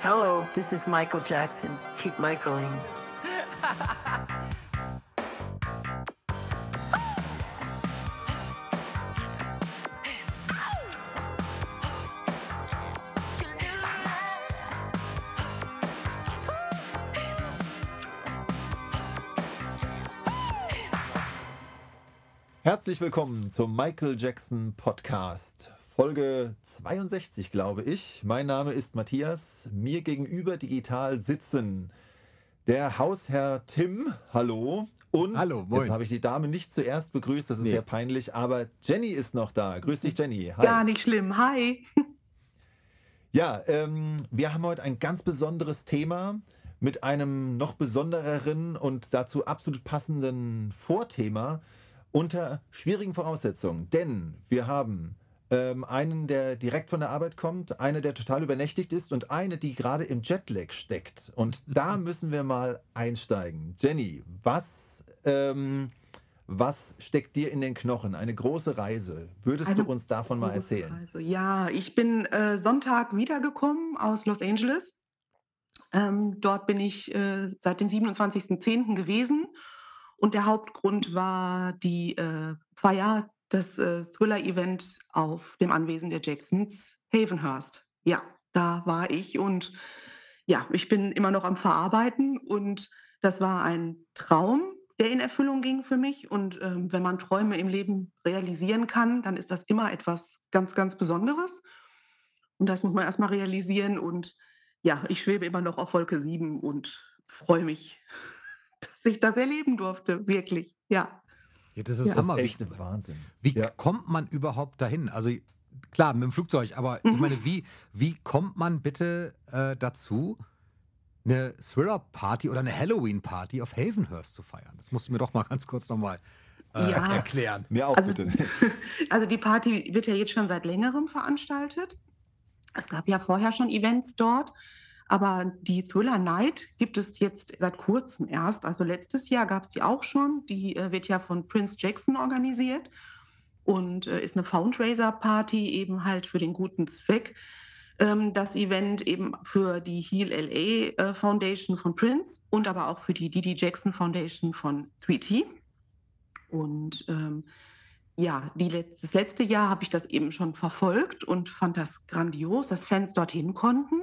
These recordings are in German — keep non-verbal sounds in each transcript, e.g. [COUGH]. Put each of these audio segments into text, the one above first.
Hello, this is Michael Jackson. Keep Michaeling. Herzlich willkommen zum Michael Jackson Podcast. Folge 62, glaube ich. Mein Name ist Matthias. Mir gegenüber digital sitzen der Hausherr Tim. Hallo. Und Hallo, moin. jetzt habe ich die Dame nicht zuerst begrüßt, das ist Nee. sehr peinlich, aber Jenny ist noch da. Grüß dich, Jenny. Hi. Gar nicht schlimm. Hi. [LAUGHS] Ja, ähm, wir haben heute ein ganz besonderes Thema mit einem noch besondereren und dazu absolut passenden Vorthema unter schwierigen Voraussetzungen. Denn wir haben ähm, einen, der direkt von der Arbeit kommt, eine, der total übernächtigt ist und eine, die gerade im Jetlag steckt. Und da müssen wir mal einsteigen. Jenny, was, ähm, was steckt dir in den Knochen? Eine große Reise. Würdest Eine du uns davon mal erzählen? Also, ja, ich bin äh, Sonntag wiedergekommen aus Los Angeles. Ähm, dort bin ich äh, seit dem 27.10. gewesen. Und der Hauptgrund war die äh, Feier, das äh, Thriller-Event auf dem Anwesen der Jacksons, Havenhurst. Ja, da war ich und ja, ich bin immer noch am Verarbeiten und das war ein Traum, der in Erfüllung ging für mich. Und ähm, wenn man Träume im Leben realisieren kann, dann ist das immer etwas ganz, ganz Besonderes. Und das muss man erstmal realisieren. Und ja, ich schwebe immer noch auf Wolke 7 und freue mich, [LAUGHS] dass ich das erleben durfte. Wirklich, ja. Ja, das ist Ja. Das ist Hammer. echt Wie, Wahnsinn. wie Ja. kommt man überhaupt dahin? Also klar, mit dem Flugzeug, aber ich Mhm. meine, wie, wie kommt man bitte äh, dazu, eine Thriller-Party oder eine Halloween-Party auf Havenhurst zu feiern? Das musst du mir doch mal ganz kurz nochmal äh, Ja. erklären. Mir auch Also, bitte. [LAUGHS] also die Party wird ja jetzt schon seit längerem veranstaltet. Es gab ja vorher schon Events dort, aber die Thriller Night gibt es jetzt seit kurzem erst. Also letztes Jahr gab es die auch schon. Die äh, wird ja von Prince Jackson organisiert und äh, ist eine Fundraiser-Party eben halt für den guten Zweck. Ähm, das Event eben für die Heal LA äh, Foundation von Prince und aber auch für die Didi Jackson Foundation von 3T. Und ähm, ja, Letz das letzte Jahr habe ich das eben schon verfolgt und fand das grandios, dass Fans dorthin konnten.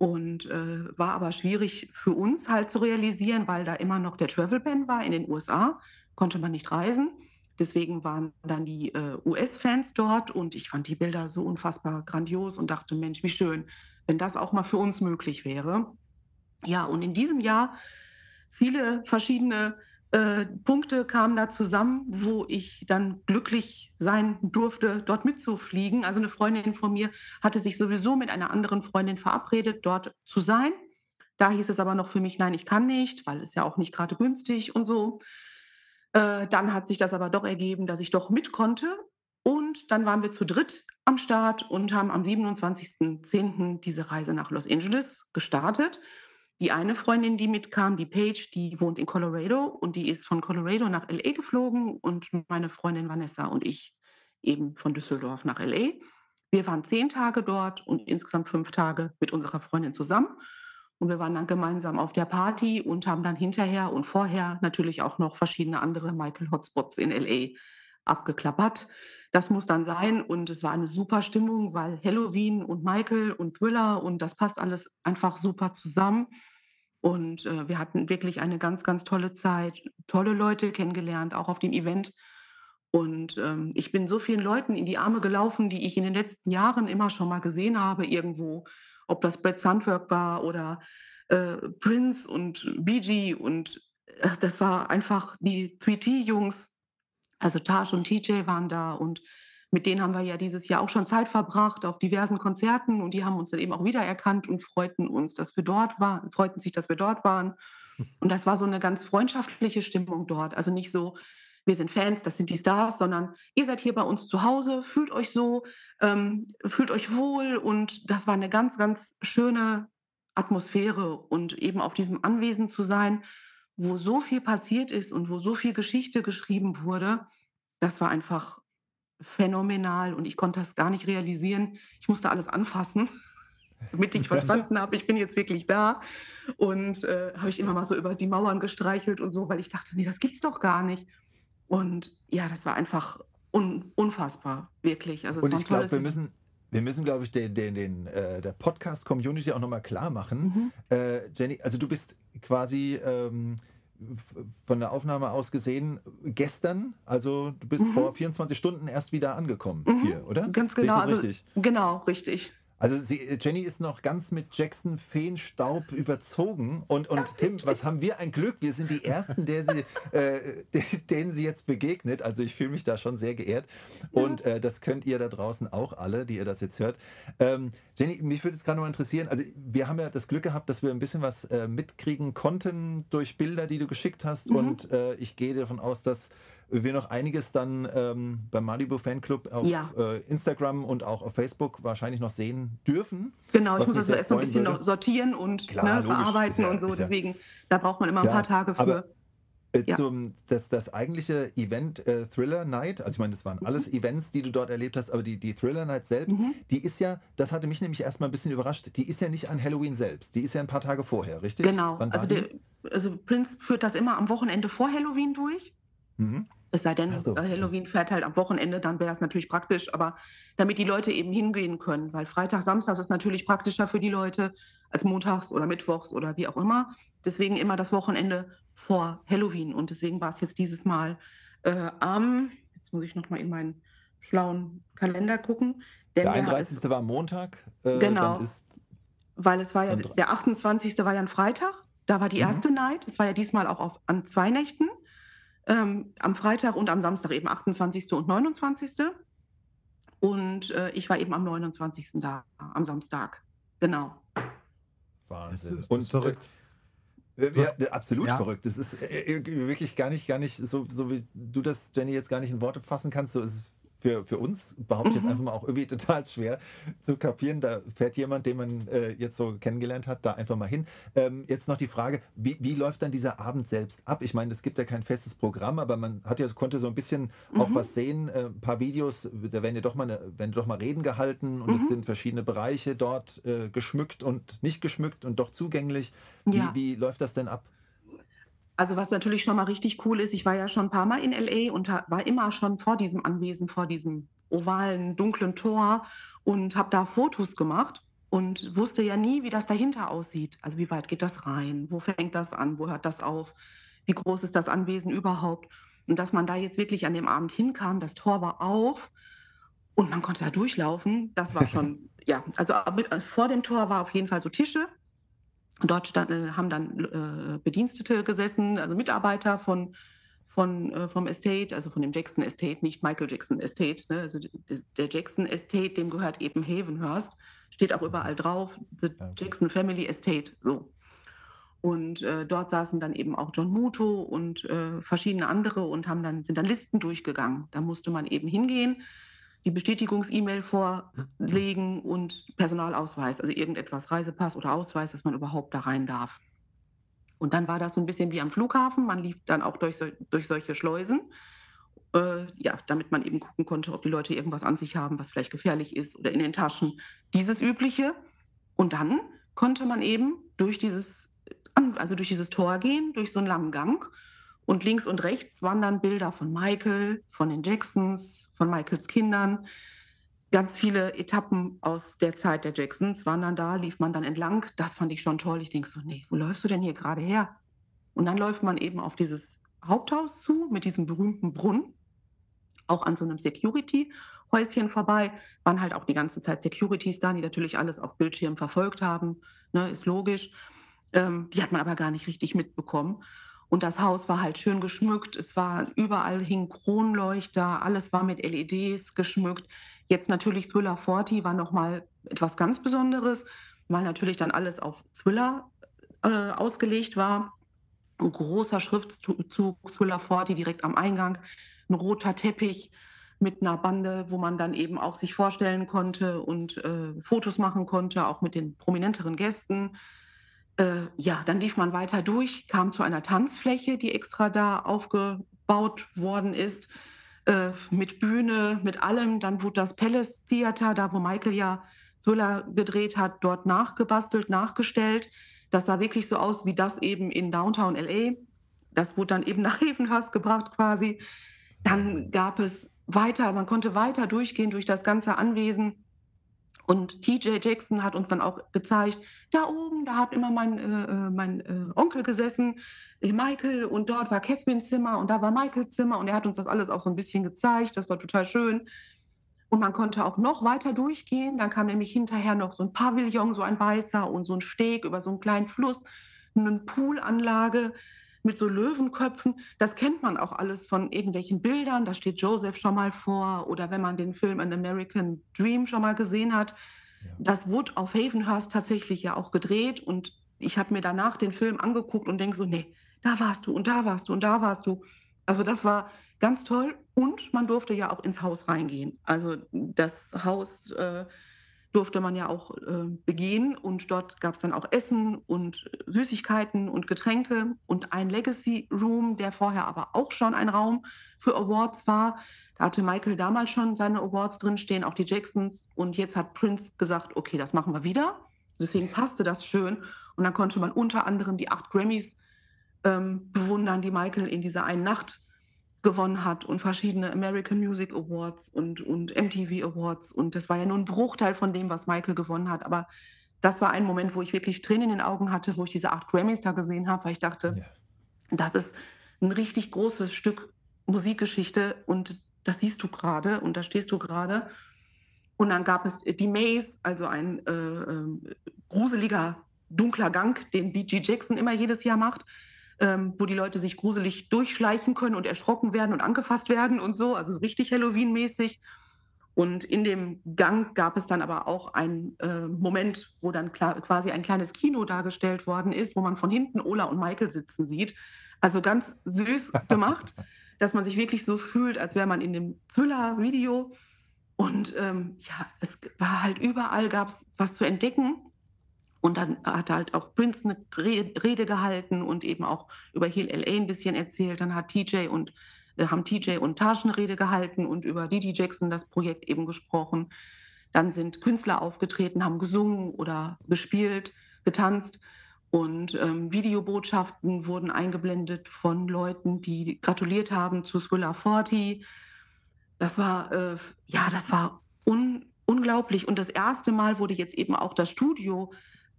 Und äh, war aber schwierig für uns halt zu realisieren, weil da immer noch der Travel Ban war in den USA, konnte man nicht reisen. Deswegen waren dann die äh, US-Fans dort und ich fand die Bilder so unfassbar grandios und dachte, Mensch, wie schön, wenn das auch mal für uns möglich wäre. Ja, und in diesem Jahr viele verschiedene äh, Punkte kamen da zusammen, wo ich dann glücklich sein durfte, dort mitzufliegen. Also eine Freundin von mir hatte sich sowieso mit einer anderen Freundin verabredet, dort zu sein. Da hieß es aber noch für mich, nein, ich kann nicht, weil es ja auch nicht gerade günstig und so. Äh, dann hat sich das aber doch ergeben, dass ich doch mit konnte. Und dann waren wir zu dritt am Start und haben am 27.10. diese Reise nach Los Angeles gestartet. Die eine Freundin, die mitkam, die Paige, die wohnt in Colorado und die ist von Colorado nach LA geflogen und meine Freundin Vanessa und ich eben von Düsseldorf nach LA. Wir waren zehn Tage dort und insgesamt fünf Tage mit unserer Freundin zusammen. Und wir waren dann gemeinsam auf der Party und haben dann hinterher und vorher natürlich auch noch verschiedene andere Michael Hotspots in LA abgeklappert. Das muss dann sein und es war eine super Stimmung, weil Halloween und Michael und Thriller und das passt alles einfach super zusammen. Und äh, wir hatten wirklich eine ganz, ganz tolle Zeit, tolle Leute kennengelernt, auch auf dem Event. Und ähm, ich bin so vielen Leuten in die Arme gelaufen, die ich in den letzten Jahren immer schon mal gesehen habe, irgendwo, ob das Brett Sandberg war oder äh, Prince und BG. Und äh, das war einfach die 3T-Jungs, also Taj und TJ waren da und mit denen haben wir ja dieses Jahr auch schon Zeit verbracht auf diversen Konzerten und die haben uns dann eben auch wiedererkannt und freuten uns, dass wir dort waren, freuten sich, dass wir dort waren. Und das war so eine ganz freundschaftliche Stimmung dort. Also nicht so, wir sind Fans, das sind die Stars, sondern ihr seid hier bei uns zu Hause, fühlt euch so, ähm, fühlt euch wohl und das war eine ganz, ganz schöne Atmosphäre und eben auf diesem Anwesen zu sein, wo so viel passiert ist und wo so viel Geschichte geschrieben wurde, das war einfach phänomenal und ich konnte das gar nicht realisieren. Ich musste alles anfassen. [LAUGHS] damit ich verstanden habe, ich bin jetzt wirklich da. Und äh, habe ich immer mal so über die Mauern gestreichelt und so, weil ich dachte, nee, das gibt's doch gar nicht. Und ja, das war einfach un unfassbar, wirklich. Also, und ich glaube, wir müssen, wir müssen, glaube ich, den, den, den, äh, der Podcast-Community auch nochmal klar machen. Mhm. Äh, Jenny, also du bist quasi ähm, von der Aufnahme aus gesehen gestern, also du bist mhm. vor 24 Stunden erst wieder angekommen mhm. hier, oder? Ganz genau. Also, richtig? Genau, richtig. Also sie, Jenny ist noch ganz mit Jackson Feenstaub überzogen. Und, und Tim, was haben wir ein Glück? Wir sind die Ersten, der sie, [LAUGHS] äh, [LAUGHS] denen sie jetzt begegnet. Also ich fühle mich da schon sehr geehrt. Und äh, das könnt ihr da draußen auch alle, die ihr das jetzt hört. Ähm, Jenny, mich würde es gerade noch interessieren. Also wir haben ja das Glück gehabt, dass wir ein bisschen was äh, mitkriegen konnten durch Bilder, die du geschickt hast. Mhm. Und äh, ich gehe davon aus, dass wir noch einiges dann ähm, beim Malibu Fanclub auf ja. äh, Instagram und auch auf Facebook wahrscheinlich noch sehen dürfen. Genau, ich muss das erst ein bisschen noch sortieren und Klar, ne, bearbeiten ja, und so. Deswegen, da braucht man immer ein paar Tage für. Aber, äh, ja. zum, das, das eigentliche Event äh, Thriller Night, also ich meine, das waren alles mhm. Events, die du dort erlebt hast, aber die, die Thriller Night selbst, mhm. die ist ja, das hatte mich nämlich erstmal ein bisschen überrascht, die ist ja nicht an Halloween selbst, die ist ja ein paar Tage vorher, richtig? Genau, also, der, also Prince führt das immer am Wochenende vor Halloween durch. Mhm. Es sei denn, so. Halloween fährt halt am Wochenende, dann wäre das natürlich praktisch, aber damit die Leute eben hingehen können, weil Freitag, Samstag ist natürlich praktischer für die Leute als montags oder mittwochs oder wie auch immer. Deswegen immer das Wochenende vor Halloween und deswegen war es jetzt dieses Mal äh, am, jetzt muss ich nochmal in meinen schlauen Kalender gucken. der 31. war Montag. Äh, genau, weil es war ja, der 28. war ja ein Freitag, da war die mhm. erste mhm. Night, es war ja diesmal auch auf, an zwei Nächten ähm, am Freitag und am Samstag eben 28. und 29. Und äh, ich war eben am 29. da, am Samstag. Genau. Wahnsinn. Das ist, und verrückt. Äh, äh ja, absolut ja. verrückt. Das ist äh, wirklich gar nicht, gar nicht so, so wie du das, Jenny, jetzt gar nicht in Worte fassen kannst. So ist es für, für uns, behaupte ich mhm. jetzt einfach mal auch irgendwie [LAUGHS] total schwer zu kapieren. Da fährt jemand, den man äh, jetzt so kennengelernt hat, da einfach mal hin. Ähm, jetzt noch die Frage, wie, wie läuft dann dieser Abend selbst ab? Ich meine, es gibt ja kein festes Programm, aber man hat ja, konnte so ein bisschen mhm. auch was sehen, äh, ein paar Videos, da werden ja doch mal, eine, werden doch mal Reden gehalten und mhm. es sind verschiedene Bereiche dort äh, geschmückt und nicht geschmückt und doch zugänglich. Wie, ja. wie läuft das denn ab? Also was natürlich schon mal richtig cool ist, ich war ja schon ein paar Mal in LA und war immer schon vor diesem Anwesen, vor diesem ovalen, dunklen Tor und habe da Fotos gemacht und wusste ja nie, wie das dahinter aussieht. Also wie weit geht das rein? Wo fängt das an? Wo hört das auf? Wie groß ist das Anwesen überhaupt? Und dass man da jetzt wirklich an dem Abend hinkam, das Tor war auf und man konnte da durchlaufen, das war schon, [LAUGHS] ja, also vor dem Tor war auf jeden Fall so Tische Dort stand, äh, haben dann äh, Bedienstete gesessen, also Mitarbeiter von, von, äh, vom Estate, also von dem Jackson Estate, nicht Michael Jackson Estate. Ne? Also der Jackson Estate, dem gehört eben Havenhurst, steht auch überall drauf, The okay. Jackson Family Estate, so. Und äh, dort saßen dann eben auch John Muto und äh, verschiedene andere und haben dann, sind dann Listen durchgegangen. Da musste man eben hingehen die Bestätigungs-E-Mail vorlegen und Personalausweis, also irgendetwas, Reisepass oder Ausweis, dass man überhaupt da rein darf. Und dann war das so ein bisschen wie am Flughafen. Man lief dann auch durch, durch solche Schleusen, äh, ja, damit man eben gucken konnte, ob die Leute irgendwas an sich haben, was vielleicht gefährlich ist oder in den Taschen. Dieses Übliche. Und dann konnte man eben durch dieses, also durch dieses Tor gehen, durch so einen langen Gang. Und links und rechts waren dann Bilder von Michael, von den Jacksons, von Michaels Kindern. Ganz viele Etappen aus der Zeit der Jacksons waren dann da, lief man dann entlang. Das fand ich schon toll. Ich denke so, nee, wo läufst du denn hier gerade her? Und dann läuft man eben auf dieses Haupthaus zu mit diesem berühmten Brunnen, auch an so einem Security-Häuschen vorbei. Waren halt auch die ganze Zeit Securities da, die natürlich alles auf Bildschirm verfolgt haben. Ne, ist logisch. Ähm, die hat man aber gar nicht richtig mitbekommen. Und das Haus war halt schön geschmückt. Es war überall hing Kronleuchter, alles war mit LEDs geschmückt. Jetzt natürlich Thriller 40 war nochmal etwas ganz Besonderes, weil natürlich dann alles auf Thriller äh, ausgelegt war. Ein großer Schriftzug Thriller 40 direkt am Eingang, ein roter Teppich mit einer Bande, wo man dann eben auch sich vorstellen konnte und äh, Fotos machen konnte, auch mit den prominenteren Gästen. Äh, ja, dann lief man weiter durch, kam zu einer Tanzfläche, die extra da aufgebaut worden ist, äh, mit Bühne, mit allem. Dann wurde das Palace Theater, da wo Michael ja Thriller gedreht hat, dort nachgebastelt, nachgestellt. Das sah wirklich so aus wie das eben in Downtown LA. Das wurde dann eben [LAUGHS] nach Havenhurst gebracht quasi. Dann gab es weiter, man konnte weiter durchgehen durch das ganze Anwesen. Und TJ Jackson hat uns dann auch gezeigt, da oben, da hat immer mein, äh, äh mein äh, Onkel gesessen, äh, Michael, und dort war Catherine Zimmer und da war Michaels Zimmer und er hat uns das alles auch so ein bisschen gezeigt. Das war total schön. Und man konnte auch noch weiter durchgehen. Dann kam nämlich hinterher noch so ein Pavillon, so ein weißer und so ein Steg über so einen kleinen Fluss, eine Poolanlage mit so Löwenköpfen. Das kennt man auch alles von irgendwelchen Bildern. Da steht Joseph schon mal vor. Oder wenn man den Film An American Dream schon mal gesehen hat. Ja. Das wurde auf Havenhurst tatsächlich ja auch gedreht. Und ich habe mir danach den Film angeguckt und denke so, nee, da warst du und da warst du und da warst du. Also das war ganz toll. Und man durfte ja auch ins Haus reingehen. Also das Haus äh, durfte man ja auch äh, begehen und dort gab es dann auch Essen und Süßigkeiten und Getränke und ein Legacy Room, der vorher aber auch schon ein Raum für Awards war. Da hatte Michael damals schon seine Awards drinstehen, auch die Jacksons. Und jetzt hat Prince gesagt, okay, das machen wir wieder. Deswegen passte das schön. Und dann konnte man unter anderem die acht Grammys ähm, bewundern, die Michael in dieser einen Nacht gewonnen hat und verschiedene American Music Awards und, und MTV Awards. Und das war ja nur ein Bruchteil von dem, was Michael gewonnen hat. Aber das war ein Moment, wo ich wirklich Tränen in den Augen hatte, wo ich diese acht Grammys da gesehen habe, weil ich dachte, ja. das ist ein richtig großes Stück Musikgeschichte und das siehst du gerade und da stehst du gerade. Und dann gab es die Maze, also ein äh, äh, gruseliger, dunkler Gang, den B.G. Jackson immer jedes Jahr macht ähm, wo die Leute sich gruselig durchschleichen können und erschrocken werden und angefasst werden und so, also richtig Halloween-mäßig. Und in dem Gang gab es dann aber auch einen äh, Moment, wo dann klar, quasi ein kleines Kino dargestellt worden ist, wo man von hinten Ola und Michael sitzen sieht. Also ganz süß [LAUGHS] gemacht, dass man sich wirklich so fühlt, als wäre man in dem Thriller-Video. Und ähm, ja, es war halt überall, gab es was zu entdecken. Und dann hat halt auch Prince eine Rede gehalten und eben auch über Hill LA ein bisschen erzählt. Dann hat TJ und äh, haben TJ und Taj eine Rede gehalten und über Didi Jackson das Projekt eben gesprochen. Dann sind Künstler aufgetreten, haben gesungen oder gespielt, getanzt. Und ähm, Videobotschaften wurden eingeblendet von Leuten, die gratuliert haben zu Thriller 40. Das war, äh, ja, das war un unglaublich. Und das erste Mal wurde jetzt eben auch das Studio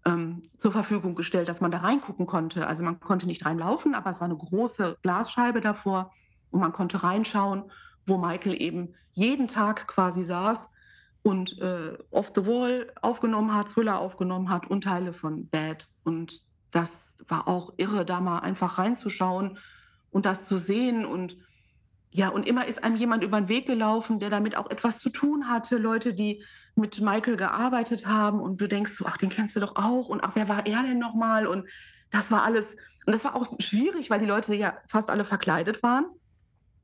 ähm, zur Verfügung gestellt, dass man da reingucken konnte. Also man konnte nicht reinlaufen, aber es war eine große Glasscheibe davor und man konnte reinschauen, wo Michael eben jeden Tag quasi saß und äh, Off the Wall aufgenommen hat, Thriller aufgenommen hat und Teile von Bad. Und das war auch irre, da mal einfach reinzuschauen und das zu sehen und ja, und immer ist einem jemand über den Weg gelaufen, der damit auch etwas zu tun hatte. Leute, die mit Michael gearbeitet haben und du denkst so, ach, den kennst du doch auch und ach, wer war er denn nochmal? Und das war alles, und das war auch schwierig, weil die Leute ja fast alle verkleidet waren.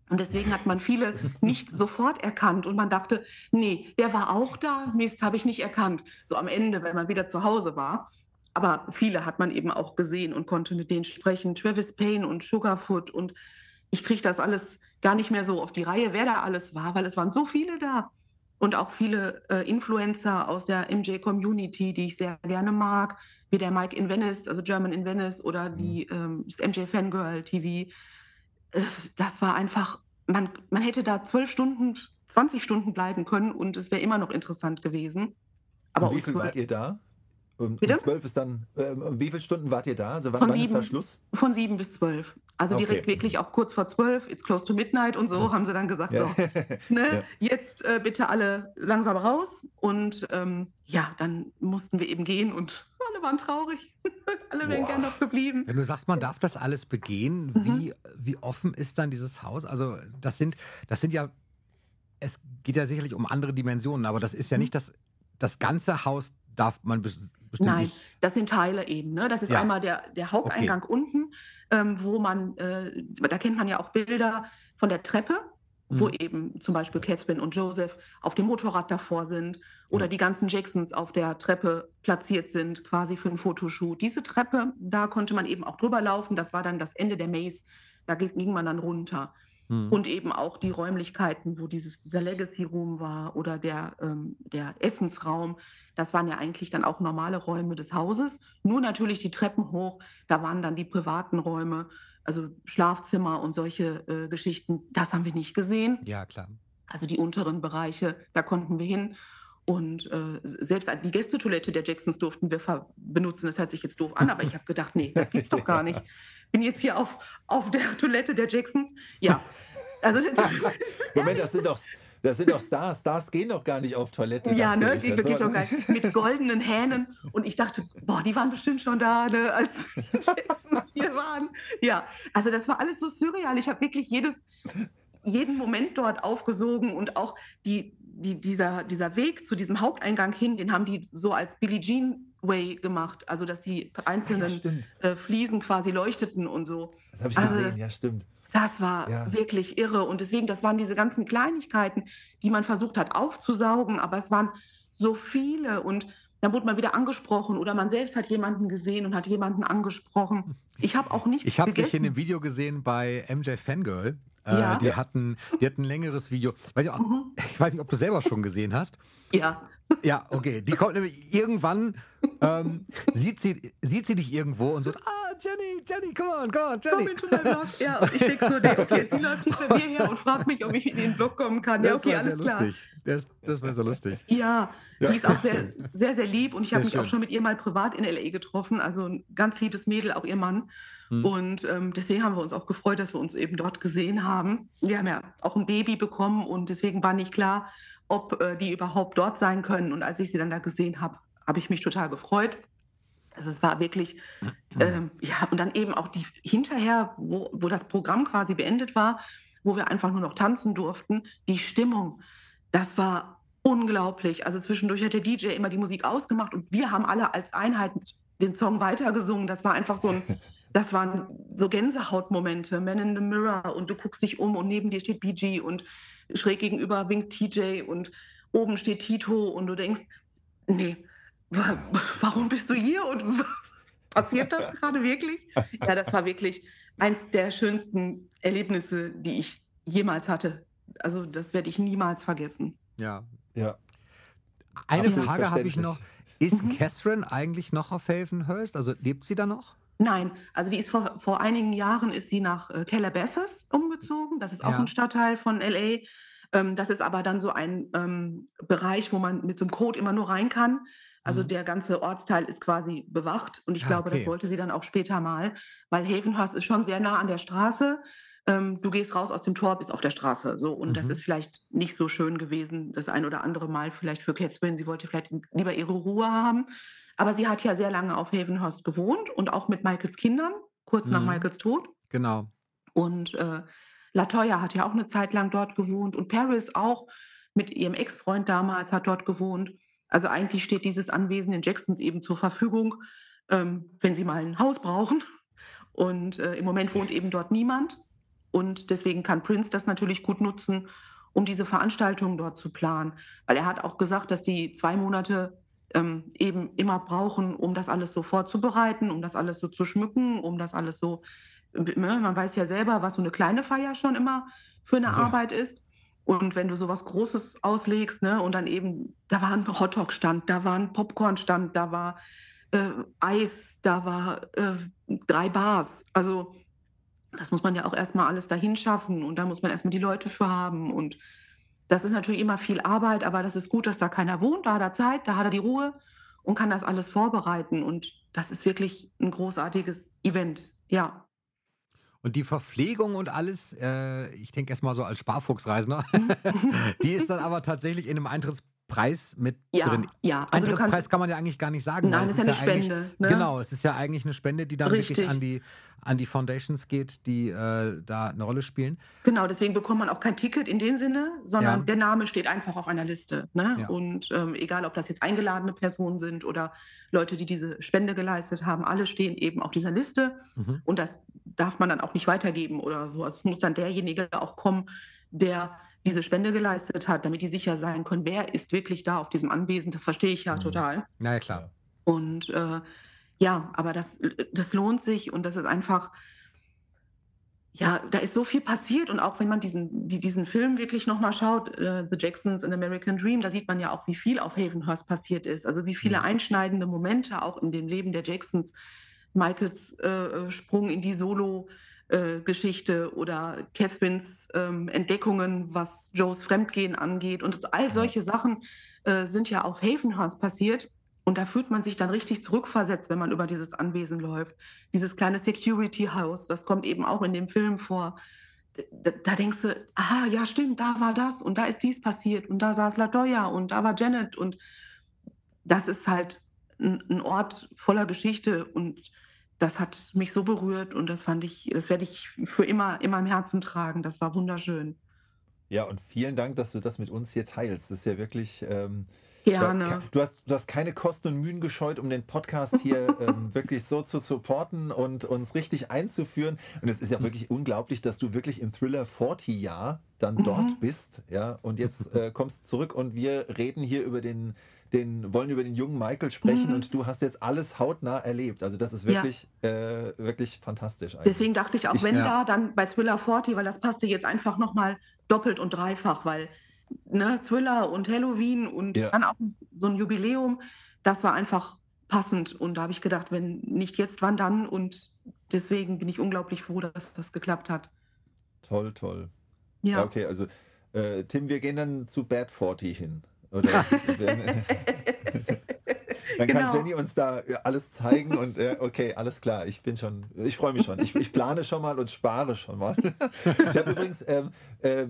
Und deswegen hat man viele [LAUGHS] nicht sofort erkannt und man dachte, nee, der war auch da, Mist, habe ich nicht erkannt. So am Ende, wenn man wieder zu Hause war. Aber viele hat man eben auch gesehen und konnte mit denen sprechen. Travis Payne und Sugarfoot und ich kriege das alles gar nicht mehr so auf die Reihe, wer da alles war, weil es waren so viele da und auch viele äh, Influencer aus der MJ-Community, die ich sehr gerne mag, wie der Mike in Venice, also German in Venice oder mhm. die, ähm, das MJ Fangirl TV. Äh, das war einfach, man, man hätte da zwölf Stunden, 20 Stunden bleiben können und es wäre immer noch interessant gewesen. Aber wie viel wart ihr da? Um, um zwölf ist dann, äh, wie viele Stunden wart ihr da? Also wann, wann sieben, ist da Schluss? Von sieben bis zwölf. Also okay. direkt wirklich auch kurz vor zwölf, it's close to midnight und so, ja. haben sie dann gesagt, ja. so, [LAUGHS] ne, ja. jetzt äh, bitte alle langsam raus. Und ähm, ja, dann mussten wir eben gehen und alle waren traurig. [LAUGHS] alle wären gern noch geblieben. Wenn du sagst, man darf das alles begehen, mhm. wie, wie offen ist dann dieses Haus? Also das sind, das sind ja, es geht ja sicherlich um andere Dimensionen, aber das ist ja mhm. nicht das, das ganze Haus darf man bestimmt Nein, nicht. das sind Teile eben. Ne? Das ist ja. einmal der, der Haupteingang okay. unten, ähm, wo man, äh, da kennt man ja auch Bilder von der Treppe, mhm. wo eben zum Beispiel Catherine und Joseph auf dem Motorrad davor sind oder ja. die ganzen Jacksons auf der Treppe platziert sind, quasi für einen Fotoshoot. Diese Treppe, da konnte man eben auch drüber laufen. Das war dann das Ende der Maze. Da ging man dann runter. Mhm. Und eben auch die Räumlichkeiten, wo dieses, dieser Legacy Room war oder der, ähm, der Essensraum. Das waren ja eigentlich dann auch normale Räume des Hauses. Nur natürlich die Treppen hoch, da waren dann die privaten Räume, also Schlafzimmer und solche äh, Geschichten. Das haben wir nicht gesehen. Ja, klar. Also die unteren Bereiche, da konnten wir hin. Und äh, selbst die Gästetoilette der Jacksons durften wir benutzen. Das hört sich jetzt doof an, aber ich habe gedacht, nee, das gibt's doch gar nicht. [LAUGHS] Bin jetzt hier auf, auf der Toilette der Jacksons. Ja. Also, [LAUGHS] Moment, das sind doch. Das sind doch Stars. Stars gehen doch gar nicht auf Toilette. Ja, ne? Die, geht doch gar nicht. Mit goldenen Hähnen. Und ich dachte, boah, die waren bestimmt schon da, ne, als [LAUGHS] die Jacksons hier waren. Ja, also das war alles so surreal. Ich habe wirklich jedes, jeden Moment dort aufgesogen und auch die, die, dieser, dieser Weg zu diesem Haupteingang hin, den haben die so als Billie Jean Way gemacht, also dass die einzelnen ja, äh, Fliesen quasi leuchteten und so. Das habe ich also gesehen, das, ja, stimmt. Das war ja. wirklich irre und deswegen, das waren diese ganzen Kleinigkeiten, die man versucht hat aufzusaugen, aber es waren so viele und dann wurde man wieder angesprochen oder man selbst hat jemanden gesehen und hat jemanden angesprochen. Ich habe auch nichts Ich habe dich in dem Video gesehen bei MJ Fangirl. Äh, ja. die, hatten, die hatten ein längeres Video. Weiß ich, mhm. ich weiß nicht, ob du selber schon gesehen hast. Ja. Ja, okay. Die kommt nämlich irgendwann, ähm, sieht, sie, sieht sie dich irgendwo und sagt, ah, Jenny, Jenny, come on, come on, Jenny. Komm into my blog. Ja, und ich denke so, nee, okay, sie läuft hinter mir her und fragt mich, ob ich in den Blog kommen kann. Ja, okay, alles klar. Lustig. Das, das war so lustig. Ja, ja, die ist auch sehr, sehr, sehr lieb und ich habe mich schön. auch schon mit ihr mal privat in L.A. getroffen. Also ein ganz liebes Mädel, auch ihr Mann. Hm. Und ähm, deswegen haben wir uns auch gefreut, dass wir uns eben dort gesehen haben. Wir haben ja auch ein Baby bekommen und deswegen war nicht klar, ob äh, die überhaupt dort sein können. Und als ich sie dann da gesehen habe, habe ich mich total gefreut. Also es war wirklich, ähm, ja, und dann eben auch die hinterher, wo, wo das Programm quasi beendet war, wo wir einfach nur noch tanzen durften, die Stimmung, das war unglaublich. Also zwischendurch hat der DJ immer die Musik ausgemacht und wir haben alle als Einheit den Song weitergesungen. Das war einfach so ein, [LAUGHS] das waren so Gänsehautmomente, Man in the Mirror und du guckst dich um und neben dir steht BG und schräg gegenüber winkt TJ und oben steht Tito und du denkst, nee, warum bist du hier und passiert das [LAUGHS] gerade wirklich? Ja, das war wirklich eins der schönsten Erlebnisse, die ich jemals hatte. Also das werde ich niemals vergessen. Ja. Ja. Eine Frage habe ich noch. Ist mhm. Catherine eigentlich noch auf Havenhurst? Also lebt sie da noch? Nein, also die ist vor, vor einigen Jahren ist sie nach äh, Calabasas umgezogen. Das ist auch ja. ein Stadtteil von LA. Ähm, das ist aber dann so ein ähm, Bereich, wo man mit so einem Code immer nur rein kann. Also mhm. der ganze Ortsteil ist quasi bewacht und ich ja, glaube, okay. das wollte sie dann auch später mal, weil Havenhurst ist schon sehr nah an der Straße. Ähm, du gehst raus aus dem Tor, bist auf der Straße. So und mhm. das ist vielleicht nicht so schön gewesen, das ein oder andere Mal vielleicht für Catherine. Sie wollte vielleicht lieber ihre Ruhe haben. Aber sie hat ja sehr lange auf Havenhurst gewohnt und auch mit Michaels Kindern, kurz mhm. nach Michaels Tod. Genau. Und äh, Latoya hat ja auch eine Zeit lang dort gewohnt und Paris auch mit ihrem Ex-Freund damals hat dort gewohnt. Also eigentlich steht dieses Anwesen in Jacksons eben zur Verfügung, ähm, wenn sie mal ein Haus brauchen. Und äh, im Moment wohnt eben dort niemand. Und deswegen kann Prince das natürlich gut nutzen, um diese Veranstaltungen dort zu planen. Weil er hat auch gesagt, dass die zwei Monate ähm, eben immer brauchen, um das alles so vorzubereiten, um das alles so zu schmücken, um das alles so, ne, man weiß ja selber, was so eine kleine Feier schon immer für eine ja. Arbeit ist. Und wenn du sowas Großes auslegst, ne, und dann eben, da war ein Hotdog-Stand, da war ein Popcorn-Stand, da war äh, Eis, da war äh, drei Bars. Also das muss man ja auch erstmal alles dahin schaffen und da muss man erstmal die Leute für haben und das ist natürlich immer viel Arbeit, aber das ist gut, dass da keiner wohnt, da hat er Zeit, da hat er die Ruhe und kann das alles vorbereiten. Und das ist wirklich ein großartiges Event, ja. Und die Verpflegung und alles, äh, ich denke erstmal so als Sparfuchsreisender, [LAUGHS] die ist dann aber tatsächlich in einem Eintrittspreis mit ja, drin. Ja, also Eintrittspreis kannst, kann man ja eigentlich gar nicht sagen. Nein, es ist ja eine ja Spende. Ne? Genau, es ist ja eigentlich eine Spende, die dann Richtig. wirklich an die an die Foundations geht, die äh, da eine Rolle spielen. Genau, deswegen bekommt man auch kein Ticket in dem Sinne, sondern ja. der Name steht einfach auf einer Liste. Ne? Und ähm, egal, ob das jetzt eingeladene Personen sind oder Leute, die diese Spende geleistet haben, alle stehen eben auf dieser Liste. Mhm. Und das darf man dann auch nicht weitergeben oder so. Es muss dann derjenige auch kommen, der diese Spende geleistet hat, damit die sicher sein können, wer ist wirklich da auf diesem Anwesen. Das verstehe ich ja mhm. total. Na ja, klar. Und äh, ja, aber das, das lohnt sich und das ist einfach, ja, da ist so viel passiert und auch wenn man diesen, die, diesen Film wirklich nochmal schaut, äh, The Jacksons in American Dream, da sieht man ja auch, wie viel auf Havenhurst passiert ist. Also wie viele Mhm. einschneidende Momente auch in dem Leben der Jacksons, Michaels äh, Sprung in die Solo-Geschichte oder Catherines ähm, Entdeckungen, was Joes Fremdgehen angeht und all solche Sachen äh, sind ja auf Havenhurst passiert. Und da fühlt man sich dann richtig zurückversetzt, wenn man über dieses Anwesen läuft. Dieses kleine Security House, das kommt eben auch in dem Film vor. Da, da denkst du, aha, ja, stimmt, da war das und da ist dies passiert und da saß Latoya und da war Janet und das ist halt ein, ein Ort voller Geschichte und das hat mich so berührt und das fand ich, das werde ich für immer, immer im Herzen tragen. Das war wunderschön. Ja, und vielen Dank, dass du das mit uns hier teilst. Das ist ja wirklich. Ähm, Gerne. Ja, du, hast, du hast keine Kosten und Mühen gescheut, um den Podcast hier [LAUGHS] ähm, wirklich so zu supporten und uns richtig einzuführen. Und es ist ja wirklich unglaublich, dass du wirklich im Thriller 40 Jahr dann Mhm. dort bist. Ja, und jetzt äh, kommst du zurück und wir reden hier über den, den, wollen über den jungen Michael sprechen Mhm. und du hast jetzt alles hautnah erlebt. Also das ist Ja. wirklich, äh, wirklich fantastisch eigentlich. Deswegen dachte ich auch, Ich- wenn ja. da, dann bei Thriller 40, weil das passte jetzt einfach nochmal doppelt und dreifach, weil ne, Thriller und Halloween und Ja. dann auch so ein Jubiläum, das war einfach passend. Und da habe ich gedacht, wenn nicht jetzt, wann dann? Und deswegen bin ich unglaublich froh, dass das geklappt hat. Toll, toll. Ja, Ja, okay, also äh, Tim, wir gehen dann zu Bad 40 hin. Oder [LAUGHS] dann kann Genau. Jenny uns da äh, alles zeigen und äh, okay, alles klar, ich bin schon, ich freue mich schon. Ich, ich plane schon mal und spare schon mal. [LAUGHS] Ich habe übrigens ähm, äh,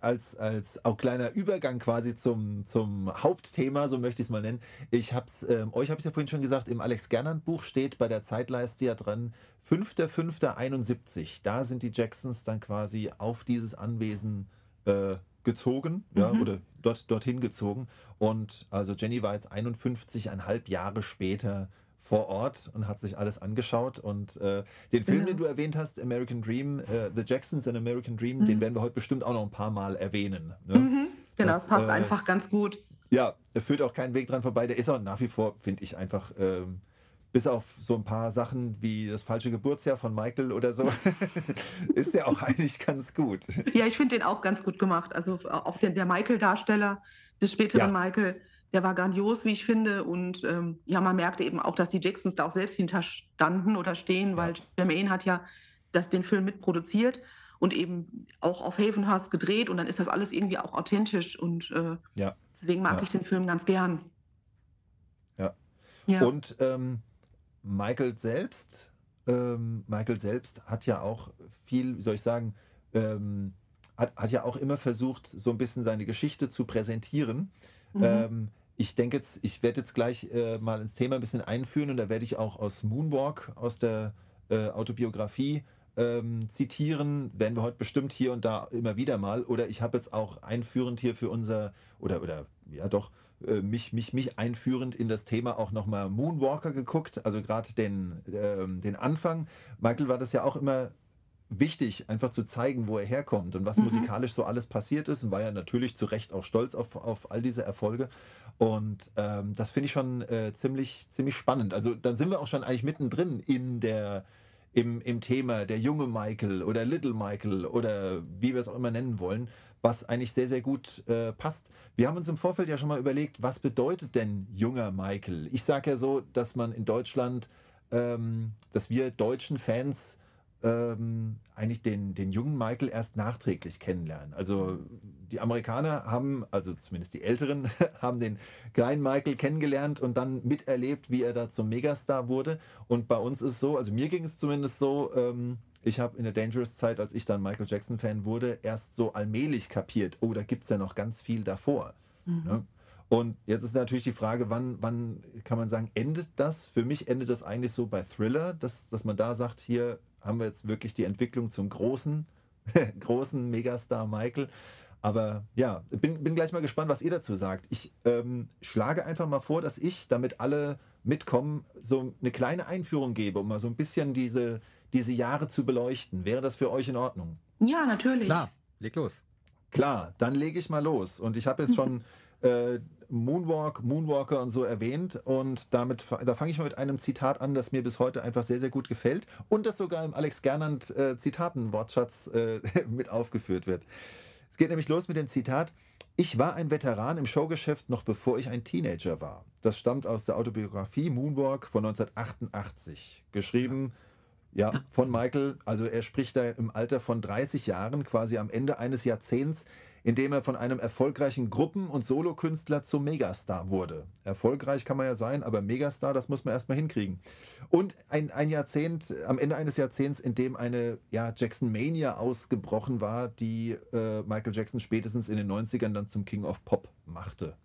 als, als auch kleiner Übergang quasi zum, zum Hauptthema, so möchte ich es mal nennen. Ich hab's, ähm, euch habe ich ja vorhin schon gesagt, im Alex Gernand Buch steht bei der Zeitleiste ja dran, 5.5.71. Da sind die Jacksons dann quasi auf dieses Anwesen äh, gezogen, ja, Mhm. oder dort, dorthin gezogen. Und also Jenny war jetzt 51,5 Jahre später vor Ort und hat sich alles angeschaut. Und äh, den Film, Genau. den du erwähnt hast, American Dream, äh, The Jacksons and American Dream, den werden wir heute bestimmt auch noch ein paar Mal erwähnen. Ne? mhm. genau, Das, das passt äh, einfach ganz gut. Ja, er führt auch keinen Weg dran vorbei. Der ist auch nach wie vor, finde ich, einfach, ähm, bis auf so ein paar Sachen wie das falsche Geburtsjahr von Michael oder so, [LAUGHS] ist er auch [LAUGHS] eigentlich ganz gut. Ja, ich finde den auch ganz gut gemacht. Also auch der, der Michael-Darsteller des späteren Ja. Michael, der war grandios, wie ich finde. Und ähm, ja, man merkte eben auch, dass die Jacksons da auch selbst hinterstanden oder stehen, weil Jermaine hat ja das, den Film mitproduziert und eben auch auf Havenhurst gedreht. Und dann ist das alles irgendwie auch authentisch. Und äh, Ja. deswegen mag Ja. ich den Film ganz gern. Ja. Ja. Und ähm, Michael selbst, ähm, Michael selbst hat ja auch viel, wie soll ich sagen, ähm, hat, hat ja auch immer versucht, so ein bisschen seine Geschichte zu präsentieren. Mhm. Ähm, ich denke jetzt, ich werde jetzt gleich äh, mal ins Thema ein bisschen einführen und da werde ich auch aus Moonwalk, aus der äh, Autobiografie ähm, zitieren, werden wir heute bestimmt hier und da immer wieder mal. Oder ich habe jetzt auch einführend hier für unser, oder, oder ja doch, äh, mich, mich, mich einführend in das Thema auch nochmal Moonwalker geguckt, also gerade den, ähm, den Anfang. Michael war das ja auch immer wichtig, einfach zu zeigen, wo er herkommt und was Mhm. musikalisch so alles passiert ist und war ja natürlich zu Recht auch stolz auf, auf all diese Erfolge. Und ähm, das finde ich schon äh, ziemlich, ziemlich spannend. Also dann sind wir auch schon eigentlich mittendrin in der, im, im Thema der junge Michael oder Little Michael oder wie wir es auch immer nennen wollen, was eigentlich sehr, sehr gut äh, passt. Wir haben uns im Vorfeld ja schon mal überlegt, was bedeutet denn junger Michael? Ich sage ja so, dass man in Deutschland, ähm, dass wir deutschen Fans ähm, eigentlich den, den jungen Michael erst nachträglich kennenlernen. Also die Amerikaner haben, also zumindest die Älteren, [LAUGHS] haben den kleinen Michael kennengelernt und dann miterlebt, wie er da zum Megastar wurde. Und bei uns ist es so, also mir ging es zumindest so, ähm, ich habe in der Dangerous Zeit, als ich dann Michael Jackson-Fan wurde, erst so allmählich kapiert, oh, da gibt es ja noch ganz viel davor. Ne? Und jetzt ist natürlich die Frage, wann, wann kann man sagen, endet das? Für mich endet das eigentlich so bei Thriller, dass, dass man da sagt, hier haben wir jetzt wirklich die Entwicklung zum großen, [LAUGHS] großen Megastar Michael. Aber ja, bin, bin gleich mal gespannt, was ihr dazu sagt. Ich ähm, schlage einfach mal vor, dass ich, damit alle mitkommen, so eine kleine Einführung gebe, um mal so ein bisschen diese, diese Jahre zu beleuchten. Wäre das für euch in Ordnung? ja, natürlich. Klar, leg los. Klar, dann lege ich mal los. Und ich habe jetzt schon [LAUGHS] äh, Moonwalk, Moonwalker und so erwähnt und damit, da fange ich mal mit einem Zitat an, das mir bis heute einfach sehr, sehr gut gefällt und das sogar im Alex Gernand äh, Zitaten-Wortschatz äh, [LAUGHS] mit aufgeführt wird. Es geht nämlich los mit dem Zitat, ich war ein Veteran im Showgeschäft noch bevor ich ein Teenager war. Das stammt aus der Autobiografie Moonwalk von 1988, geschrieben ja, von Michael. Also er spricht da im Alter von 30 Jahren, quasi am Ende eines Jahrzehnts, indem er von einem erfolgreichen Gruppen- und Solokünstler zum Megastar wurde. Erfolgreich kann man ja sein, aber Megastar, das muss man erstmal hinkriegen. Und ein, ein Jahrzehnt, am Ende eines Jahrzehnts, in dem eine ja, Jackson Mania ausgebrochen war, die äh, Michael Jackson spätestens in den 90ern dann zum King of Pop machte.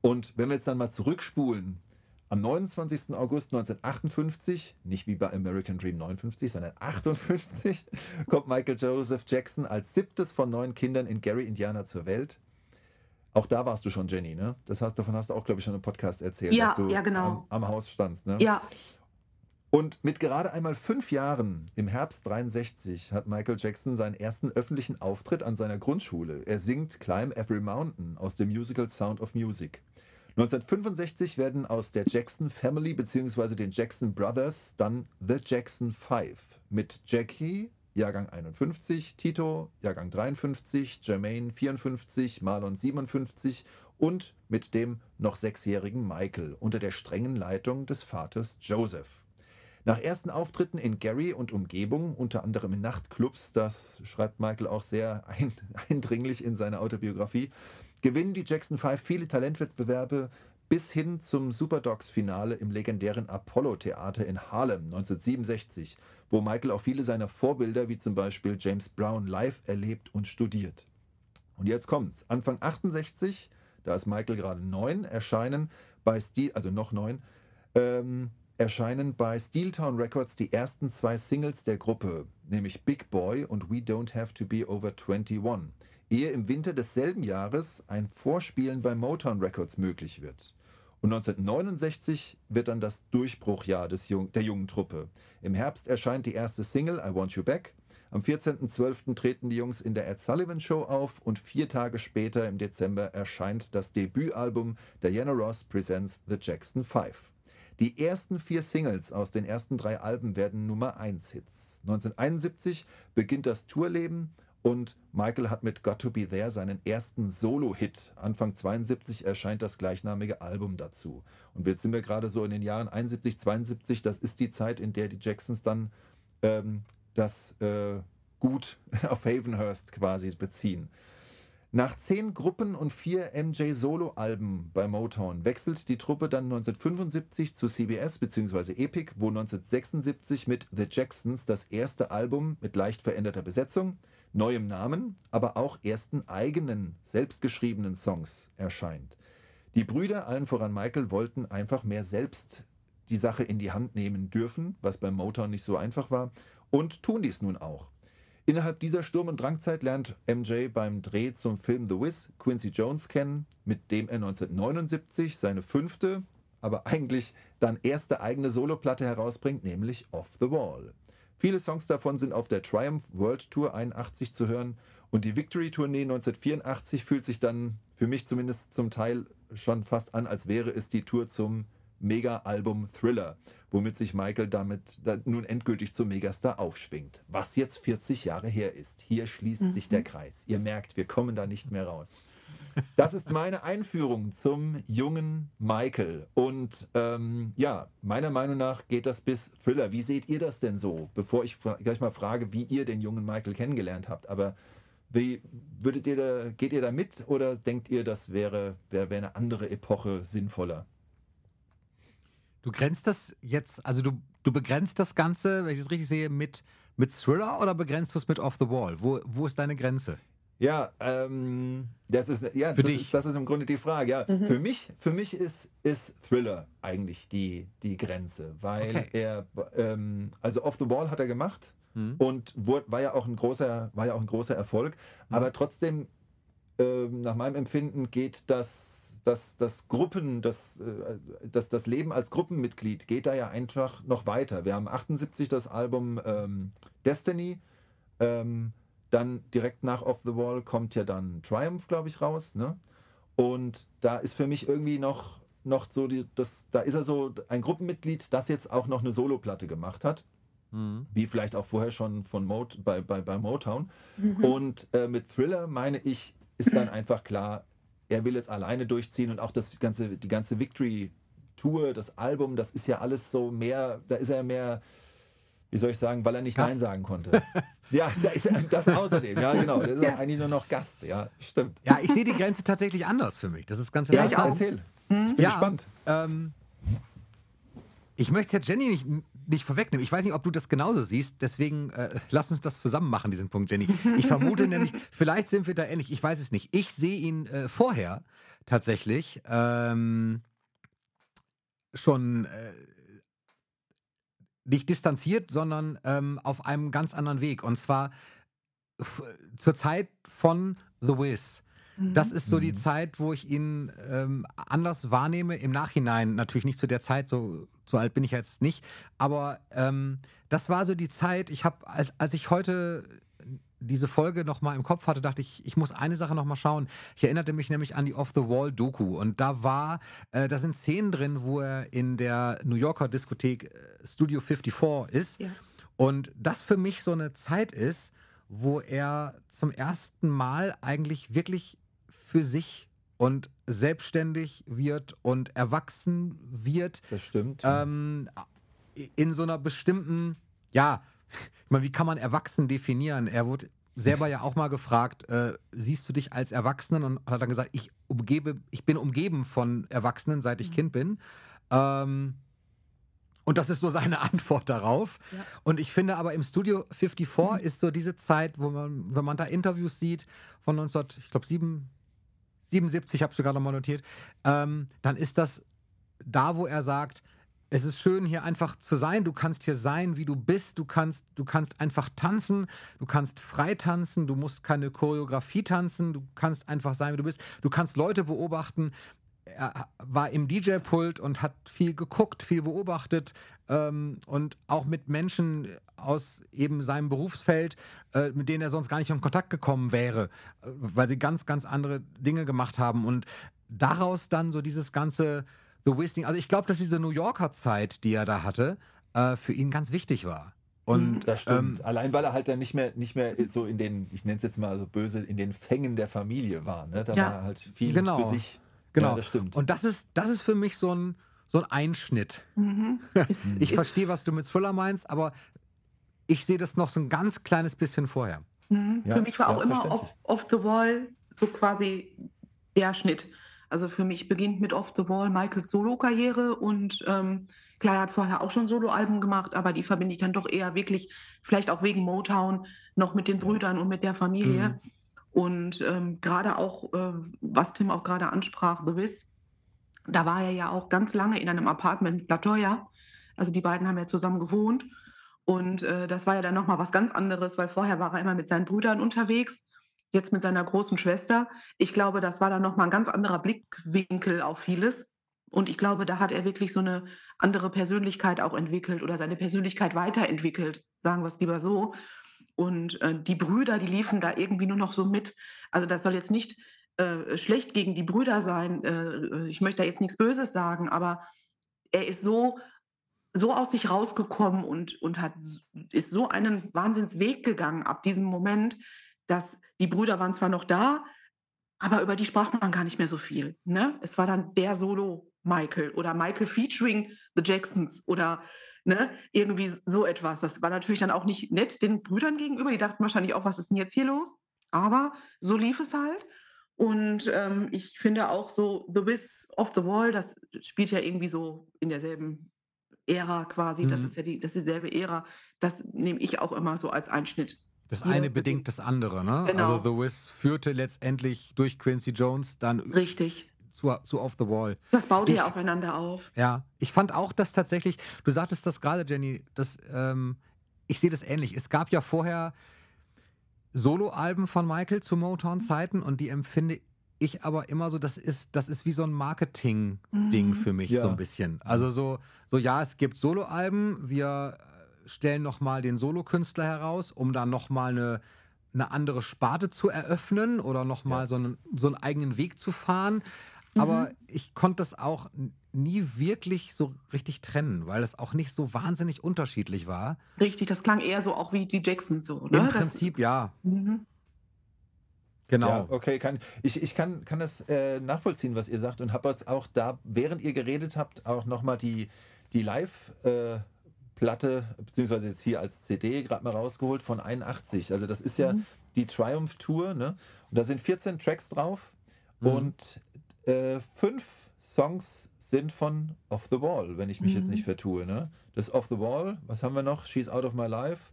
Und wenn wir jetzt dann mal zurückspulen, am 29. August 1958, nicht wie bei American Dream 59, sondern 58, [LAUGHS] kommt Michael Joseph Jackson als siebtes von neun Kindern in Gary, Indiana zur Welt. Auch da warst du schon, Jenny, ne? Das hast, davon hast du auch, glaube ich, schon im Podcast erzählt, ja, dass du ja, genau. am, am Haus standst, ne? Ja. Und mit gerade einmal fünf Jahren, im Herbst 63, hat Michael Jackson seinen ersten öffentlichen Auftritt an seiner Grundschule. Er singt Climb Every Mountain aus dem Musical Sound of Music. 1965 werden aus der Jackson Family bzw. den Jackson Brothers dann The Jackson Five mit Jackie, Jahrgang 51, Tito, Jahrgang 53, Jermaine 54, Marlon 57 und mit dem noch sechsjährigen Michael unter der strengen Leitung des Vaters Joseph. Nach ersten Auftritten in Gary und Umgebung, unter anderem in Nachtclubs, das schreibt Michael auch sehr [LAUGHS] eindringlich in seiner Autobiografie, gewinnen die Jackson 5 viele Talentwettbewerbe bis hin zum Superdogs-Finale im legendären Apollo-Theater in Harlem 1967, wo Michael auch viele seiner Vorbilder wie zum Beispiel James Brown live erlebt und studiert. Und jetzt kommt's. Anfang 68, da ist Michael gerade neun, erscheinen bei Steel, also noch neun, ähm, erscheinen bei Steeltown Records die ersten zwei Singles der Gruppe, nämlich Big Boy und We Don't Have to Be Over 21 ehe im Winter desselben Jahres ein Vorspielen bei Motown Records möglich wird. Und 1969 wird dann das Durchbruchjahr des Jung, der jungen Truppe. Im Herbst erscheint die erste Single I Want You Back. Am 14.12. treten die Jungs in der Ed Sullivan Show auf und vier Tage später im Dezember erscheint das Debütalbum Diana Ross Presents The Jackson 5. Die ersten vier Singles aus den ersten drei Alben werden Nummer 1 Hits. 1971 beginnt das Tourleben und Michael hat mit Got to Be There seinen ersten Solo-Hit. Anfang 72 erscheint das gleichnamige Album dazu. Und jetzt sind wir gerade so in den Jahren 71, 72. Das ist die Zeit, in der die Jacksons dann ähm, das äh, Gut [LAUGHS] auf Havenhurst quasi beziehen. Nach zehn Gruppen und vier MJ-Solo-Alben bei Motown wechselt die Truppe dann 1975 zu CBS bzw. Epic, wo 1976 mit The Jacksons das erste Album mit leicht veränderter Besetzung, neuem Namen, aber auch ersten eigenen, selbstgeschriebenen Songs erscheint. Die Brüder, allen voran Michael, wollten einfach mehr selbst die Sache in die Hand nehmen dürfen, was beim Motown nicht so einfach war, und tun dies nun auch. Innerhalb dieser Sturm- und Drangzeit lernt MJ beim Dreh zum Film The Wiz Quincy Jones kennen, mit dem er 1979 seine fünfte, aber eigentlich dann erste eigene Soloplatte herausbringt, nämlich Off the Wall. Viele Songs davon sind auf der Triumph World Tour 81 zu hören und die Victory Tournee 1984 fühlt sich dann für mich zumindest zum Teil schon fast an, als wäre es die Tour zum Mega-Album Thriller, womit sich Michael damit nun endgültig zum Megastar aufschwingt. Was jetzt 40 Jahre her ist. Hier schließt mhm. sich der Kreis. Ihr merkt, wir kommen da nicht mehr raus. Das ist meine Einführung zum jungen Michael. Und ähm, ja, meiner Meinung nach geht das bis Thriller. Wie seht ihr das denn so? Bevor ich gleich mal frage, wie ihr den jungen Michael kennengelernt habt. Aber wie würdet ihr da, geht ihr da mit oder denkt ihr, das wäre, wäre, wäre eine andere Epoche sinnvoller? Du grenzt das jetzt, also du, du begrenzt das Ganze, wenn ich es richtig sehe, mit, mit Thriller oder begrenzt du es mit Off the Wall? Wo, wo ist deine Grenze? Ja, ähm, das ist ja das ist, das ist, im Grunde die Frage. Ja, mhm. für mich, für mich ist, ist Thriller eigentlich die, die Grenze, weil okay. er ähm, also Off the Wall hat er gemacht mhm. und wurde, war ja auch ein großer, war ja auch ein großer Erfolg. Mhm. Aber trotzdem, ähm, nach meinem Empfinden geht das, das, das Gruppen, das, äh, das, das Leben als Gruppenmitglied geht da ja einfach noch weiter. Wir haben 78 das Album ähm, Destiny. Ähm, dann direkt nach Off the Wall kommt ja dann Triumph, glaube ich, raus. Ne? Und da ist für mich irgendwie noch, noch so, die, das, da ist er so ein Gruppenmitglied, das jetzt auch noch eine Soloplatte gemacht hat. Mhm. Wie vielleicht auch vorher schon von Mot bei, bei, bei Motown. Mhm. Und äh, mit Thriller, meine ich, ist dann einfach klar, er will jetzt alleine durchziehen und auch das ganze, die ganze Victory-Tour, das Album, das ist ja alles so mehr, da ist er mehr, wie soll ich sagen, weil er nicht Gast. Nein sagen konnte. ja, da ist er, das außerdem, ja genau, der ist Ja. auch eigentlich nur noch Gast, ja, stimmt. Ja, ich sehe die Grenze tatsächlich anders für mich. Das ist ganz Ja, interessant. erzähl. Ich bin Ja, gespannt. Ähm, ich möchte jetzt Jenny nicht, nicht vorwegnehmen. Ich weiß nicht, ob du das genauso siehst. Deswegen äh, lass uns das zusammen machen, diesen Punkt, Jenny. Ich vermute [LAUGHS] nämlich, vielleicht sind wir da ähnlich. Ich weiß es nicht. Ich sehe ihn äh, vorher tatsächlich ähm, schon äh, nicht distanziert, sondern ähm, auf einem ganz anderen Weg. Und zwar zur Zeit von The Wiz. Das ist so die Zeit, wo ich ihn ähm, anders wahrnehme. Im Nachhinein natürlich nicht zu der Zeit, so, so alt bin ich jetzt nicht. Aber ähm, das war so die Zeit, ich habe, als, als ich heute diese Folge nochmal im Kopf hatte, dachte ich, ich muss eine Sache nochmal schauen. Ich erinnerte mich nämlich an die Off-the-Wall-Doku. Und da war, äh, da sind Szenen drin, wo er in der New Yorker Diskothek äh, Studio 54 ist. Ja. Und das für mich so eine Zeit ist, wo er zum ersten Mal eigentlich wirklich für sich und selbstständig wird und erwachsen wird Das stimmt. ähm, in so einer bestimmten, ja, ich meine, wie kann man erwachsen definieren? Er wurde selber ja auch mal gefragt, äh, siehst du dich als Erwachsenen? Und hat dann gesagt, ich umgebe, ich bin umgeben von Erwachsenen, seit ich Kind bin. Ähm, und das ist so seine [LAUGHS] Antwort darauf. Ja. Und ich finde aber im Studio 54 ist so diese Zeit, wo man, wenn man da Interviews sieht von 19, ich glaube 77, habe ich sogar nochmal notiert, ähm, dann ist das da, wo er sagt, es ist schön, hier einfach zu sein. Du kannst hier sein, wie du bist. Du kannst, du kannst einfach tanzen. Du kannst frei tanzen. Du musst keine Choreografie tanzen. Du kannst einfach sein, wie du bist. Du kannst Leute beobachten. Er war im DJ-Pult und hat viel geguckt, viel beobachtet ähm, und auch mit Menschen aus eben seinem Berufsfeld, äh, mit denen er sonst gar nicht in Kontakt gekommen wäre, äh, weil sie ganz, ganz andere Dinge gemacht haben. Und daraus dann so dieses ganze The Whistling. Also ich glaube, dass diese New Yorker Zeit, die er da hatte, äh, für ihn ganz wichtig war. Und Das stimmt. ähm, Allein weil er halt dann nicht mehr, nicht mehr so in den, ich nenne es jetzt mal so böse, in den Fängen der Familie war. Ne? Da Ja. war er halt viel Genau. für sich. genau. Ja, das stimmt. Und das ist, das ist für mich so ein, so ein Einschnitt. Mhm. [LAUGHS] Ist, Ich verstehe, was du mit Thriller meinst, aber ich sehe das noch so ein ganz kleines bisschen vorher. Mhm. Ja, für mich war ja, auch immer off, off the Wall so quasi der Schnitt. Also für mich beginnt mit Off the Wall Michaels Solo-Karriere und ähm, klar, er hat vorher auch schon Soloalben gemacht, aber die verbinde ich dann doch eher wirklich, vielleicht auch wegen Motown, noch mit den Brüdern und mit der Familie. Mhm. Und ähm, gerade auch, äh, was Tim auch gerade ansprach, The Wiz, da war er ja auch ganz lange in einem Apartment mit Latoya. Also die beiden haben ja zusammen gewohnt. Und äh, das war ja dann nochmal was ganz anderes, weil vorher war er immer mit seinen Brüdern unterwegs, jetzt mit seiner großen Schwester. Ich glaube, das war dann nochmal ein ganz anderer Blickwinkel auf vieles. Und ich glaube, da hat er wirklich so eine andere Persönlichkeit auch entwickelt oder seine Persönlichkeit weiterentwickelt, sagen wir es lieber so. Und äh, die Brüder, die liefen da irgendwie nur noch so mit. Also das soll jetzt nicht äh, schlecht gegen die Brüder sein. Äh, ich möchte da jetzt nichts Böses sagen, aber er ist so, so aus sich rausgekommen und, und hat, ist so einen Wahnsinnsweg gegangen ab diesem Moment, dass die Brüder waren zwar noch da, aber über die sprach man gar nicht mehr so viel. Ne? Es war dann der Solo Michael oder Michael featuring The Jacksons oder ne, irgendwie so etwas. Das war natürlich dann auch nicht nett den Brüdern gegenüber. Die dachten wahrscheinlich auch, was ist denn jetzt hier los? Aber so lief es halt. Und ähm, ich finde auch so The Wiz of the Wall, das spielt ja irgendwie so in derselben Ära quasi. Das Mhm. ist ja die, das ist dieselbe Ära. Das nehme ich auch immer so als Einschnitt. Das eine bedingt das andere, ne? Genau. Also The Wiz führte letztendlich durch Quincy Jones dann Richtig. zu, zu Off the Wall. Das baute Ich- ja aufeinander auf. Ja, ich fand auch, dass tatsächlich, du sagtest das gerade, Jenny, dass, ähm, ich sehe das ähnlich. Es gab ja vorher Soloalben von Michael zu Motown-Zeiten und die empfinde ich aber immer so, das ist, das ist wie so ein Marketing-Ding Mhm. für mich Ja. so ein bisschen. Also so, so ja, es gibt Soloalben, wir stellen nochmal den Solokünstler heraus, um dann nochmal eine eine andere Sparte zu eröffnen oder nochmal ja. so, einen, so einen eigenen Weg zu fahren. Aber mhm. ich konnte das auch nie wirklich so richtig trennen, weil es auch nicht so wahnsinnig unterschiedlich war. Richtig, das klang eher so auch wie die Jackson so, ne? Im Prinzip das, ja. Mhm. Genau. Ja, okay, kann, ich, ich kann, kann das äh, nachvollziehen, was ihr sagt und habe jetzt auch da, während ihr geredet habt, auch nochmal die, die Live-Platte, äh, beziehungsweise jetzt hier als CD gerade mal rausgeholt von 81. Also das ist ja mhm. die Triumph Tour, ne? Und da sind 14 Tracks drauf mhm. und äh, fünf Songs sind von Off the Wall, wenn ich mich mhm. jetzt nicht vertue. Ne? Das Off the Wall, was haben wir noch? She's Out of My Life,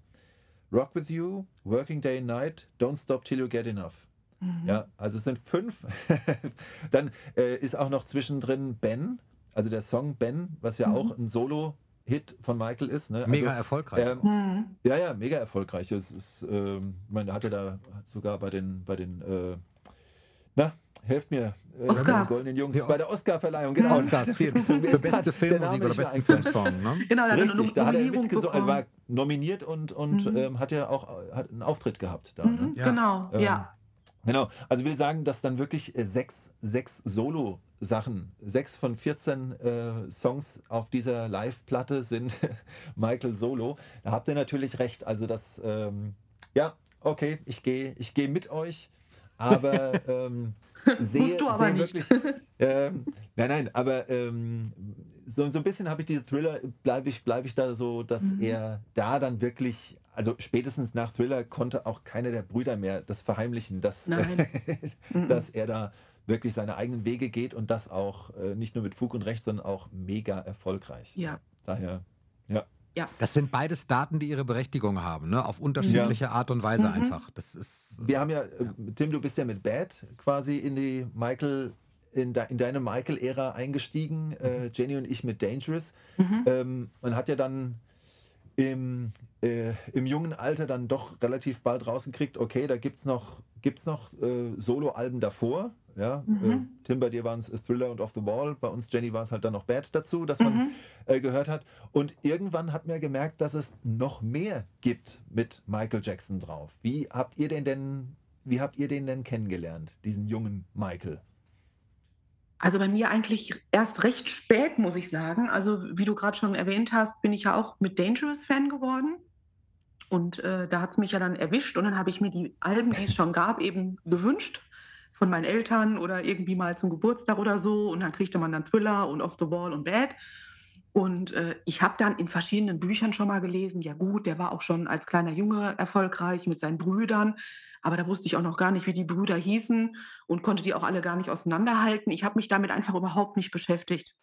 Rock with You, Working Day and Night, Don't Stop Till You Get Enough. Mhm. Ja, also es sind fünf. [LAUGHS] Dann äh, ist auch noch zwischendrin Ben, also der Song Ben, was ja mhm. auch ein Solo Hit von Michael ist. Ne? Also, mega erfolgreich. Ähm, mhm. Ja, ja, mega erfolgreich. Es ist, ähm, man hatte da sogar bei den, bei den, äh, na, helft mir, äh, Oscar. Goldenen Jungs, bei der Oscar-Verleihung, genau. Oscars [LAUGHS] für, für beste Filmmusik oder besten Filmsong, ne? [LAUGHS] Genau, Richtig, da hat er mitgesungen, also war nominiert und, und mhm. ähm, hat ja auch hat einen Auftritt gehabt da. Ne? Mhm, ja. Genau, ähm, ja. Genau, also will sagen, dass dann wirklich äh, sechs, sechs Solo-Sachen, sechs von 14 äh, Songs auf dieser Live-Platte sind [LAUGHS] Michael Solo. Da habt ihr natürlich recht. Also das, ähm, ja, okay, ich gehe ich geh mit euch, aber [LAUGHS] ähm, sehe, sehe wirklich. Ähm, nein, nein, aber ähm, so, so ein bisschen habe ich diese Thriller, bleibe ich, bleib ich da so, dass mhm. er da dann wirklich also spätestens nach Thriller konnte auch keiner der Brüder mehr das verheimlichen, dass, [LAUGHS] dass er da wirklich seine eigenen Wege geht und das auch äh, nicht nur mit Fug und Recht, sondern auch mega erfolgreich. Ja. Daher, ja. Ja. Das sind beides Daten, die ihre Berechtigung haben, ne? auf unterschiedliche ja. Art und Weise mhm. einfach. Das ist, Wir haben ja, äh, Tim, du bist ja mit Bad quasi in die Michael in, de, in deine Michael-Ära eingestiegen, äh, mhm. Jenny und ich mit Dangerous. Mhm. Ähm, man hat ja dann im, äh, im jungen Alter dann doch relativ bald rauskriegt, okay, da gibt es noch, gibt's noch äh, Solo-Alben davor. Ja, mhm. äh, Tim, bei dir waren es Thriller und Off the Wall, bei uns Jenny war es halt dann noch Bad dazu, dass man mhm. äh, gehört hat. Und irgendwann hat man gemerkt, dass es noch mehr gibt mit Michael Jackson drauf. Wie habt ihr den denn, wie habt ihr den denn kennengelernt, diesen jungen Michael? Also bei mir eigentlich erst recht spät, muss ich sagen. Also wie du gerade schon erwähnt hast, bin ich ja auch mit Dangerous Fan geworden. Und äh, da hat es mich ja dann erwischt und dann habe ich mir die Alben, die es schon gab, eben gewünscht von meinen Eltern oder irgendwie mal zum Geburtstag oder so. Und dann kriegte man dann Thriller und Off the Wall und Bad. Und äh, ich habe dann in verschiedenen Büchern schon mal gelesen, ja gut, der war auch schon als kleiner Junge erfolgreich mit seinen Brüdern. Aber da wusste ich auch noch gar nicht, wie die Brüder hießen und konnte die auch alle gar nicht auseinanderhalten. Ich habe mich damit einfach überhaupt nicht beschäftigt.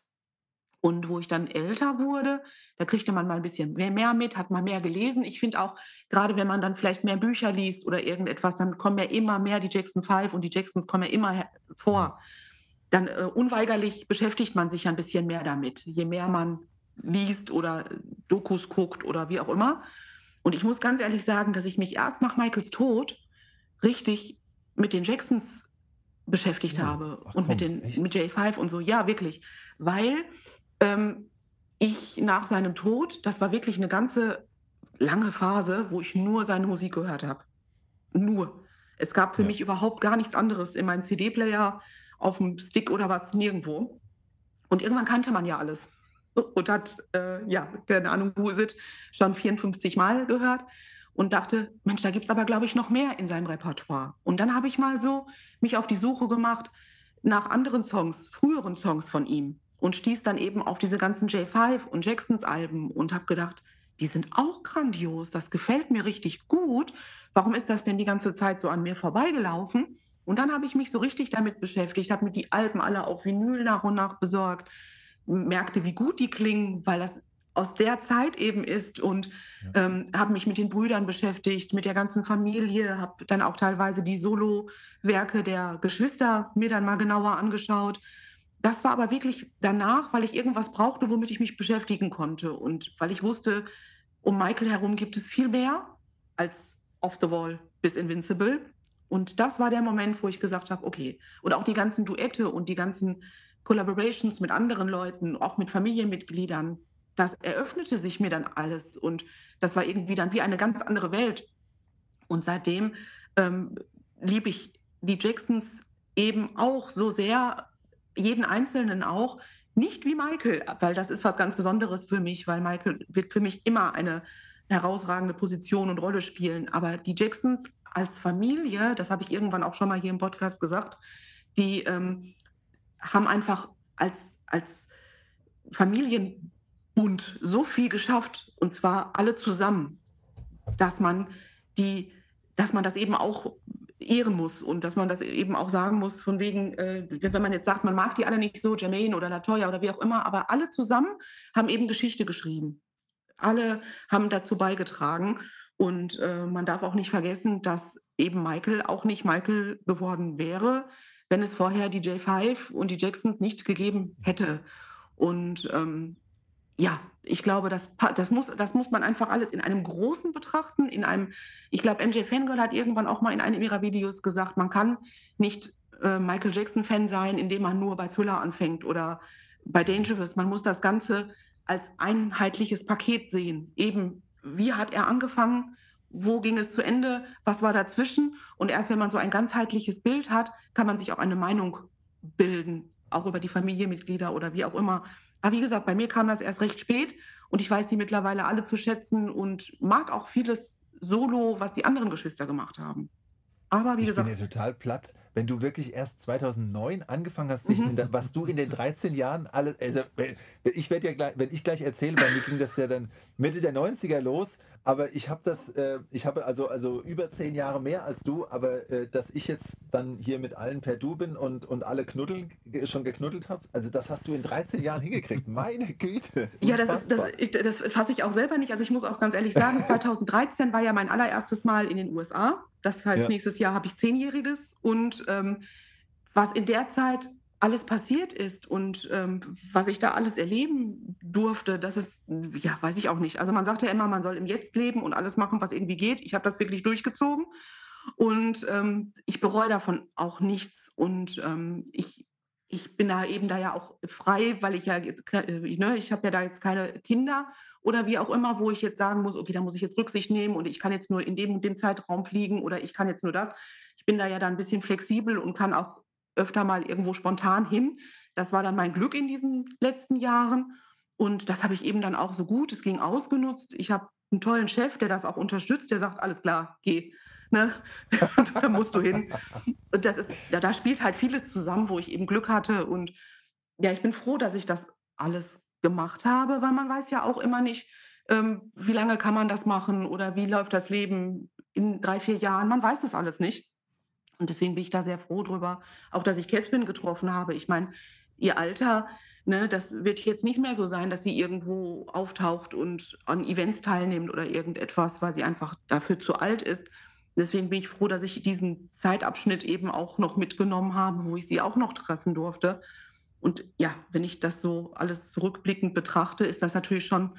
Und wo ich dann älter wurde, da kriegte man mal ein bisschen mehr, mit, hat mal mehr gelesen. Ich finde auch, gerade wenn man dann vielleicht mehr Bücher liest oder irgendetwas, dann kommen ja immer mehr die Jackson Five und die Jacksons kommen ja immer vor. Dann äh, unweigerlich beschäftigt man sich ja ein bisschen mehr damit, je mehr man liest oder Dokus guckt oder wie auch immer. Und ich muss ganz ehrlich sagen, dass ich mich erst nach Michaels Tod richtig mit den Jacksons beschäftigt ja. habe Ach, und komm, mit, den, mit J5 und so. Ja, wirklich. Weil ähm, ich nach seinem Tod, das war wirklich eine ganze lange Phase, wo ich nur seine Musik gehört habe. Nur. Es gab für ja. mich überhaupt gar nichts anderes in meinem CD-Player, auf dem Stick oder was, nirgendwo. Und irgendwann kannte man ja alles. Und hat, äh, ja, keine Ahnung, wo ist schon 54 Mal gehört und dachte, Mensch, da gibt es aber, glaube ich, noch mehr in seinem Repertoire. Und dann habe ich mal so mich auf die Suche gemacht nach anderen Songs, früheren Songs von ihm und stieß dann eben auf diese ganzen J5 und Jacksons Alben und habe gedacht, die sind auch grandios, das gefällt mir richtig gut. Warum ist das denn die ganze Zeit so an mir vorbeigelaufen? Und dann habe ich mich so richtig damit beschäftigt, habe mir die Alben alle auf Vinyl nach und nach besorgt, merkte, wie gut die klingen, weil das aus der Zeit eben ist und ja. ähm, habe mich mit den Brüdern beschäftigt, mit der ganzen Familie, habe dann auch teilweise die Solo-Werke der Geschwister mir dann mal genauer angeschaut. Das war aber wirklich danach, weil ich irgendwas brauchte, womit ich mich beschäftigen konnte und weil ich wusste, um Michael herum gibt es viel mehr als Off the Wall bis Invincible. Und das war der Moment, wo ich gesagt habe, okay. Und auch die ganzen Duette und die ganzen Collaborations mit anderen Leuten, auch mit Familienmitgliedern, das eröffnete sich mir dann alles und das war irgendwie dann wie eine ganz andere Welt. Und seitdem ähm, liebe ich die Jacksons eben auch so sehr, jeden Einzelnen auch, nicht wie Michael, weil das ist was ganz Besonderes für mich, weil Michael wird für mich immer eine herausragende Position und Rolle spielen. Aber die Jacksons als Familie, das habe ich irgendwann auch schon mal hier im Podcast gesagt, die ähm, haben einfach als, als Familienbund so viel geschafft, und zwar alle zusammen, dass man die, dass man das eben auch ehren muss und dass man das eben auch sagen muss, von wegen, äh, wenn man jetzt sagt, man mag die alle nicht so, Jermaine oder Latoya oder wie auch immer, aber alle zusammen haben eben Geschichte geschrieben. Alle haben dazu beigetragen und äh, man darf auch nicht vergessen, dass eben Michael auch nicht Michael geworden wäre, wenn es vorher die J5 und die Jacksons nicht gegeben hätte. Und ähm, ja, ich glaube, das, das, muss, das muss man einfach alles in einem Großen betrachten. In einem, ich glaube, MJ Fangirl hat irgendwann auch mal in einem ihrer Videos gesagt, man kann nicht äh, Michael Jackson-Fan sein, indem man nur bei Thriller anfängt oder bei Dangerous. Man muss das Ganze als einheitliches Paket sehen. Eben, wie hat er angefangen? Wo ging es zu Ende? Was war dazwischen? Und erst wenn man so ein ganzheitliches Bild hat, kann man sich auch eine Meinung bilden, auch über die Familienmitglieder oder wie auch immer. Aber wie gesagt, bei mir kam das erst recht spät und ich weiß sie mittlerweile alle zu schätzen und mag auch vieles solo, was die anderen Geschwister gemacht haben. Aber wie ich gesagt. bin ja total platt, wenn du wirklich erst 2009 angefangen hast, Mhm. der, was du in den 13 Jahren alles, also ich werde ja gleich, wenn ich gleich erzähle, bei mir ging das ja dann Mitte der 90er los, aber ich habe das, äh, ich habe also also über zehn Jahre mehr als du, aber äh, dass ich jetzt dann hier mit allen per Du bin und und alle knuddeln ge- schon geknuddelt habe, also das hast du in 13 Jahren hingekriegt, meine Güte. Ja, das, ist, das, das fasse ich auch selber nicht. Also ich muss auch ganz ehrlich sagen, [LAUGHS] 2013 war ja mein allererstes Mal in den USA. Das heißt, Ja. nächstes Jahr habe ich Zehnjähriges. Und ähm, was in der Zeit alles passiert ist und ähm, was ich da alles erleben durfte, das ist, ja, weiß ich auch nicht. Also man sagt ja immer, man soll im Jetzt leben und alles machen, was irgendwie geht. Ich habe das wirklich durchgezogen und ähm, ich bereue davon auch nichts. Und ähm, ich, ich bin da eben da ja auch frei, weil ich ja ke- äh, ich, ne, ich habe ja da jetzt keine Kinder oder wie auch immer, wo ich jetzt sagen muss, okay, da muss ich jetzt Rücksicht nehmen und ich kann jetzt nur in dem und dem Zeitraum fliegen oder ich kann jetzt nur das. Ich bin da ja dann ein bisschen flexibel und kann auch öfter mal irgendwo spontan hin. Das war dann mein Glück in diesen letzten Jahren. Und das habe ich eben dann auch so gut, es ging ausgenutzt. Ich habe einen tollen Chef, der das auch unterstützt, der sagt, alles klar, geh. Ne? [LAUGHS] da musst du hin. Und das ist, da, da spielt halt vieles zusammen, wo ich eben Glück hatte. Und ja, ich bin froh, dass ich das alles gemacht habe, weil man weiß ja auch immer nicht, ähm, wie lange kann man das machen oder wie läuft das Leben in drei, vier Jahren. Man weiß das alles nicht. Und deswegen bin ich da sehr froh drüber, auch dass ich Catherine getroffen habe. Ich meine, ihr Alter, ne, das wird jetzt nicht mehr so sein, dass sie irgendwo auftaucht und an Events teilnimmt oder irgendetwas, weil sie einfach dafür zu alt ist. Deswegen bin ich froh, dass ich diesen Zeitabschnitt eben auch noch mitgenommen habe, wo ich sie auch noch treffen durfte. Und ja, wenn ich das so alles zurückblickend betrachte, ist das natürlich schon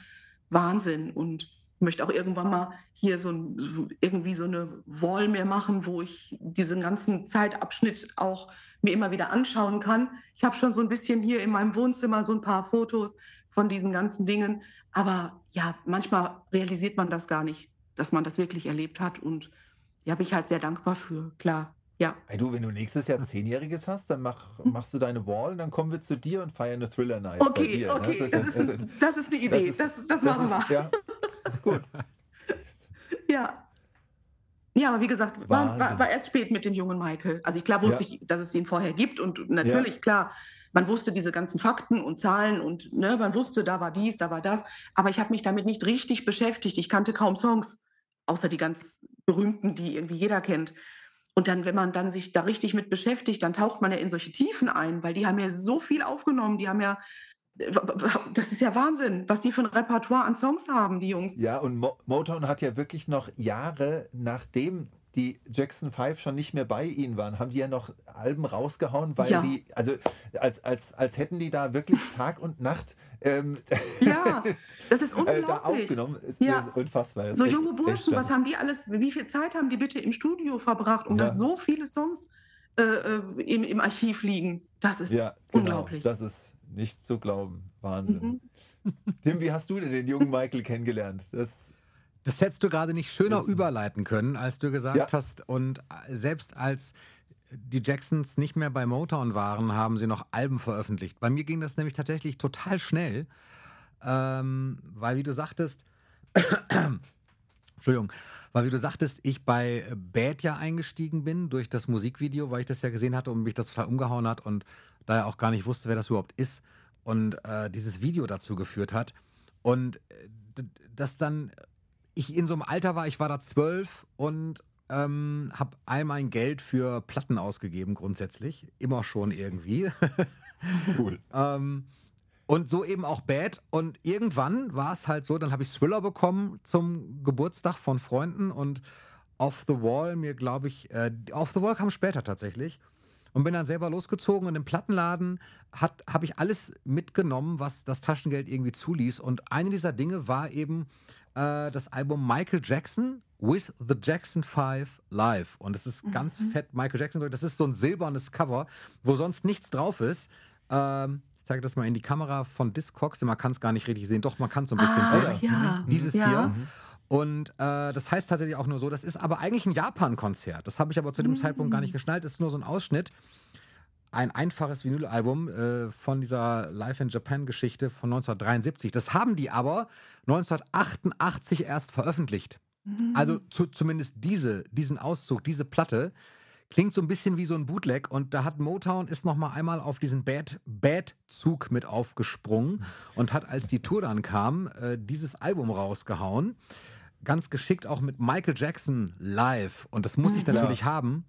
Wahnsinn. Und möchte auch irgendwann mal hier so, ein, so irgendwie so eine Wall mehr machen, wo ich diesen ganzen Zeitabschnitt auch mir immer wieder anschauen kann. Ich habe schon so ein bisschen hier in meinem Wohnzimmer so ein paar Fotos von diesen ganzen Dingen. Aber ja, manchmal realisiert man das gar nicht, dass man das wirklich erlebt hat. Und ja, bin ich halt sehr dankbar für, klar. Ja. Ey, du, wenn du nächstes Jahr Zehnjähriges hast, dann mach, machst du deine Wall und dann kommen wir zu dir und feiern eine Thriller Night bei Okay, dir. ne? okay, Das das ist- das ist- das ist eine Idee. ist- Das, das machen wir. Ja, ist gut. [LAUGHS] Ja. Ja, aber wie gesagt, war, war, war erst spät mit dem jungen Michael. Also ich klar wusste Ja. ich, dass es ihn vorher gibt und natürlich, klar, man wusste diese ganzen Fakten und Zahlen und ne, man wusste, da war dies, da war das, aber ich habe mich damit nicht richtig beschäftigt. Ich kannte kaum Songs, außer die ganz berühmten, die irgendwie jeder kennt. Und dann, wenn man dann sich da richtig mit beschäftigt, dann taucht man ja in solche Tiefen ein, weil die haben ja so viel aufgenommen, die haben ja, das ist ja Wahnsinn, was die für ein Repertoire an Songs haben, die Jungs. Ja, und Mo Motown hat ja wirklich noch Jahre, nachdem die Jackson 5 schon nicht mehr bei ihnen waren, haben die ja noch Alben rausgehauen, weil Ja. die, also als, als, als hätten die da wirklich Tag und Nacht ähm, [LAUGHS] Ja, [LAUGHS] das ist äh, da unglaublich. aufgenommen. Ist, Ja. ist unfassbar. Ist So echt- junge Burschen, was haben die alles, wie viel Zeit haben die bitte im Studio verbracht, um Ja. dass so viele Songs äh, äh, im, im Archiv liegen? Das ist Ja, genau. unglaublich. Das ist nicht zu glauben. Wahnsinn. Mhm. [LAUGHS] Tim, wie hast du denn den jungen Michael kennengelernt? Das, Das hättest du gerade nicht schöner überleiten können, als du gesagt Ja. hast. Und selbst als die Jacksons nicht mehr bei Motown waren, haben sie noch Alben veröffentlicht. Bei mir ging das nämlich tatsächlich total schnell, ähm, weil wie du sagtest, [COUGHS] Entschuldigung, weil wie du sagtest, ich bei Bad ja eingestiegen bin durch das Musikvideo, weil ich das ja gesehen hatte und mich das total umgehauen hat und da ja auch gar nicht wusste, wer das überhaupt ist und äh, dieses Video dazu geführt hat. Und äh, dass dann ich in so einem Alter war, ich war da zwölf und ähm, habe all mein Geld für Platten ausgegeben grundsätzlich, immer schon irgendwie. [LAUGHS] Cool. Ähm, und so eben auch Bad. Und irgendwann war es halt so, dann habe ich Thriller bekommen zum Geburtstag von Freunden und Off the Wall mir, glaube ich, äh, Off the Wall kam später tatsächlich. Und bin dann selber losgezogen und im Plattenladen habe ich alles mitgenommen, was das Taschengeld irgendwie zuließ. Und eine dieser Dinge war eben äh, das Album Michael Jackson with the Jackson 5 Live. Und es ist ganz fett Michael Jackson. Das ist so ein silbernes Cover, wo sonst nichts drauf ist. Ähm, ich zeige das mal in die Kamera von Discogs. Man kann es gar nicht richtig sehen. Doch, man kann es so ein bisschen Ah, sehen. ja. Dieses Ja. hier. Und äh, das heißt tatsächlich auch nur so, das ist aber eigentlich ein Japan-Konzert. Das habe ich aber zu dem Zeitpunkt gar nicht geschnallt. Das ist nur so ein Ausschnitt. Ein einfaches Vinylalbum äh, von dieser Live in Japan-Geschichte von 1973. Das haben die aber 1988 erst veröffentlicht. Also zu, zumindest diese, diesen Auszug, diese Platte klingt so ein bisschen wie so ein Bootleg und da hat Motown ist noch mal einmal auf diesen Bad Bad Zug mit aufgesprungen und hat als die Tour dann kam äh, dieses Album rausgehauen, ganz geschickt auch mit Michael Jackson live und das muss ich natürlich haben.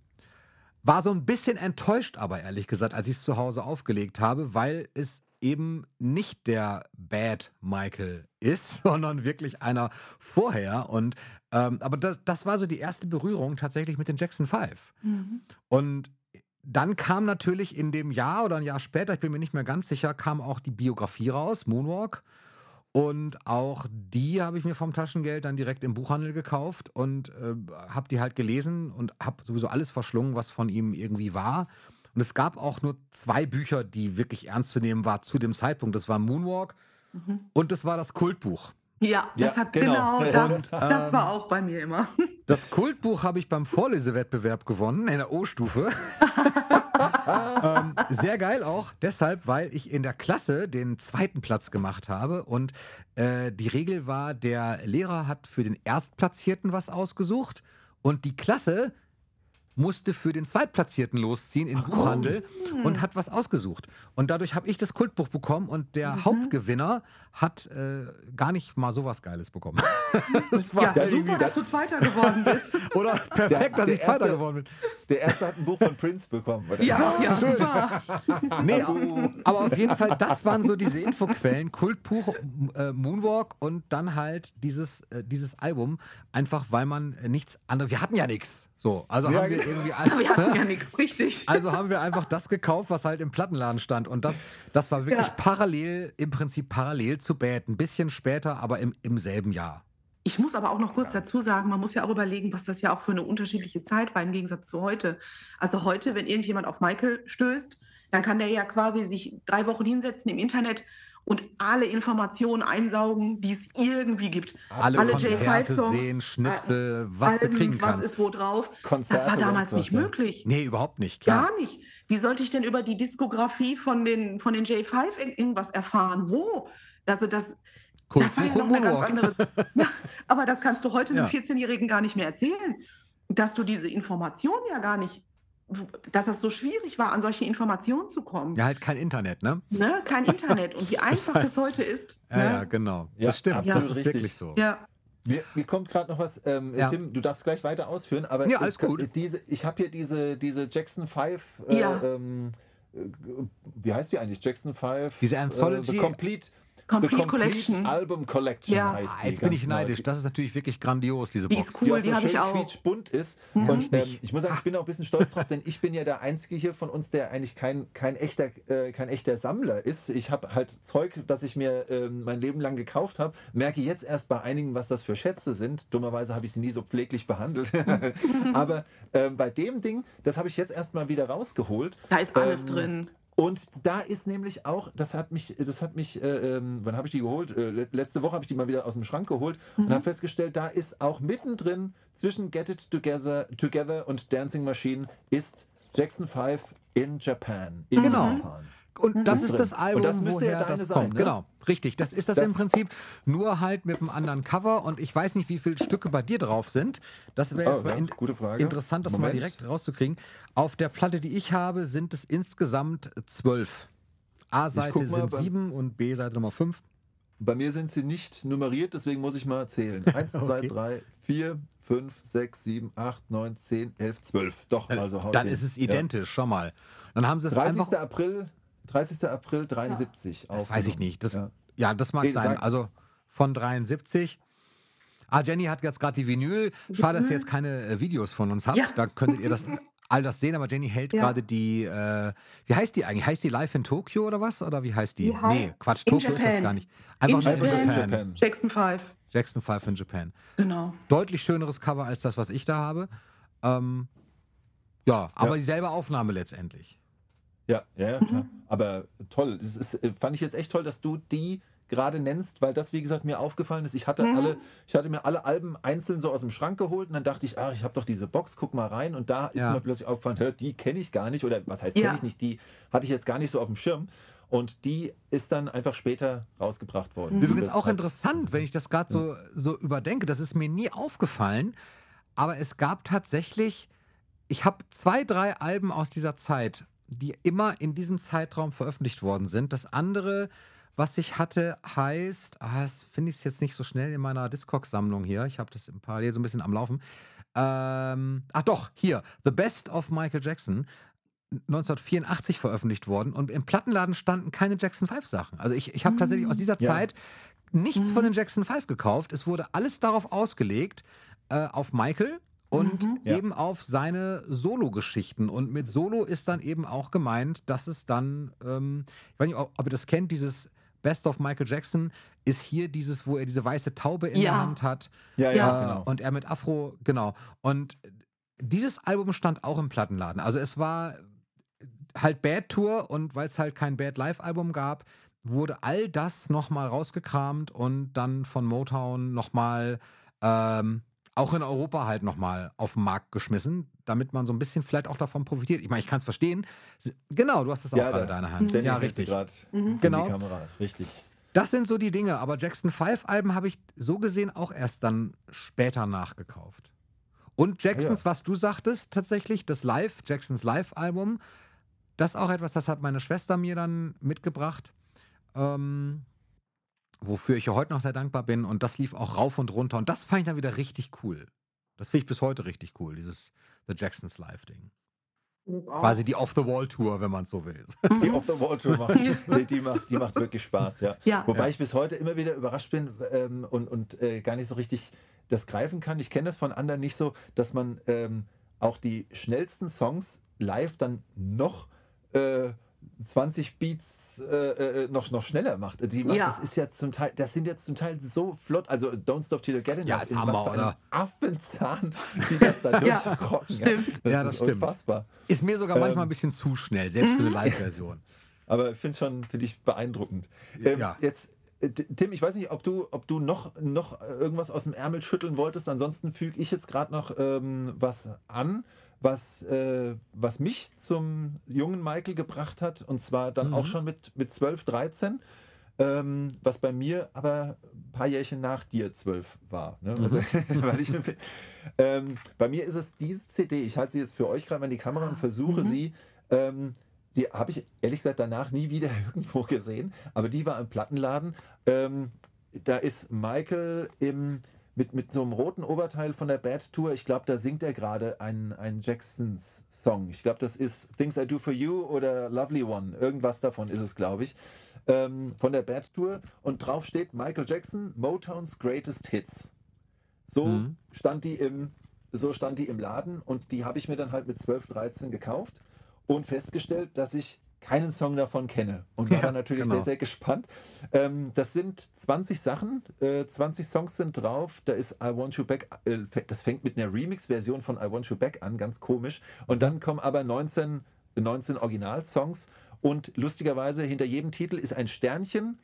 War so ein bisschen enttäuscht aber ehrlich gesagt, als ich es zu Hause aufgelegt habe, weil es eben nicht der Bad Michael ist, [LAUGHS] sondern wirklich einer vorher. Und ähm, aber das, das war so die erste Berührung tatsächlich mit den Jackson 5. Und dann kam natürlich in dem Jahr oder ein Jahr später, ich bin mir nicht mehr ganz sicher, kam auch die Biografie raus, Moonwalk. Und auch die habe ich mir vom Taschengeld dann direkt im Buchhandel gekauft und äh, habe die halt gelesen und habe sowieso alles verschlungen, was von ihm irgendwie war. Und es gab auch nur zwei Bücher, die wirklich ernst zu nehmen war zu dem Zeitpunkt. Das war Moonwalk und das war das Kultbuch. Ja, das Ja, hat genau. genau, das, Und, das ähm, war auch bei mir immer. Das Kultbuch habe ich beim Vorlesewettbewerb gewonnen, in der O-Stufe. [LAUGHS] ähm, sehr geil auch, deshalb, weil ich in der Klasse den zweiten Platz gemacht habe und äh, die Regel war, der Lehrer hat für den Erstplatzierten was ausgesucht und die Klasse musste für den Zweitplatzierten losziehen in Buchhandel und hat was ausgesucht. Und dadurch habe ich das Kultbuch bekommen und der Hauptgewinner hat äh, gar nicht mal sowas Geiles bekommen. [LAUGHS] das war Ja, irgendwie super, dass du Zweiter geworden bist. [LAUGHS] oder perfekt, dass der ich Zweiter erste- geworden bin. Der erste hat ein Buch von Prince bekommen. oder? Ja, ja, super. [LAUGHS] Nee, aber auf jeden Fall, das waren so diese Infoquellen. Kultbuch, äh, Moonwalk und dann halt dieses, äh, dieses Album. Einfach weil man äh, nichts anderes. Wir hatten ja nichts. So, also Ja, haben wir genau. irgendwie. [LAUGHS] Wir hatten ja [LAUGHS] nichts, richtig. Also haben wir einfach das gekauft, was halt im Plattenladen stand. Und das, das war wirklich Ja. parallel, im Prinzip parallel zu Bad. Ein bisschen später, aber im, im selben Jahr. Ich muss aber auch noch kurz dazu sagen, man muss ja auch überlegen, was das ja auch für eine unterschiedliche Zeit war im Gegensatz zu heute. Also heute, wenn irgendjemand auf Michael stößt, dann kann der ja quasi sich drei Wochen hinsetzen im Internet und alle Informationen einsaugen, die es irgendwie gibt. Alle Alle Konzerte J5-Songs, sehen, Schnipsel, was du Alben, kriegen was kannst. ist wo drauf. Konzerte, das war damals was, nicht ja. möglich. Nee, überhaupt nicht, klar. Gar nicht. Wie sollte ich denn über die Diskografie von den, von den J5 ir- irgendwas erfahren? Wo? Also das, das war ja noch eine ganz andere. [LAUGHS] Ja, aber das kannst du heute Ja. einem 14-Jährigen gar nicht mehr erzählen, dass du diese Information ja gar nicht, dass es so schwierig war, an solche Informationen zu kommen. Ja, halt kein Internet, ne? Ne? Kein [LAUGHS] Internet. Und wie einfach das heute ist. Ja, ne? ja, genau. Ja, das stimmt. das ist richtig. wirklich so. ja. Mir, mir kommt gerade noch was, ähm, Ja. Tim, du darfst gleich weiter ausführen, aber Ja, alles ich, gut. Diese, ich habe hier diese, diese Jackson 5, äh, Ja. ähm, äh, wie heißt die eigentlich? Jackson 5? Diese Anthology- Äh, the Complete, Complete the Complete Collection. Album Collection Ja. heißt Ah, die. jetzt bin ich neu. neidisch. Das ist natürlich wirklich grandios, diese Die Box. ist cool, die, die auch so habe ich schön auch. quietschbunt ist. ich Und ähm, nicht. ich muss sagen, ich bin auch ein bisschen stolz drauf, denn ich bin ja der Einzige hier von uns, der eigentlich kein, kein, echter, äh, kein echter Sammler ist. Ich habe halt Zeug, das ich mir ähm, mein Leben lang gekauft habe, merke jetzt erst bei einigen, was das für Schätze sind. Dummerweise habe ich sie nie so pfleglich behandelt. [LAUGHS] Aber ähm, bei dem Ding, das habe ich jetzt erst mal wieder rausgeholt. Da ist alles Ähm, drin. Und da ist nämlich auch, das hat mich, das hat mich, äh, ähm, wann habe ich die geholt? Äh, le- letzte Woche habe ich die mal wieder aus dem Schrank geholt und habe festgestellt, da ist auch mittendrin zwischen Get It Together, Together und Dancing Machine ist Jackson 5 in Japan. In Genau. Japan. Und das ist das Album, Und das müsste ja woher deine das sein, kommt. ne? Genau, richtig. Das ist das, Das- im Prinzip, nur halt mit einem anderen Cover. Und ich weiß nicht, wie viele Stücke bei dir drauf sind. Das wäre Oh, jetzt mal ja, in interessant, das mal Moment. direkt rauszukriegen. Auf der Platte, die ich habe, sind es insgesamt zwölf. A-Seite mal sind sieben und B-Seite Nummer fünf. Bei mir sind sie nicht nummeriert, deswegen muss ich mal zählen. 1, 2, Okay. 3, 4, 5, 6, 7, 8, 9, 10, 11, 12. Doch, also haut Dann hin. ist es Ja. identisch, schon mal. Dann haben sie es 30. einfach. April, 30. April 73. Das weiß ich nicht. Das, ja. Ja. das mag Nee, sein. sag- Also von 73. Ah, Jenny hat jetzt gerade die Vinyl. Schade, dass ihr jetzt keine äh, Videos von uns habt. Ja. Da könntet ihr das [LAUGHS] all das sehen. Aber Jenny hält Ja. gerade die. Äh, wie heißt die eigentlich? Heißt die Live in Tokyo oder was? Oder wie heißt die? Die heißt nee, Quatsch. In Tokyo ist das Japan. gar nicht. Einfach In nur in Japan. Japan. Japan. Jackson 5. Jackson 5 in Japan. Genau. Deutlich schöneres Cover als das, was ich da habe. Ähm, ja, aber dieselbe Aufnahme letztendlich. Ja, ja, klar. Aber toll. Das ist, äh, fand ich jetzt echt toll, dass du die gerade nennst, weil das, wie gesagt, mir aufgefallen ist. Ich hatte alle, ich hatte mir alle Alben einzeln so aus dem Schrank geholt und dann dachte ich, ah, ich habe doch diese Box, guck mal rein. Und da ist Ja. mir plötzlich aufgefallen, hör, die kenne ich gar nicht. Oder was heißt, kenne Ja. ich nicht, die hatte ich jetzt gar nicht so auf dem Schirm. Und die ist dann einfach später rausgebracht worden. Übrigens Das auch interessant, wenn ich das gerade so, so überdenke. Das ist mir nie aufgefallen. Aber es gab tatsächlich, ich habe zwei, drei Alben aus dieser Zeit, die immer in diesem Zeitraum veröffentlicht worden sind. Das andere, was ich hatte, heißt, ah, das finde ich jetzt nicht so schnell in meiner Discog-Sammlung hier. Ich habe das im Parallel so ein bisschen am Laufen. Ähm, ach doch, hier, The Best of Michael Jackson. 1984 veröffentlicht worden und im Plattenladen standen keine Jackson 5 Sachen. Also ich, ich habe tatsächlich aus dieser Ja. Zeit nichts von den Jackson 5 gekauft. Es wurde alles darauf ausgelegt, äh, auf Michael und Ja. eben auf seine Solo-Geschichten. Und mit Solo ist dann eben auch gemeint, dass es dann, ähm, ich weiß nicht, ob, ob ihr das kennt, dieses Best of Michael Jackson ist hier dieses, wo er diese weiße Taube in der Ja. Hand hat. Ja, Ja. ja, Äh, genau. Und er mit Afro, genau. Und dieses Album stand auch im Plattenladen. Also es war halt Bad Tour und weil es halt kein Bad Live Album gab, wurde all das nochmal rausgekramt und dann von Motown nochmal ähm, auch in Europa halt nochmal auf den Markt geschmissen, damit man so ein bisschen vielleicht auch davon profitiert. Ich meine, ich kann es verstehen. Genau, du hast es auch Ja, gerade da- in deiner Hand. Ja, richtig. in Genau. Die Kamera. Richtig. Das sind so die Dinge, aber Jackson 5 Alben habe ich so gesehen auch erst dann später nachgekauft. Und Jacksons, was du sagtest, tatsächlich, das Live, Jacksons Live-Album, das ist auch etwas, das hat meine Schwester mir dann mitgebracht, ähm, wofür ich ja heute noch sehr dankbar bin. Und das lief auch rauf und runter. Und das fand ich dann wieder richtig cool. Das finde ich bis heute richtig cool, dieses The Jacksons Live-Ding. Quasi die Off-the-Wall-Tour, wenn man es so will. [LAUGHS] Die Off the Wall Tour macht, die, die macht, die macht wirklich Spaß, ja. Ja. Wobei Ja. ich bis heute immer wieder überrascht bin ähm, und, und äh, gar nicht so richtig das greifen kann. Ich kenne das von anderen nicht so, dass man ähm, auch die schnellsten Songs live dann noch äh, 20 Beats äh, äh, noch, noch schneller macht. Die macht Ja. Das ist ja zum Teil, das sind jetzt zum Teil so flott. Also Don't Stop Till You Get Enough. Ja, ist in Hammer, was für oder? Affenzahn, [LAUGHS] die das da Ja, durchrocken. stimmt. Das Ja, das ist stimmt. unfassbar. Ist mir sogar manchmal ein bisschen zu schnell, selbst für eine Live-Version. [LAUGHS] Aber ich finde es schon finde ich beeindruckend. Ähm, Ja. Jetzt, äh, Tim, ich weiß nicht, ob du, ob du noch, noch irgendwas aus dem Ärmel schütteln wolltest. Ansonsten füge ich jetzt gerade noch ähm, was an, was, äh, was mich zum jungen Michael gebracht hat. Und zwar dann auch schon mit, mit 12, 13. Ähm, was bei mir aber ein paar Jährchen nach dir zwölf war. Ne? Also, [LAUGHS] weil ich, ähm, bei mir ist es diese CD, ich halte sie jetzt für euch gerade mal in die Kamera und versuche sie. Ähm, die habe ich ehrlich gesagt danach nie wieder [LAUGHS] irgendwo gesehen, aber die war im Plattenladen. Ähm, da ist Michael im, mit, mit so einem roten Oberteil von der Bad Tour. Ich glaube, da singt er gerade einen, einen Jacksons Song. Ich glaube, das ist Things I Do For You oder Lovely One. Irgendwas davon ist es, glaube ich. Ähm, von der Bad Tour. Und drauf steht Michael Jackson, Motowns Greatest Hits. So stand die im, so stand die im Laden und die habe ich mir dann halt mit 12, 13 gekauft und festgestellt, dass ich keinen Song davon kenne. Und war Ja, dann natürlich genau. sehr, sehr gespannt. Ähm, das sind 20 Sachen, äh, 20 Songs sind drauf. Da ist I Want You Back, äh, das fängt mit einer Remix-Version von I Want You Back an, ganz komisch. Und dann kommen aber 19, 19 Originalsongs. und lustigerweise hinter jedem Titel ist ein Sternchen.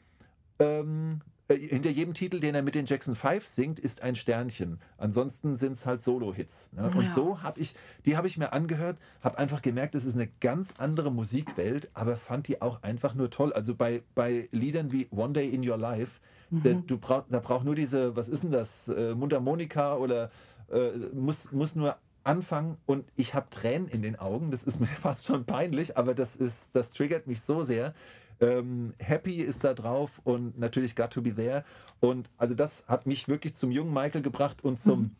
Ähm, äh, hinter jedem Titel, den er mit den Jackson 5 singt, ist ein Sternchen. Ansonsten sind es halt Solo-Hits. Ne? Und Ja. so habe ich, die habe ich mir angehört, habe einfach gemerkt, es ist eine ganz andere Musikwelt, aber fand die auch einfach nur toll. Also bei, bei Liedern wie One Day in Your Life, der, du brauch, da braucht nur diese, was ist denn das, äh, Mundharmonika oder äh, muss, muss nur anfangen und ich habe Tränen in den Augen. Das ist [LAUGHS] mir fast schon peinlich, aber das ist, das triggert mich so sehr. Ähm, Happy ist da drauf und natürlich Got to Be There. Und also das hat mich wirklich zum jungen Michael gebracht und zum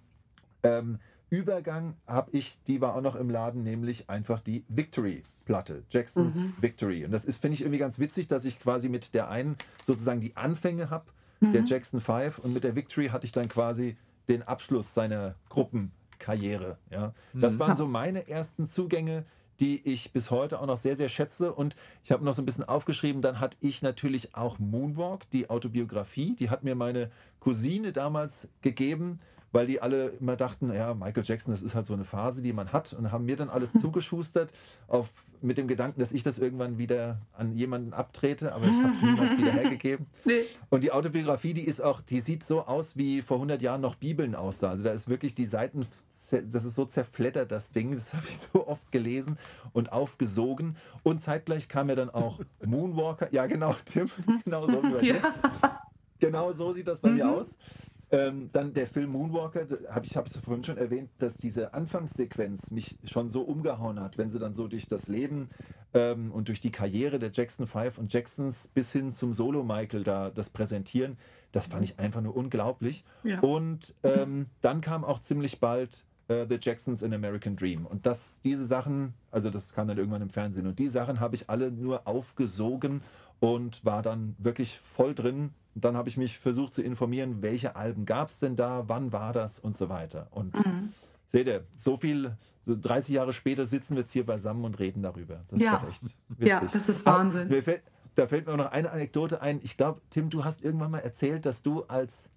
ähm, Übergang habe ich, die war auch noch im Laden, nämlich einfach die Victory-Platte, Jacksons Victory. Und das ist, finde ich, irgendwie ganz witzig, dass ich quasi mit der einen sozusagen die Anfänge habe, der Jackson 5, und mit der Victory hatte ich dann quasi den Abschluss seiner Gruppenkarriere. Ja. Das waren so meine ersten Zugänge, die ich bis heute auch noch sehr, sehr schätze. Und ich habe noch so ein bisschen aufgeschrieben, dann hatte ich natürlich auch Moonwalk, die Autobiografie. Die hat mir meine Cousine damals gegeben, weil die alle immer dachten, ja, Michael Jackson, das ist halt so eine Phase, die man hat und haben mir dann alles [LAUGHS] zugeschustert auf, mit dem Gedanken, dass ich das irgendwann wieder an jemanden abtrete, aber ich habe es niemals wieder [LAUGHS] hergegeben. Nee. Und die Autobiografie, die ist auch, die sieht so aus, wie vor 100 Jahren noch Bibeln aussah. Also da ist wirklich die Seiten, das ist so zerflettert, das Ding. Das [LAUGHS] habe ich so oft gelesen und aufgesogen. Und zeitgleich kam ja dann auch Moonwalker. Ja, genau, Tim, genau so. wie bei dir. Genau so sieht das bei mir aus. Ähm, dann der Film Moonwalker, da hab ich habe es vorhin schon erwähnt, dass diese Anfangssequenz mich schon so umgehauen hat, wenn sie dann so durch das Leben ähm, und durch die Karriere der Jackson 5 und Jacksons bis hin zum Solo Michael da das präsentieren, das fand ich einfach nur unglaublich. Ja. Und ähm, dann kam auch ziemlich bald äh, The Jacksons in American Dream. Und das, diese Sachen, also das kam dann irgendwann im Fernsehen. Und die Sachen habe ich alle nur aufgesogen und war dann wirklich voll drin. Dann habe ich mich versucht zu informieren, welche Alben gab es denn da, wann war das und so weiter. Und seht ihr, so viel, so 30 Jahre später sitzen wir jetzt hier beisammen und reden darüber. Das Ja. ist doch echt witzig. Ja, das ist Wahnsinn. Mir fällt, da fällt mir auch noch eine Anekdote ein. Ich glaube, Tim, du hast irgendwann mal erzählt, dass du als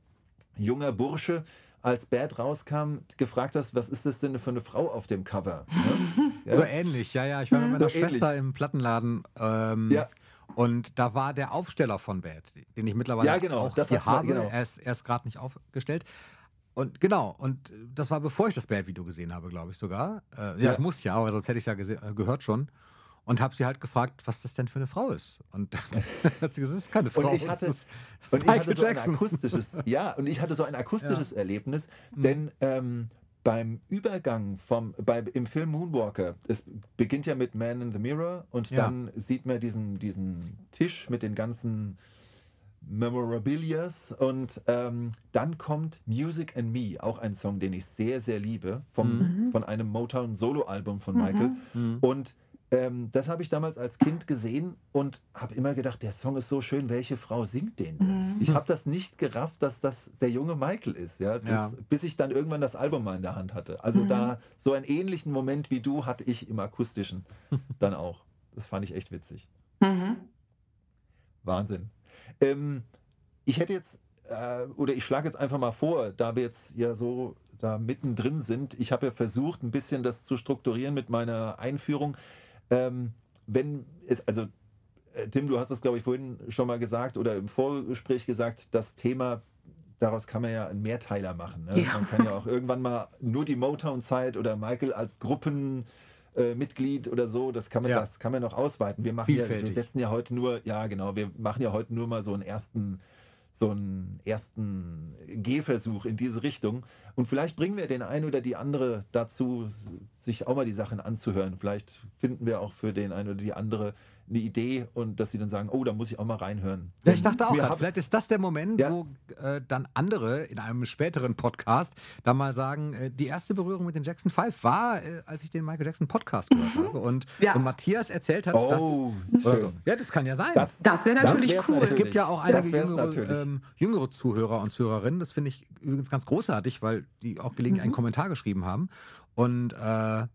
junger Bursche, als Bad rauskam, gefragt hast, was ist das denn für eine Frau auf dem Cover? [LAUGHS] Ne? Ja? So ähnlich, ja, ja. Ich war mit meiner So ähnlich. Schwester im Plattenladen. Ähm, Ja. Und da war der Aufsteller von Bad, den ich mittlerweile Ja, genau, auch das hier habe. genau. Er ist, ist gerade nicht aufgestellt. Und genau, und das war bevor ich das Bad-Video gesehen habe, glaube ich sogar. Äh, ja, Ja. das muss ja, aber sonst hätte ich es ja äh, gehört schon. Und habe sie halt gefragt, was das denn für eine Frau ist. Und [LAUGHS] hat sie gesagt, es ist keine Frau. Und ich hatte, das ist, das und ich hatte so ein akustisches, ja, und ich hatte so ein [LAUGHS] akustisches Erlebnis, denn ähm, beim Übergang vom, bei, im Film Moonwalker, es beginnt ja mit Man in the Mirror und Ja. dann sieht man diesen, diesen Tisch mit den ganzen Memorabilias und ähm, dann kommt Music and Me, auch ein Song, den ich sehr, sehr liebe, vom, von einem Motown-Solo-Album von Michael. Und ähm, das habe ich damals als Kind gesehen und habe immer gedacht, der Song ist so schön, welche Frau singt den denn? Ich habe das nicht gerafft, dass das der junge Michael ist, ja, das, Ja. bis ich dann irgendwann das Album mal in der Hand hatte. Also da so einen ähnlichen Moment wie du hatte ich im akustischen [LAUGHS] dann auch. Das fand ich echt witzig. Mhm. Wahnsinn. Ähm, ich hätte jetzt, äh, oder ich schlage jetzt einfach mal vor, da wir jetzt ja so da mittendrin sind, ich habe ja versucht, ein bisschen das zu strukturieren mit meiner Einführung. Ähm, wenn es, also äh, Tim, du hast das, glaube ich, vorhin schon mal gesagt oder im Vorgespräch gesagt, das Thema, daraus kann man ja einen Mehrteiler machen. Ne? Ja. Man kann ja auch irgendwann mal nur die Motown-Zeit oder Michael als Gruppenmitglied äh, oder so, das kann man, Ja. das kann man noch ausweiten. Wir machen ja, wir setzen ja heute nur, ja genau, wir machen ja heute nur mal so einen ersten, so einen ersten Gehversuch in diese Richtung. Und vielleicht bringen wir den einen oder die andere dazu, sich auch mal die Sachen anzuhören. Vielleicht finden wir auch für den einen oder die andere eine Idee und dass sie dann sagen, oh, da muss ich auch mal reinhören. Ja, ich dachte auch, grad, vielleicht ist das der Moment, Ja. wo äh, dann andere in einem späteren Podcast da mal sagen, äh, die erste Berührung mit den Jackson 5 war, äh, als ich den Michael Jackson Podcast gehört habe und, Ja. und Matthias erzählt hat, Oh, dass, oder schön. so. Ja, das kann ja sein. Das, Das wäre natürlich wär's cool. es gibt ja auch Das einige jüngere, natürlich. ähm, jüngere Zuhörer und Zuhörerinnen. Das finde ich übrigens ganz großartig, weil die auch gelegentlich einen Kommentar geschrieben haben. Und äh,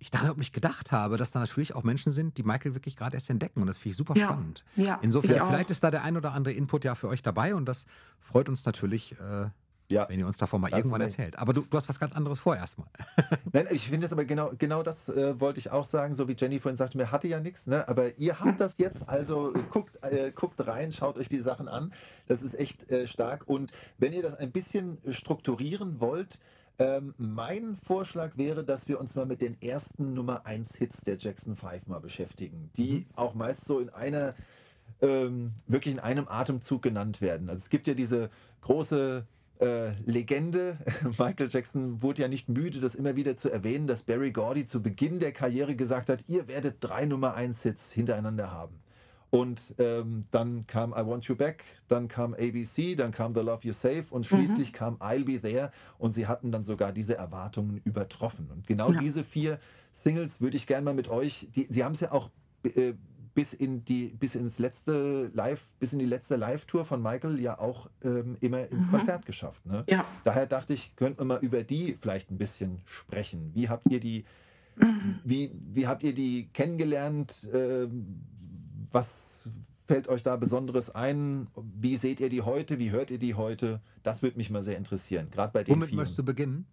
ich dann nicht gedacht habe, dass da natürlich auch Menschen sind, die Michael wirklich gerade erst entdecken. Und das finde ich super Ja. spannend. Ja, Insofern, vielleicht ist da der ein oder andere Input ja für euch dabei und das freut uns natürlich äh, Ja. wenn ihr uns davon mal Das irgendwann erzählt. Aber du, du hast was ganz anderes vor erstmal. [LAUGHS] Nein, ich finde es aber genau, genau das äh, wollte ich auch sagen, so wie Jenny vorhin sagte, mir hatte ja nichts, ne? aber ihr habt das jetzt, also guckt, äh, guckt rein, schaut euch die Sachen an, das ist echt äh, stark und wenn ihr das ein bisschen strukturieren wollt, ähm, mein Vorschlag wäre, dass wir uns mal mit den ersten Nummer 1 Hits der Jackson 5 mal beschäftigen, die auch meist so in einer ähm, wirklich in einem Atemzug genannt werden. Also es gibt ja diese große äh, Legende, [LAUGHS] Michael Jackson wurde ja nicht müde, das immer wieder zu erwähnen, dass Barry Gordy zu Beginn der Karriere gesagt hat, ihr werdet drei Nummer 1 Hits hintereinander haben. Und ähm, dann kam I Want You Back, dann kam ABC, dann kam The Love You Save und schließlich kam I'll Be There und sie hatten dann sogar diese Erwartungen übertroffen. Und genau Ja. diese vier Singles würde ich gerne mal mit euch, die, sie haben es ja auch äh, bis in die bis ins letzte Live bis in die letzte Live-Tour von Michael ja auch ähm, immer ins Konzert geschafft. Ne? Ja. Daher dachte ich, könnten wir mal über die vielleicht ein bisschen sprechen. Wie habt ihr die wie, wie habt ihr die kennengelernt? Ähm, was fällt euch da Besonderes ein? Wie seht ihr die heute? Wie hört ihr die heute? Das würde mich mal sehr interessieren, gerade bei den Womit vielen. möchtest du beginnen?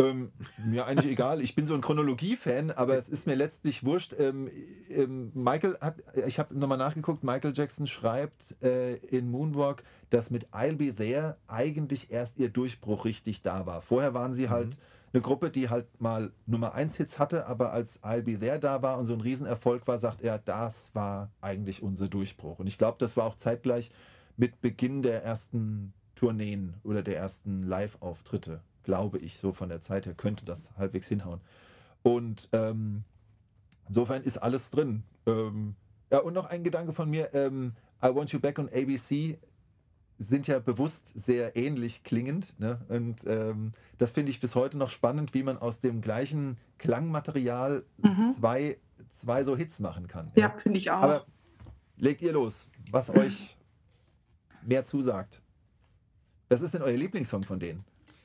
Ähm, mir eigentlich [LAUGHS] egal. Ich bin so ein Chronologie-Fan, aber es ist mir letztlich wurscht. Ähm, ähm, Michael hat, ich habe nochmal nachgeguckt, Michael Jackson schreibt äh, in Moonwalk, dass mit I'll Be There eigentlich erst ihr Durchbruch richtig da war. Vorher waren sie halt eine Gruppe, die halt mal Nummer 1 Hits hatte, aber als I'll Be There da war und so ein Riesenerfolg war, sagt er, das war eigentlich unser Durchbruch. Und ich glaube, das war auch zeitgleich mit Beginn der ersten Tourneen oder der ersten Live-Auftritte, glaube ich, so von der Zeit her könnte das halbwegs hinhauen. Und ähm, insofern ist alles drin. Ähm, ja, und noch ein Gedanke von mir, ähm, I Want You Back und ABC sind ja bewusst sehr ähnlich klingend. Ne? Und ähm, das finde ich bis heute noch spannend, wie man aus dem gleichen Klangmaterial zwei, zwei so Hits machen kann. Ja, finde ich auch. Aber legt ihr los, was euch mehr zusagt. Was ist denn euer Lieblingssong von denen?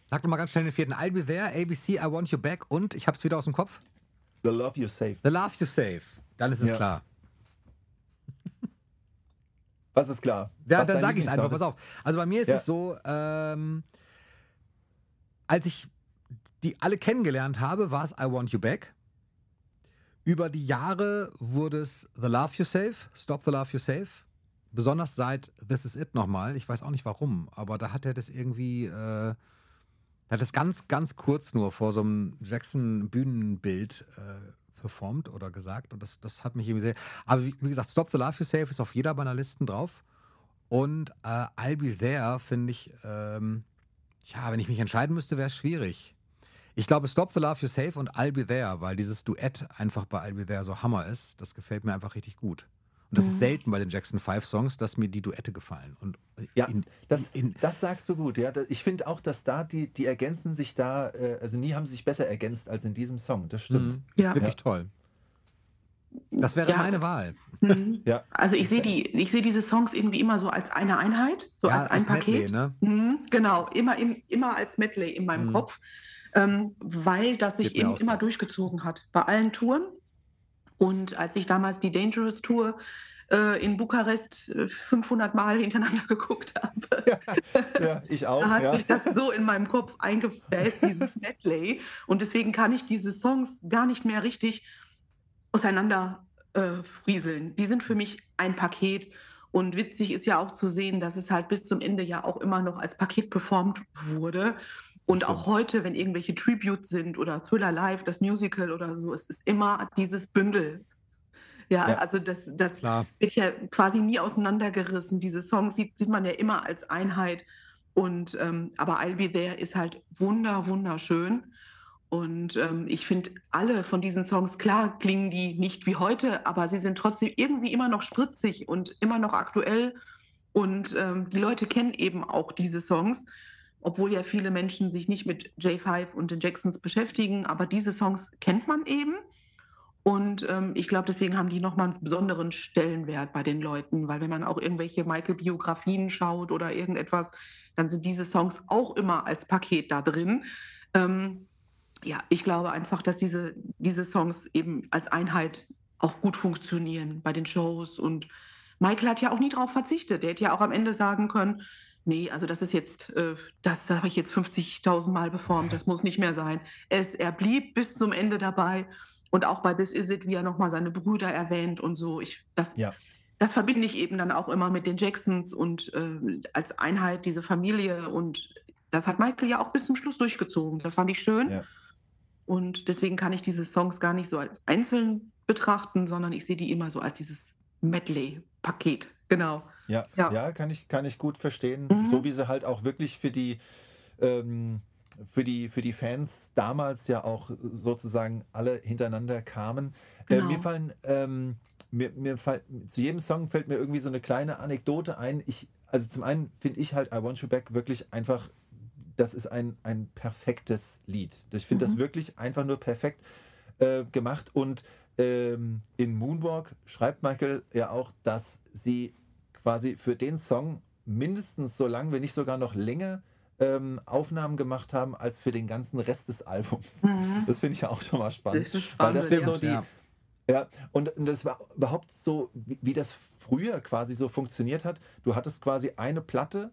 Sag doch mal ganz schnell den vierten. I'll be there, ABC, I want you back und ich hab's wieder aus dem Kopf. The Love You Save. The Love You Save. Dann ist es Ja. klar. Was ist klar? Ja, Was dann sage ich es einfach, pass auf. Also bei mir ist Ja. es so, ähm, als ich die alle kennengelernt habe, war es I Want You Back. Über die Jahre wurde es The Love You Save, Stop the Love You Save. Besonders seit This Is It nochmal. Ich weiß auch nicht warum, aber da hat er das irgendwie, äh, hat es ganz, ganz kurz nur vor so einem Jackson-Bühnenbild äh, performt oder gesagt. Und das, das hat mich irgendwie sehr. Aber wie, wie gesagt, Stop the Love You Save ist auf jeder meiner Listen drauf. Und äh, I'll Be There finde ich, ähm, ja, wenn ich mich entscheiden müsste, wäre es schwierig. Ich glaube, Stop the Love You Save und I'll Be There, weil dieses Duett einfach bei I'll Be There so Hammer ist, das gefällt mir einfach richtig gut. Und das ist selten bei den Jackson 5 Songs, dass mir die Duette gefallen. Und Ja, in, das, in, das sagst du gut. Ja, ich finde auch, dass da die, die ergänzen sich da, äh, also nie haben sie sich besser ergänzt als in diesem Song. Das stimmt. Mhm. ist Ja. wirklich Ja. toll. Das wäre Ja. meine Wahl. Mhm. [LAUGHS] Ja. Also ich sehe die, ich sehe diese Songs irgendwie immer so als eine Einheit, so ja, als ein Medley, Paket. ne? Mhm, genau, immer, im, immer als Medley in meinem Mhm. Kopf, ähm, weil das sich eben auch so. immer durchgezogen hat bei allen Touren. Und als ich damals die Dangerous Tour äh, in Bukarest äh, 500 Mal hintereinander [LAUGHS] geguckt habe, [LAUGHS] Ja, ich auch. da hat Ja. sich das so in meinem Kopf eingefräst, dieses [LAUGHS] Medley. Und deswegen kann ich diese Songs gar nicht mehr richtig auseinander äh, frieseln. Die sind für mich ein Paket. Und witzig ist ja auch zu sehen, dass es halt bis zum Ende ja auch immer noch als Paket performt wurde. Und auch heute, wenn irgendwelche Tributes sind oder Thriller Live, das Musical oder so, es ist immer dieses Bündel. Ja, Ja. also das, das Klar. wird ja quasi nie auseinandergerissen. Diese Songs sieht, sieht man ja immer als Einheit. Und ähm, aber I'll Be There ist halt wunder, wunderschön. Und ähm, ich finde, alle von diesen Songs, klar klingen die nicht wie heute, aber sie sind trotzdem irgendwie immer noch spritzig und immer noch aktuell. Und ähm, die Leute kennen eben auch diese Songs, obwohl ja viele Menschen sich nicht mit J5 und den Jacksons beschäftigen. Aber diese Songs kennt man eben. Und ähm, ich glaube, deswegen haben die nochmal einen besonderen Stellenwert bei den Leuten, weil wenn man auch irgendwelche Michael-Biografien schaut oder irgendetwas, dann sind diese Songs auch immer als Paket da drin. Ähm, ja, ich glaube einfach, dass diese, diese Songs eben als Einheit auch gut funktionieren bei den Shows. Und Michael hat ja auch nie darauf verzichtet. Er hätte ja auch am Ende sagen können, Nee, also das ist jetzt, äh, das habe ich jetzt 50.000 Mal performt, das muss nicht mehr sein. Es, er blieb bis zum Ende dabei und auch bei This Is It, wie er nochmal seine Brüder erwähnt und so. Ich, das, Ja. das verbinde ich eben dann auch immer mit den Jacksons und äh, als Einheit diese Familie und das hat Michael ja auch bis zum Schluss durchgezogen. Das fand ich schön. Ja. Und deswegen kann ich diese Songs gar nicht so als einzeln betrachten, sondern ich sehe die immer so als dieses Medley-Paket. Genau. Ja, ja. Ja. kann, ich, kann ich gut verstehen. Mhm. So wie sie halt auch wirklich für die, ähm, für, die, für die Fans damals ja auch sozusagen alle hintereinander kamen. Äh, Genau. mir fallen, ähm, mir, mir fall, zu jedem Song fällt mir irgendwie so eine kleine Anekdote ein. Ich, also zum einen finde ich halt I Want You Back wirklich einfach, das ist ein, ein perfektes Lied. Ich finde das wirklich einfach nur perfekt äh, gemacht und ähm, in Moonwalk schreibt Michael ja auch, dass sie quasi für den Song mindestens so lang, wenn nicht sogar noch länger ähm, Aufnahmen gemacht haben als für den ganzen Rest des Albums. Das finde ich ja auch schon mal spannend. Das ist weil das ja spannend, so die, ja. ja, und das war überhaupt so, wie, wie das früher quasi so funktioniert hat. Du hattest quasi eine Platte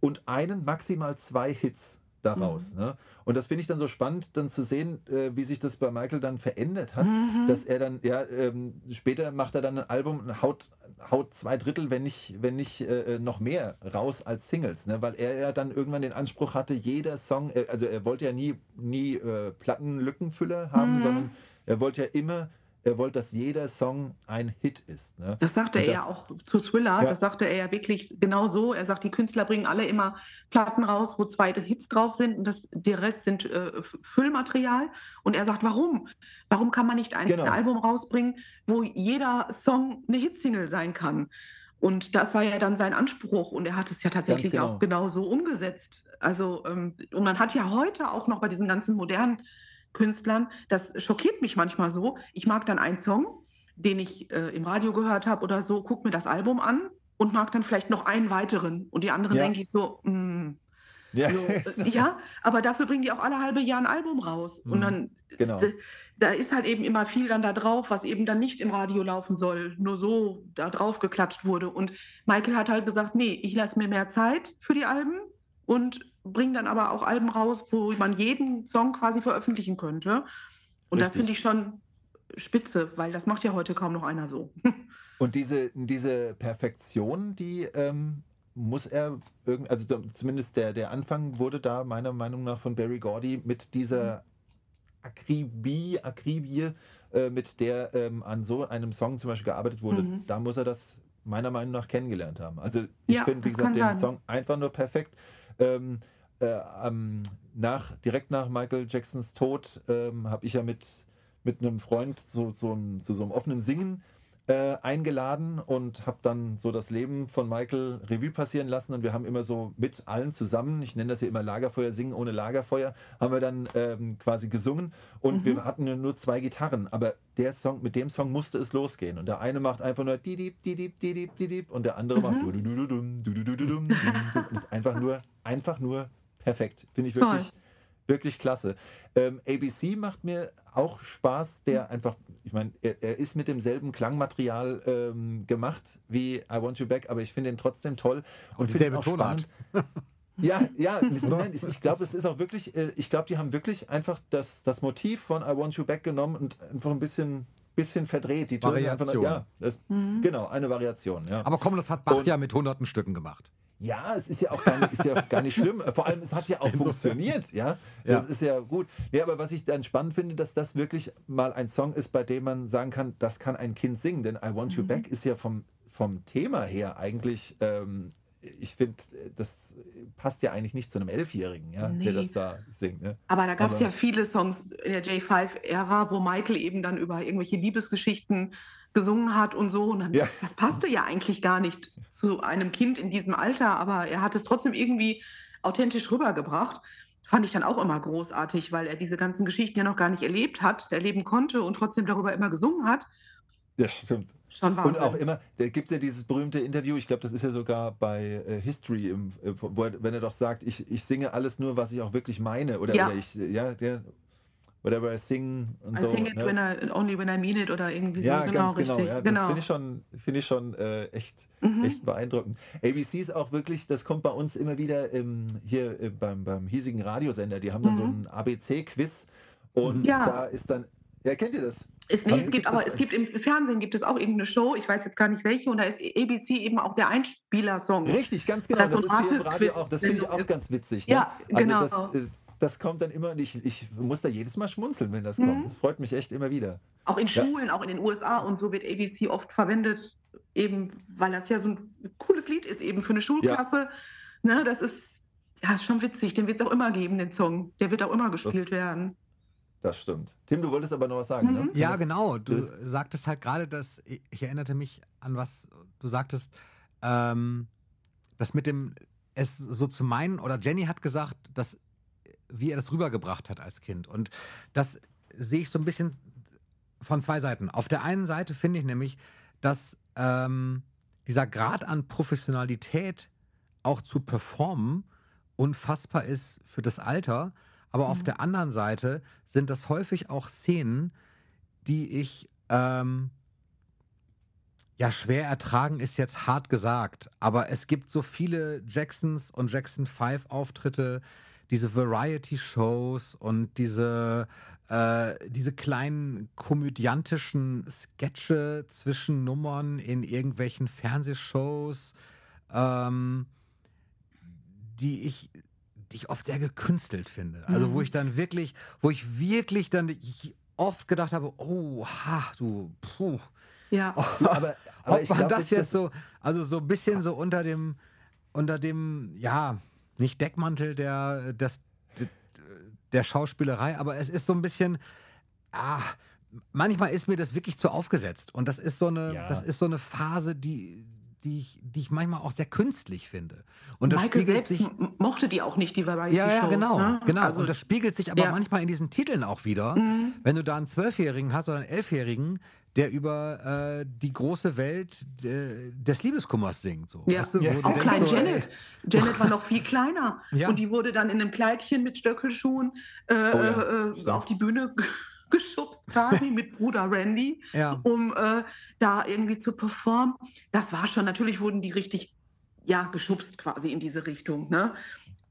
und einen, maximal zwei Hits daraus. Ne? Und das finde ich dann so spannend, dann zu sehen, äh, wie sich das bei Michael dann verändert hat, dass er dann, ja, ähm, später macht er dann ein Album und haut, haut zwei Drittel, wenn nicht, wenn nicht äh, noch mehr raus als Singles, ne? weil er ja dann irgendwann den Anspruch hatte, jeder Song, äh, also er wollte ja nie, nie äh, Plattenlückenfüller haben, sondern er wollte ja immer, er wollte, dass jeder Song ein Hit ist. Ne? Das sagte er ja auch zu Thriller, Ja. das sagte er ja wirklich genau so. Er sagt, die Künstler bringen alle immer Platten raus, wo zwei Hits drauf sind und das, der Rest sind äh, Füllmaterial. Und er sagt, warum? Warum kann man nicht ein, Genau. Album rausbringen, wo jeder Song eine Hitsingle sein kann? Und das war ja dann sein Anspruch und er hat es ja tatsächlich genau. auch genau so umgesetzt. Also, ähm, und man hat ja heute auch noch bei diesen ganzen modernen Künstlern, das schockiert mich manchmal so. Ich mag dann einen Song, den ich äh, im Radio gehört habe oder so, guck mir das Album an und mag dann vielleicht noch einen weiteren. Und die anderen Ja. denke ich so, mm, Ja, so äh, ja, aber dafür bringen die auch alle halbe Jahr ein Album raus. Und Mhm. dann, Genau. da ist halt eben immer viel dann da drauf, was eben dann nicht im Radio laufen soll, nur so da drauf geklatscht wurde. Und Michael hat halt gesagt, nee, ich lasse mir mehr Zeit für die Alben und bringe dann aber auch Alben raus, wo man jeden Song quasi veröffentlichen könnte. Und das Richtig. finde ich schon spitze, weil das macht ja heute kaum noch einer so. [LAUGHS] Und diese, diese Perfektion, die ähm, muss er irgend, also zumindest der, der Anfang wurde da meiner Meinung nach von Barry Gordy mit dieser Akribie, Akribie, äh, mit der ähm, an so einem Song zum Beispiel gearbeitet wurde. Mhm. Da muss er das meiner Meinung nach kennengelernt haben. Also ich Ja, finde, wie das gesagt, den sein. Song einfach nur perfekt. Ähm, äh, am- nach, direkt nach Michael Jacksons Tod ähm, habe ich ja mit, mit einem Freund so, so ein, zu so einem offenen Singen äh, eingeladen und habe dann so das Leben von Michael Revue passieren lassen. Und wir haben immer so mit allen zusammen, ich nenne das ja immer Lagerfeuer singen ohne Lagerfeuer, haben wir dann ähm, quasi gesungen. Und wir hatten ja nur zwei Gitarren, aber der Song, mit dem Song musste es losgehen. Und der eine macht einfach nur didip, didip, didip, didip und der andere macht du-du-du-du-dum, du-du-du-du-dum, du-du-du-dum. und ist einfach nur, einfach nur perfekt. Finde ich Toll. wirklich, wirklich klasse. Ähm, ABC macht mir auch Spaß, der einfach, ich meine, er, er ist mit demselben Klangmaterial ähm, gemacht wie I Want You Back, aber ich finde ihn trotzdem toll und finde es dieselbe auch Tonart. spannend. Ja, ja, [LAUGHS] ich, ich glaube, es ist auch wirklich, äh, ich glaube, die haben wirklich einfach das, das Motiv von I Want You Back genommen und einfach ein bisschen, bisschen verdreht. Die Töne einfach, Variation. ja, das, genau, eine Variation, ja. Aber komm, das hat Bach Und- ja mit hunderten Stücken gemacht. Ja, es ist ja auch gar nicht, ist ja gar nicht schlimm. Vor allem, es hat ja auch funktioniert, ja. Das Ja. ist ja gut. Ja, aber was ich dann spannend finde, dass das wirklich mal ein Song ist, bei dem man sagen kann, das kann ein Kind singen. Denn I Want You Back ist ja vom, vom Thema her eigentlich, ähm, ich finde, das passt ja eigentlich nicht zu einem Elfjährigen, ja, der Nee. das da singt. Ne? Aber da gab es ja viele Songs in der J5-Ära, wo Michael eben dann über irgendwelche Liebesgeschichten gesungen hat und so. Und dann, Ja. das passte ja eigentlich gar nicht zu einem Kind in diesem Alter, aber er hat es trotzdem irgendwie authentisch rübergebracht. Fand ich dann auch immer großartig, weil er diese ganzen Geschichten ja noch gar nicht erlebt hat, erleben konnte und trotzdem darüber immer gesungen hat. Ja, stimmt. Schon Wahnsinn. Und auch immer, da gibt es ja dieses berühmte Interview, ich glaube, das ist ja sogar bei äh, History, im, äh, wo wenn er doch sagt, ich, ich singe alles nur, was ich auch wirklich meine. Oder, Ja. oder ich, ja, der, Whatever I Sing und I so. sing it ne? when I, only when I mean it oder irgendwie Ja, so. ganz genau. richtig. Ja, das genau. finde ich schon, finde ich schon äh, echt, Mhm. echt beeindruckend. ABC ist auch wirklich, das kommt bei uns immer wieder im, hier äh, beim, beim hiesigen Radiosender. Die haben dann so ein ABC-Quiz und Mhm. Ja. da ist dann, ja, kennt ihr das? Es, nee, es gibt, aber das- es gibt im Fernsehen gibt es auch irgendeine Show, ich weiß jetzt gar nicht welche, und da ist ABC eben auch der Einspielersong. Richtig, ganz genau. Das das ist wie im Radio auch. Das finde ich auch ganz witzig. Ne? Ja, also genau. Das, das kommt dann immer, und ich, ich muss da jedes Mal schmunzeln, wenn Mhm. das kommt. Das freut mich echt immer wieder. Auch in Ja. Schulen, auch in den USA und so wird ABC oft verwendet, eben weil das ja so ein cooles Lied ist, eben für eine Schulklasse. Ne, das ist ja ist schon witzig, den wird es auch immer geben, den Song. Der wird auch immer gespielt werden. Das stimmt. Tim, du wolltest aber noch was sagen, ne? Mhm. Ja, Das- genau. Du das- sagtest halt gerade, dass ich ich erinnerte mich an was du sagtest, ähm, das mit dem es so zu meinen oder Jenny hat gesagt, dass wie er das rübergebracht hat als Kind und das sehe ich so ein bisschen von zwei Seiten. Auf der einen Seite finde ich nämlich, dass ähm, dieser Grad an Professionalität auch zu performen unfassbar ist für das Alter. Aber auf Mhm. der anderen Seite sind das häufig auch Szenen, die ich ähm, ja schwer ertragen ist jetzt hart gesagt. Aber es gibt so viele Jacksons und Jackson 5 Auftritte, diese Variety-Shows und diese, äh, diese kleinen komödiantischen Sketche zwischen Nummern in irgendwelchen Fernsehshows, ähm, die ich die ich oft sehr gekünstelt finde. Also wo Mhm. ich dann wirklich, wo ich wirklich dann oft gedacht habe, oh, ha, du, puh. Ja. [LAUGHS] aber, aber Ob ich man glaub, das jetzt so, also so ein bisschen so unter dem, unter dem, ja, nicht Deckmantel der, des, der Schauspielerei, aber es ist so ein bisschen, ah, manchmal ist mir das wirklich zu aufgesetzt. Und das ist so eine, Ja. das ist so eine Phase, die, die ich, die ich manchmal auch sehr künstlich finde. Und das Michael spiegelt selbst sich. mochte die auch nicht, die Variety Ja, ja, genau, ne? genau. Also, und das spiegelt sich aber ja. manchmal in diesen Titeln auch wieder. Mhm. Wenn du da einen Zwölfjährigen hast oder einen Elfjährigen, der über äh, die große Welt äh, des Liebeskummers singt. So. Ja. Weißt du, Ja. Auch denkst klein so, ey, Janet. Janet war noch viel kleiner. [LAUGHS] Ja. Und die wurde dann in einem Kleidchen mit Stöckelschuhen äh, Oh ja, äh, stimmt. auf die Bühne [LAUGHS] geschubst, quasi [LAUGHS] mit Bruder Randy, Ja. um äh, da irgendwie zu performen. Das war schon, natürlich wurden die richtig ja, geschubst quasi in diese Richtung. Ne?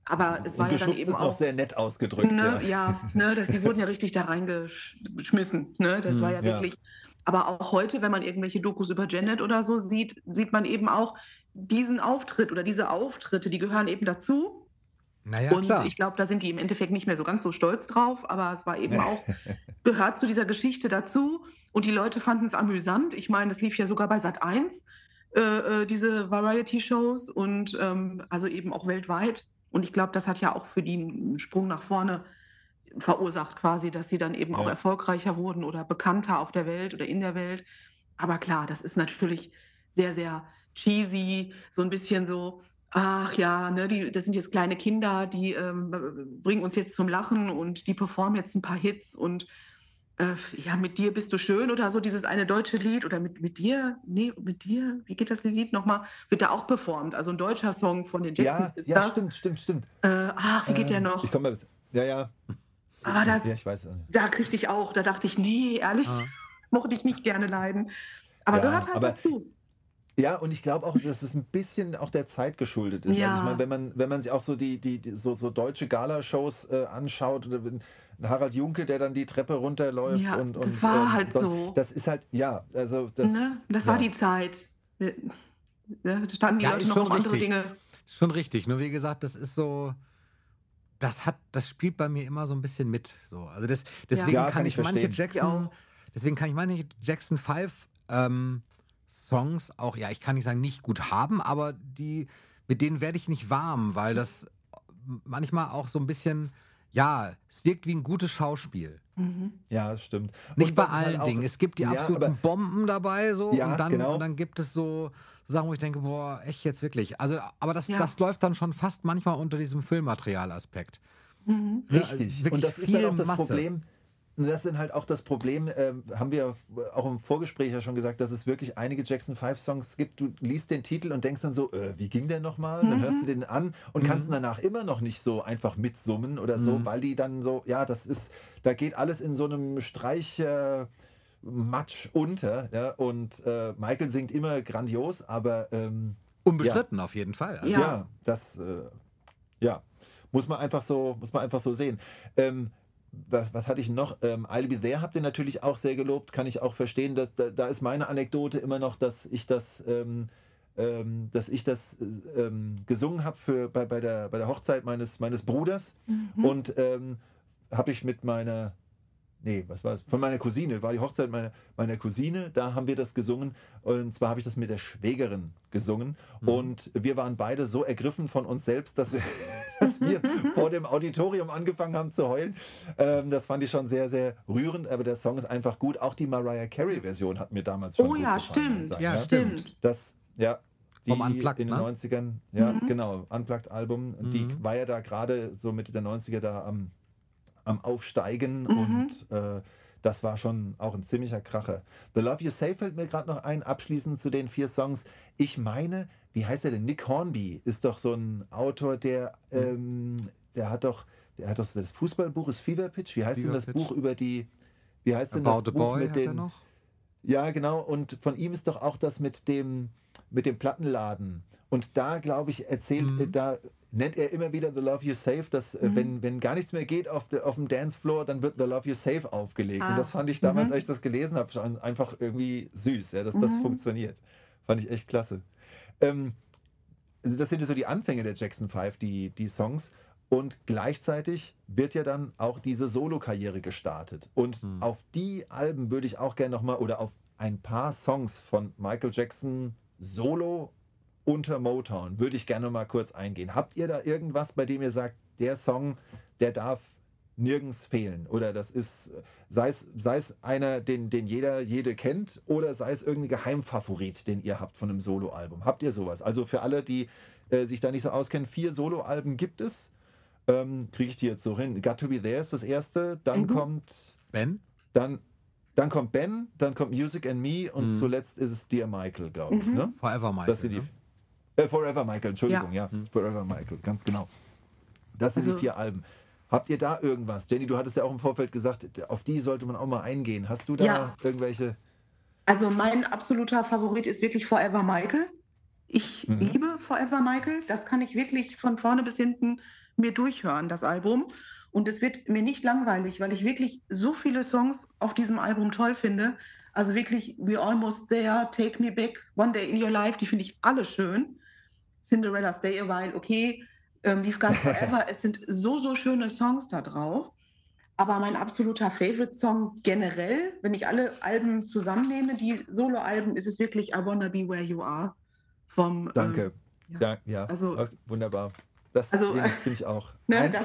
Aber es war und ja dann eben ist auch. noch sehr nett ausgedrückt. Ne, ja. ja, ne, das, die wurden ja richtig da reingeschmissen. Ne? Das war ja Hm, ja. wirklich. Aber auch heute, wenn man irgendwelche Dokus über Janet oder so sieht, sieht man eben auch diesen Auftritt oder diese Auftritte, die gehören eben dazu. Naja, und klar. ich glaube, da sind die im Endeffekt nicht mehr so ganz so stolz drauf, aber es war eben auch, gehört zu dieser Geschichte dazu. Und die Leute fanden es amüsant. Ich meine, das lief ja sogar bei Sat 1, äh, äh, diese Variety-Shows und ähm, also eben auch weltweit. Und ich glaube, das hat ja auch für die einen Sprung nach vorne verursacht, quasi, dass sie dann eben auch Ja. erfolgreicher wurden oder bekannter auf der Welt oder in der Welt. Aber klar, das ist natürlich sehr, sehr cheesy, so ein bisschen so, ach ja, ne, die, das sind jetzt kleine Kinder, die ähm, bringen uns jetzt zum Lachen und die performen jetzt ein paar Hits und äh, ja, mit dir bist du schön oder so, dieses eine deutsche Lied oder mit, mit dir, nee, mit dir, wie geht das Lied nochmal? Wird da auch performt, also ein deutscher Song von den Jacksons Ja, ja, stimmt, stimmt, stimmt. Äh, ach, wie geht der Ähm, noch? Ich komme mal. Ja, ja. Aber das, Ja, ich weiß. da kriegte ich auch, da dachte ich, nee, ehrlich, Ah. [LAUGHS] mochte ich nicht gerne leiden. Aber Ja, gehört halt aber- dazu. Ja, und ich glaube auch, dass es ein bisschen auch der Zeit geschuldet ist. Also Ja. ich meine, wenn man, wenn man sich auch so die, die, die so, so deutsche Gala-Shows äh, anschaut, oder wenn Harald Junke, der dann die Treppe runterläuft Ja, und, das und war ähm, halt so. Das ist halt, ja, also das. ne? Das ja. war die Zeit. Äh, Ne? Da standen die Ja, Leute noch um andere richtig. Dinge. Ist schon richtig. Nur wie gesagt, das ist so. Das hat, das spielt bei mir immer so ein bisschen mit. So. Also das, deswegen Ja, kann, kann ich ich manche verstehen. Jackson, deswegen kann ich manche Jackson 5 ähm, Songs auch, ja, ich kann nicht sagen, nicht gut haben, aber die, mit denen werde ich nicht warm, weil das manchmal auch so ein bisschen, ja, es wirkt wie ein gutes Schauspiel. Mhm. Ja, das stimmt. Nicht Und bei halt allen auch- Dingen. Es gibt die Ja, absoluten aber- Bomben dabei so Ja, und, dann, genau. und dann gibt es so Sachen, wo ich denke, boah, echt jetzt wirklich. Also, aber das, Ja. das läuft dann schon fast manchmal unter diesem Filmmaterialaspekt. Mhm. Ja, Richtig. wirklich und das ist dann auch das Masse. Problem. das ist halt auch das Problem, äh, haben wir auch im Vorgespräch ja schon gesagt, dass es wirklich einige Jackson 5 Songs gibt. Du liest den Titel und denkst dann so, äh, wie ging der nochmal? Dann hörst du den an und kannst danach immer noch nicht so einfach mitsummen oder so, weil die dann so, ja, das ist, da geht alles in so einem Streich. Äh, Matsch unter ja, und äh, Michael singt immer grandios, aber ähm, Unbestritten auf jeden Fall. Also ja, Ja. das äh, ja, muss man einfach so, muss man einfach so sehen. Ähm, was, was hatte ich noch? Ähm, I'll Be There habt ihr natürlich auch sehr gelobt, kann ich auch verstehen. Dass, da, da ist meine Anekdote immer noch, dass ich das, ähm, ähm, dass ich das äh, ähm, gesungen habe für bei, bei, der, bei der Hochzeit meines, meines Bruders und ähm, habe ich mit meiner Nee, was war es? Von meiner Cousine, war die Hochzeit meiner, meiner Cousine, da haben wir das gesungen. Und zwar habe ich das mit der Schwägerin gesungen. Und wir waren beide so ergriffen von uns selbst, dass wir, [LAUGHS] dass wir vor dem Auditorium angefangen haben zu heulen. Ähm, das fand ich schon sehr, sehr rührend, aber der Song ist einfach gut. Auch die Mariah Carey-Version hat mir damals schon Oh gut ja, gefallen. stimmt. sagen, Ja, Stimmt. das, ja. Die Vom Unplugged, in den ne? 90ern, ja, genau, Unplugged-Album. Und Die war ja da gerade so Mitte der 90er da am, am Aufsteigen und äh, das war schon auch ein ziemlicher Kracher. The Love You Say fällt mir gerade noch ein, abschließend zu den vier Songs. Ich meine, wie heißt der denn? Nick Hornby ist doch so ein Autor, der, ähm, der hat doch, der hat doch so das Fußballbuch ist Fever Pitch. Wie heißt denn Fever das Pitch. Buch über die, wie heißt denn About das the Buch Boy mit er den, ja, genau. Und von ihm ist doch auch das mit dem, mit dem Plattenladen. Und da, glaube ich, erzählt, Mhm. äh, da nennt er immer wieder The Love You Save, dass äh, wenn, wenn gar nichts mehr geht auf, de, auf dem Dancefloor, dann wird The Love You Save aufgelegt. Und Ah. das fand ich damals, als ich das gelesen habe, schon einfach irgendwie süß, ja, dass das funktioniert. Fand ich echt klasse. Ähm, also das sind ja so die Anfänge der Jackson 5, die, die Songs. Und gleichzeitig wird ja dann auch diese Solo-Karriere gestartet. Und auf die Alben würde ich auch gerne nochmal, oder auf ein paar Songs von Michael Jackson solo unter Motown, würde ich gerne mal kurz eingehen. Habt ihr da irgendwas, bei dem ihr sagt, der Song, der darf nirgends fehlen? Oder das ist, sei es, sei es einer, den, den jeder, jede kennt, oder sei es irgendein Geheimfavorit, den ihr habt von einem Soloalbum? Habt ihr sowas? Also für alle, die äh, sich da nicht so auskennen, vier Soloalben gibt es. Ähm, Kriege ich die jetzt so hin? Got to be there ist das erste, dann Mhm. kommt Ben? dann, dann kommt Ben, dann kommt Music and Me und Mhm. zuletzt ist es Dear Michael, glaube ich. Mhm. Ne? Forever Michael. Das sind die. ne? Äh, Forever Michael, Entschuldigung, ja. Mhm. Forever Michael, ganz genau. Das sind die Also- vier Alben. Habt ihr da irgendwas? Jenny, du hattest ja auch im Vorfeld gesagt, auf die sollte man auch mal eingehen. Hast du da Ja. irgendwelche? Also mein absoluter Favorit ist wirklich Forever Michael. Ich Mhm. liebe Forever Michael. Das kann ich wirklich von vorne bis hinten mir durchhören, das Album. Und es wird mir nicht langweilig, weil ich wirklich so viele Songs auf diesem Album toll finde. Also wirklich We Almost There, Take Me Back, One Day in Your Life, die finde ich alle schön. Cinderella Stay a While, okay. Ähm, We've Got [LAUGHS] Forever. es sind so, so schöne Songs da drauf. Aber mein absoluter Favorite-Song generell, wenn ich alle Alben zusammennehme, die Solo-Alben, ist es wirklich I Wanna Be Where You Are vom. Danke. ja. Ja, ja. Also- Ach, wunderbar. Das Also, äh, [LAUGHS] finde ich auch. Ne, ist,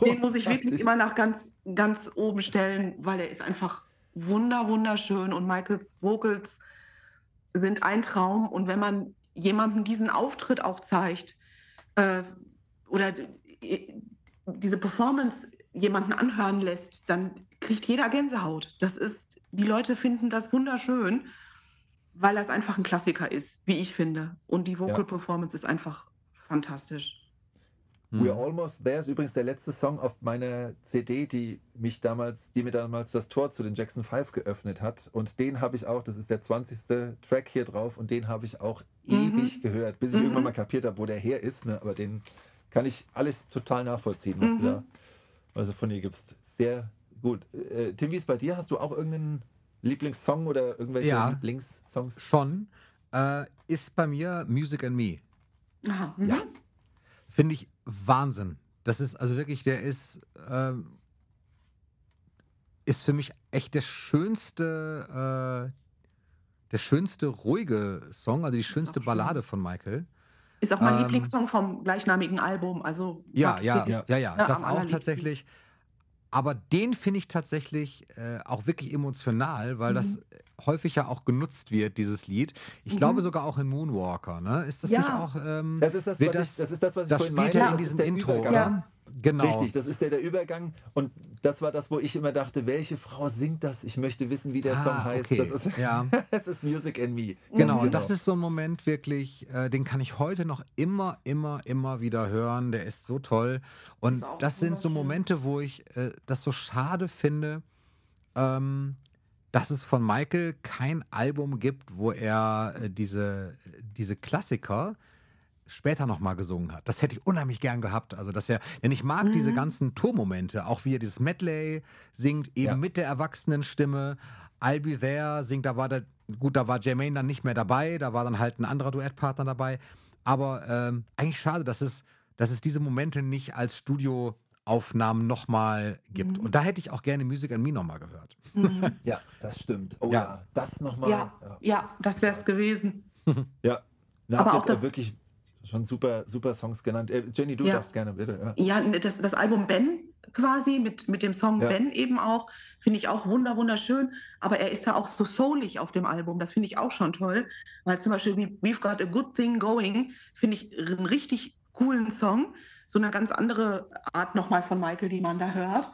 [LAUGHS] den muss ich wirklich immer nach ganz, ganz oben stellen, weil er ist einfach wunder, wunderschön und Michaels Vocals sind ein Traum. Und wenn man jemandem diesen Auftritt auch zeigt äh, oder äh, diese Performance jemanden anhören lässt, dann kriegt jeder Gänsehaut. Das ist, die Leute finden das wunderschön, weil das einfach ein Klassiker ist, wie ich finde. Und die Vocal Ja. Performance ist einfach fantastisch. We're Almost There ist übrigens der letzte Song auf meiner CD, die mich damals, die mir damals das Tor zu den Jackson 5 geöffnet hat. Und den habe ich auch, das ist der 20. Track hier drauf und den habe ich auch Mhm. ewig gehört, bis ich Mhm. irgendwann mal kapiert habe, wo der her ist. Ne? Aber den kann ich alles total nachvollziehen, was du Mhm. da also von dir gibst. Sehr gut. Äh, Tim, wie ist bei dir? Hast du auch irgendeinen Lieblingssong oder irgendwelche Ja. Lieblingssongs? Schon. Äh, ist bei mir Music and Me. Aha, mhm. Ja. Finde ich Wahnsinn. Das ist also wirklich, der ist, ähm, ist für mich echt der schönste, äh, der schönste ruhige Song, also die schönste. Ballade von Michael. Ist auch mein Ähm, Lieblingssong vom gleichnamigen Album. Also Ja, ja, ja, ja, Ja, das auch tatsächlich. Aber den finde ich tatsächlich äh, auch wirklich emotional, weil das Mhm. Häufig ja auch genutzt wird, dieses Lied. Ich Mhm. glaube sogar auch in Moonwalker, ne? Ist das Ja. nicht auch. Ähm, Das ist das, was ich, das ist das, was ich das vorhin spielt meinte. ja in das ist diesem der Intro, Übergang. Ja. Genau. Richtig, das ist ja der Übergang. Und das war das, wo ich immer dachte, welche Frau singt das? Ich möchte wissen, wie der Ah, Song heißt. okay. Das ist, Ja. [LAUGHS] es ist Music in Me. Genau, und das ist so ein Moment wirklich, äh, den kann ich heute noch immer, immer, immer wieder hören. Der ist so toll. Und auch das sind so. Momente, wo ich äh, das so schade finde, ähm, dass es von Michael kein Album gibt, wo er äh, diese, diese Klassiker später nochmal gesungen hat. Das hätte ich unheimlich gern gehabt. Also, dass er, denn ich mag diese ganzen Tourmomente, auch wie er dieses Medley singt, eben Ja. mit der erwachsenen Stimme. I'll Be There singt, da war der, gut, da war Jermaine dann nicht mehr dabei, da war dann halt ein anderer Duettpartner dabei. Aber ähm, eigentlich schade, dass es, dass es diese Momente nicht als Studioaufnahmen nochmal gibt. Und da hätte ich auch gerne Music and Me nochmal gehört. Ja, das stimmt. Oh Ja. ja, das nochmal. Ja, ja, das wäre es gewesen. [LAUGHS] Ja. Na, Aber habt jetzt das- wirklich schon super, super Songs genannt. Äh, Jenny, du Ja. darfst gerne, bitte. Ja. Ja, das, das Album Ben quasi mit, mit dem Song Ja. Ben eben auch, finde ich auch wunder, wunderschön. Aber er ist ja auch so soulig auf dem Album. Das finde ich auch schon toll. Weil zum Beispiel wie We've Got a Good Thing Going finde ich einen richtig coolen Song. So eine ganz andere Art nochmal von Michael, die man da hört.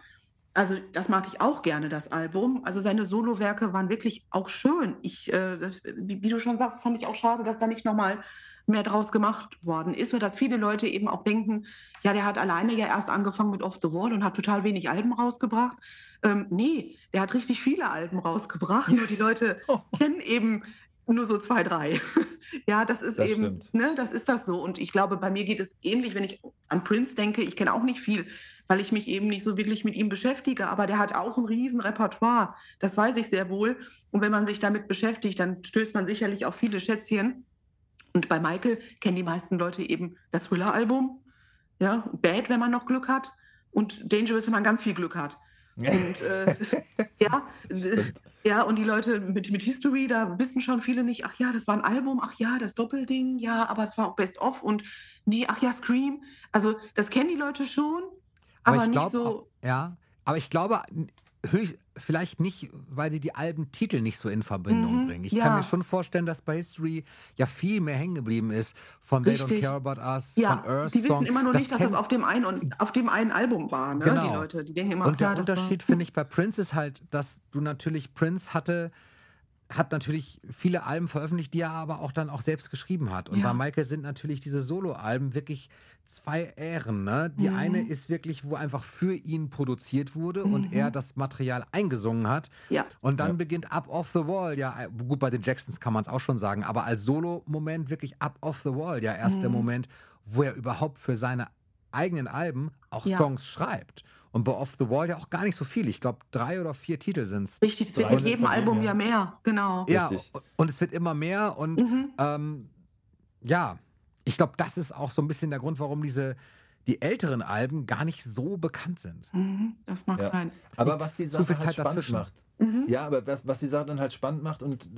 Also das mag ich auch gerne, das Album. Also seine Solowerke waren wirklich auch schön. Ich, äh, wie, wie du schon sagst, fand ich auch schade, dass da nicht nochmal mehr draus gemacht worden ist, weil dass viele Leute eben auch denken, ja, der hat alleine ja erst angefangen mit Off the Wall und hat total wenig Alben rausgebracht. Ähm, nee, der hat richtig viele Alben rausgebracht, nur die Leute [LAUGHS] kennen eben nur so zwei, drei. [LAUGHS] ja, das ist Das eben, stimmt. ne, das ist das so. Und ich glaube, bei mir geht es ähnlich, wenn ich an Prince denke, ich kenne auch nicht viel, weil ich mich eben nicht so wirklich mit ihm beschäftige, aber der hat auch so ein riesen Repertoire, das weiß ich sehr wohl. Und wenn man sich damit beschäftigt, dann stößt man sicherlich auf viele Schätzchen. Und bei Michael kennen die meisten Leute eben das Thriller-Album, ja, Bad, wenn man noch Glück hat, und Dangerous, wenn man ganz viel Glück hat. Und äh, [LAUGHS] ja, ja, und die Leute mit, mit History, da wissen schon viele nicht, ach ja, das war ein Album, ach ja, das Doppelding, ja, aber es war auch Best of und nee, ach ja, Scream. Also das kennen die Leute schon, aber, ich nicht glaube, so. ja, aber ich glaube höchst, vielleicht nicht, weil sie die Albentitel nicht so in Verbindung Mhm, bringen. Ich ja. kann mir schon vorstellen, dass bei History ja viel mehr hängen geblieben ist von They Don't Richtig. Care About Us, Ja, von Earth die wissen Song. immer nur nicht, dass das auf dem einen und auf dem einen Album war, ne? Genau. Die Leute, die denken immer, Und ach der das Unterschied, finde ich, bei Prince ist halt, dass du natürlich, Prince hatte, hat natürlich viele Alben veröffentlicht, die er aber auch dann auch selbst geschrieben hat. Und Ja. bei Michael sind natürlich diese Soloalben wirklich zwei Ähren. Ne? Die Mhm. eine ist wirklich, wo einfach für ihn produziert wurde und Mhm. er das Material eingesungen hat. Ja. Und dann Ja. beginnt Up Off the Wall, ja, äh, gut, bei den Jacksons kann man es auch schon sagen, aber als Solo-Moment wirklich Up Off the Wall, ja, erst der Mhm. Moment, wo er überhaupt für seine eigenen Alben auch Ja. Songs schreibt. Und bei Off the Wall ja auch gar nicht so viel. Ich glaube, drei oder vier Titel sind es. Richtig, es wird mit jedem Album ja. ja mehr, genau. Ja, Richtig. und es wird immer mehr und Mhm. ähm, ja, ich glaube, das ist auch so ein bisschen der Grund, warum diese die älteren Alben gar nicht so bekannt sind. Mhm, das mag Ja. sein. Aber was die Sache viel halt Zeit spannend dazwischen. macht. Mhm. Ja, aber was, was die Sache dann halt spannend macht und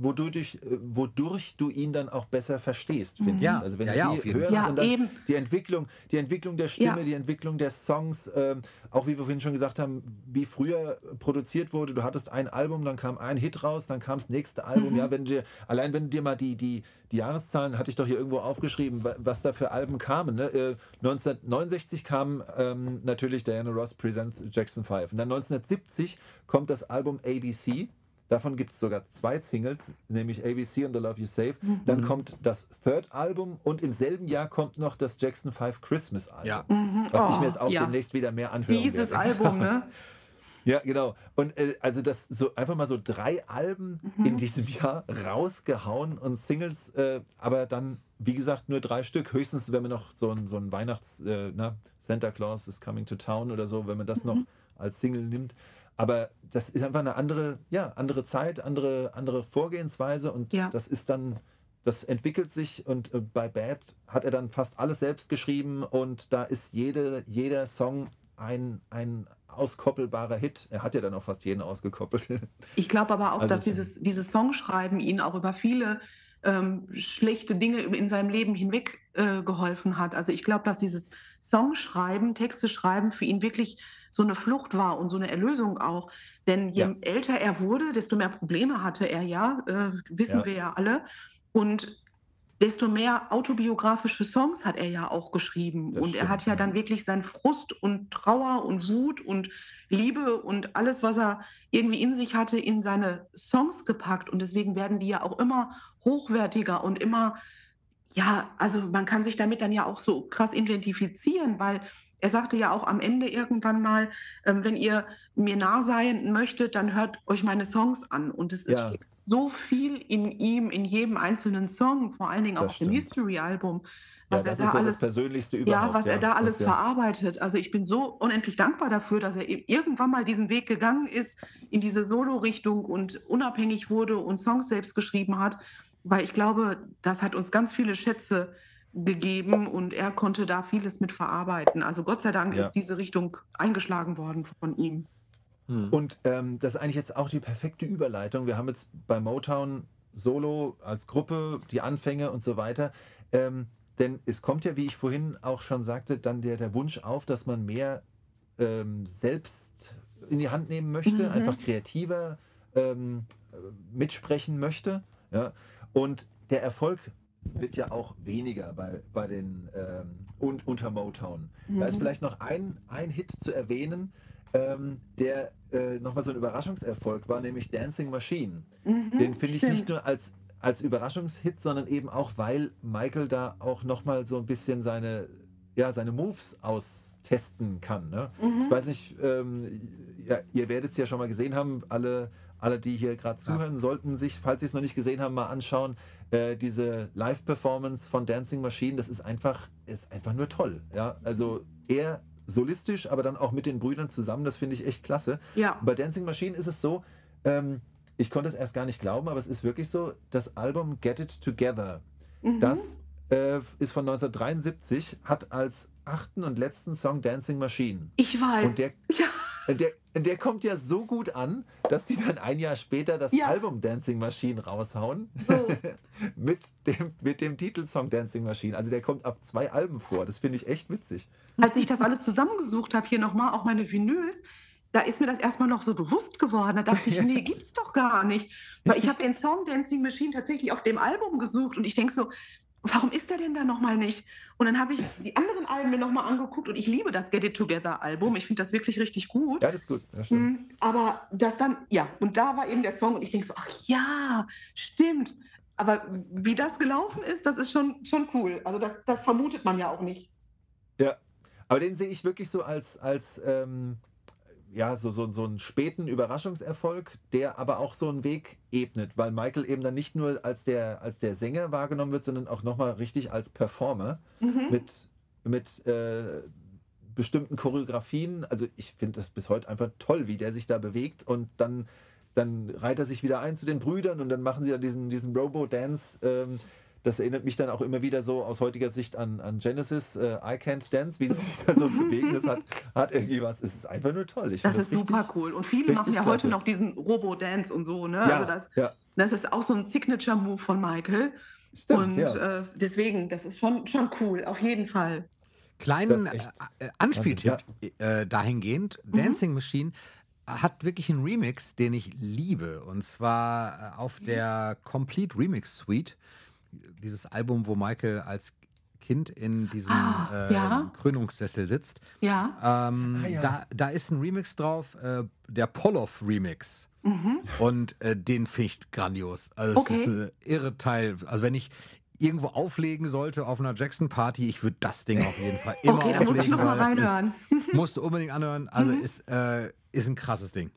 wodurch, äh, wodurch du ihn dann auch besser verstehst, finde Ja, ich. Also wenn ja, du ja, die jeden hörst. Ja, und dann eben. die Entwicklung, die Entwicklung der Stimme, Ja. die Entwicklung der Songs, ähm, auch wie wir vorhin schon gesagt haben, wie früher produziert wurde, du hattest ein Album, dann kam ein Hit raus, dann kam das nächste Album. Mhm. Ja, wenn dir, allein wenn du dir mal die, die, die Jahreszahlen, hatte ich doch hier irgendwo aufgeschrieben, wa- was da für Alben kamen. Ne? Äh, 1969 kam ähm, natürlich Diana Ross Presents Jackson 5. Und dann 1970 kommt das Album ABC. Davon gibt es sogar zwei Singles, nämlich ABC und The Love You Save. Dann kommt das Third Album und im selben Jahr kommt noch das Jackson 5 Christmas Album. Ja. Was ich Oh, mir jetzt auch ja. demnächst wieder mehr anhören Dieses werde. Album, ne? [LAUGHS] Ja, genau. Und äh, also das so einfach mal so drei Alben Mhm. in diesem Jahr rausgehauen und Singles, äh, aber dann, wie gesagt, nur drei Stück. Höchstens, wenn man noch so ein, so ein Weihnachts, äh, na, Santa Claus is coming to town oder so, wenn man das Mhm. noch als Single nimmt. Aber das ist einfach eine andere, ja, andere Zeit, andere, andere Vorgehensweise und Ja. das ist dann, das entwickelt sich und äh, bei Bad hat er dann fast alles selbst geschrieben und da ist jede, jeder Song ein, ein auskoppelbarer Hit. Er hat ja dann auch fast jeden ausgekoppelt. [LAUGHS] Ich glaube aber auch, Also dass dieses, dieses Songschreiben ihn auch über viele ähm, schlechte Dinge in seinem Leben hinweg äh, geholfen hat. Also ich glaube, dass dieses Songschreiben, Texte schreiben für ihn wirklich so eine Flucht war und so eine Erlösung auch. Denn je Ja. älter er wurde, desto mehr Probleme hatte er ja, äh, wissen Ja. wir ja alle. Und desto mehr autobiografische Songs hat er ja auch geschrieben. Das und er stimmt, hat ja ja. dann wirklich seinen Frust und Trauer und Wut und Liebe und alles, was er irgendwie in sich hatte, in seine Songs gepackt. Und deswegen werden die ja auch immer hochwertiger und immer, ja, also man kann sich damit dann ja auch so krass identifizieren, weil er sagte ja auch am Ende irgendwann mal, ähm, wenn ihr mir nah sein möchtet, dann hört euch meine Songs an. Und es Ja. ist so viel in ihm, in jedem einzelnen Song, vor allen Dingen auch Das dem stimmt. Mystery-Album. Ja, was er das da ist ja alles- das Persönlichste ja, überhaupt. was er da Das alles ja- verarbeitet. Also ich bin so unendlich dankbar dafür, dass er irgendwann mal diesen Weg gegangen ist in diese Solo-Richtung und unabhängig wurde und Songs selbst geschrieben hat, weil ich glaube, das hat uns ganz viele Schätze gegeben und er konnte da vieles mit verarbeiten. Also Gott sei Dank Ja. ist diese Richtung eingeschlagen worden von ihm. Und ähm, das ist eigentlich jetzt auch die perfekte Überleitung. Wir haben jetzt bei Motown Solo als Gruppe die Anfänge und so weiter. Ähm, denn es kommt ja, wie ich vorhin auch schon sagte, dann der, der Wunsch auf, dass man mehr ähm, selbst in die Hand nehmen möchte, Mhm. einfach kreativer ähm, äh, mitsprechen möchte. Ja? Und der Erfolg wird ja auch weniger bei, bei den ähm, und unter Motown. Da ist vielleicht noch ein, ein Hit zu erwähnen, ähm, der äh, nochmal so ein Überraschungserfolg war, nämlich Dancing Machine. Den finde ich nicht nur als, als Überraschungshit, sondern eben auch, weil Michael da auch nochmal so ein bisschen seine, ja, seine Moves austesten kann. Ne? Ich weiß nicht, ähm, ja, ihr werdet es ja schon mal gesehen haben, alle, alle die hier gerade zuhören, sollten sich, falls sie es noch nicht gesehen haben, mal anschauen. Äh, diese Live-Performance von Dancing Machine, das ist einfach, ist einfach nur toll. Ja? Also er solistisch, aber dann auch mit den Brüdern zusammen, das finde ich echt klasse. Ja. Bei Dancing Machine ist es so, ähm, ich konnte es erst gar nicht glauben, aber es ist wirklich so, das Album Get It Together, das äh, ist von 1973, hat als achten und letzten Song Dancing Machine. Ich weiß. Und der, ja, der, der kommt ja so gut an, dass sie dann ein Jahr später das Ja. Album Dancing Machine raushauen. so. [LAUGHS] mit, dem, mit dem Titelsong Dancing Machine. Also der kommt auf zwei Alben vor. Das finde ich echt witzig. als ich das alles zusammengesucht habe, hier nochmal, auch meine Vinyls, da ist mir das erstmal noch so bewusst geworden. Da dachte ich, [LAUGHS] nee, gibt's doch gar nicht. Weil ich habe den Song Dancing Machine tatsächlich auf dem Album gesucht und ich denke so, warum ist der denn da nochmal nicht? Und dann habe ich die anderen Alben mir nochmal angeguckt und ich liebe das Get It Together Album. Ich finde das wirklich richtig gut. Ja, das ist gut. Das. Mm, Aber das dann, ja, und da war eben der Song und ich denke so, ach ja, stimmt. Aber wie das gelaufen ist, das ist schon, schon cool. Also das, das vermutet man ja auch nicht. Ja, aber den sehe ich wirklich so als, als ähm, ja, so, so, so einen späten Überraschungserfolg, der aber auch so einen Weg ebnet, weil Michael eben dann nicht nur als der, als der Sänger wahrgenommen wird, sondern auch nochmal richtig als Performer mit, mit äh, bestimmten Choreografien. Also ich finde das bis heute einfach toll, wie der sich da bewegt und dann, dann reiht er sich wieder ein zu den Brüdern und dann machen sie da diesen, diesen Robo-Dance. Ähm, das erinnert mich dann auch immer wieder so aus heutiger Sicht an, an Genesis, äh, I Can't Dance, wie sie sich da so [LAUGHS] bewegen. Das hat, hat irgendwie was. Es ist einfach nur toll. Ich Das finde ist super richtig- cool. Und viele machen ja klasse. heute noch diesen Robo-Dance und so. Ne? Ja, also das, ja. das ist auch so ein Signature-Move von Michael. Stimmt, und ja. äh, deswegen, das ist schon, schon cool, auf jeden Fall. Das Kleinen äh, äh, Anspieltipp äh, dahingehend. Dancing Machine hat wirklich einen Remix, den ich liebe. Und zwar äh, auf der Complete Remix Suite. Dieses Album, wo Michael als Kind in diesem Ah, äh, ja. Krönungssessel sitzt. Ja. Ähm, Ah, ja. da, da ist ein Remix drauf, äh, der Poloff Remix. Und äh, den finde ich grandios. Also es Mhm. Okay. ist ein irre Teil. Also wenn ich irgendwo auflegen sollte auf einer Jackson-Party, ich würde das Ding auf jeden Fall immer Okay, da muss ich auflegen. noch mal reinhören. Mhm. [LAUGHS] Ist, musst du unbedingt anhören. Also ist, äh, ist ein krasses Ding.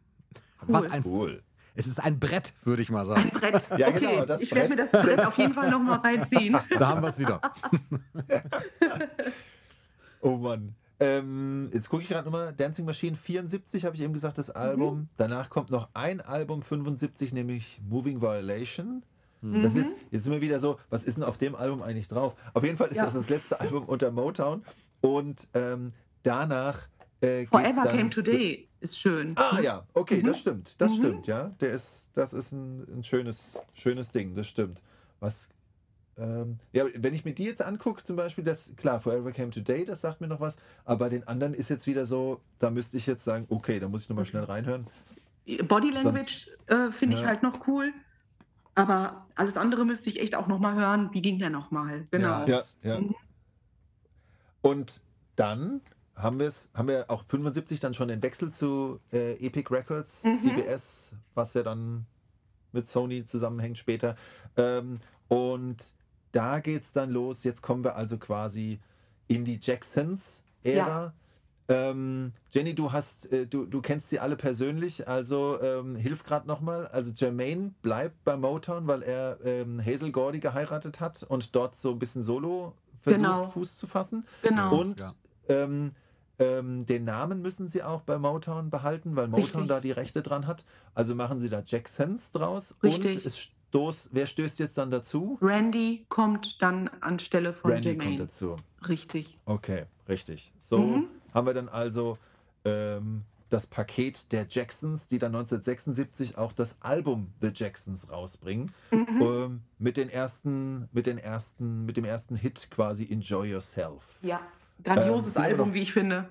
Was ein, Cool. Es ist ein Brett, würde ich mal sagen. Ein Brett. Ja, okay. genau, das ich werde mir das Brett auf jeden Fall noch mal reinziehen. [LAUGHS] Da haben wir es wieder. [LAUGHS] Oh Mann. Ähm, jetzt gucke ich gerade nochmal. Dancing Machine 74 habe ich eben gesagt, das Album. Danach kommt noch ein Album 75, nämlich Moving Violation. Das ist jetzt, jetzt sind wir wieder so, was ist denn auf dem Album eigentlich drauf? Auf jeden Fall ist Ja. das das letzte Album unter Motown. Und ähm, danach äh, Forever Came Today ist schön. Ah ja, okay, das Mhm. stimmt. Das stimmt, ja. Der ist, das ist ein, ein schönes, schönes Ding, das stimmt. Was, ähm, ja, wenn ich mir die jetzt angucke, zum Beispiel, das, klar, Forever Came Today, das sagt mir noch was, aber bei den anderen ist jetzt wieder so, da müsste ich jetzt sagen, okay, da muss ich nochmal schnell reinhören. Body Language äh, finde ich Ja. halt noch cool. Aber alles andere müsste ich echt auch nochmal hören. Wie ging der nochmal? Genau. Ja, ja. Mhm. Und dann haben wir es, haben wir auch 75 dann schon den Wechsel zu äh, Epic Records, Mhm. CBS, was ja dann mit Sony zusammenhängt später. Ähm, und da geht's dann los. Jetzt kommen wir also quasi in die Jacksons-Ära. Ähm, Jenny, du hast, äh, du, du kennst sie alle persönlich, also ähm, hilf gerade nochmal. Also Jermaine bleibt bei Motown, weil er ähm, Hazel Gordy geheiratet hat und dort so ein bisschen solo versucht, Genau. Fuß zu fassen. Genau. Und Ja. ähm, ähm, den Namen müssen sie auch bei Motown behalten, weil Motown Richtig. da die Rechte dran hat. Also machen sie da Jacksons draus. Richtig. Und es stoß, wer stößt jetzt dann dazu? Randy kommt dann anstelle von Randy Jermaine. kommt dazu. Richtig. Okay, richtig. So Mhm. haben wir dann also ähm, das Paket der Jacksons, die dann 1976 auch das Album The Jacksons rausbringen. Mhm. Ähm, mit den ersten, mit den ersten, mit dem ersten Hit quasi Enjoy Yourself. Ja. Grandioses Ähm, Album, noch- wie ich finde.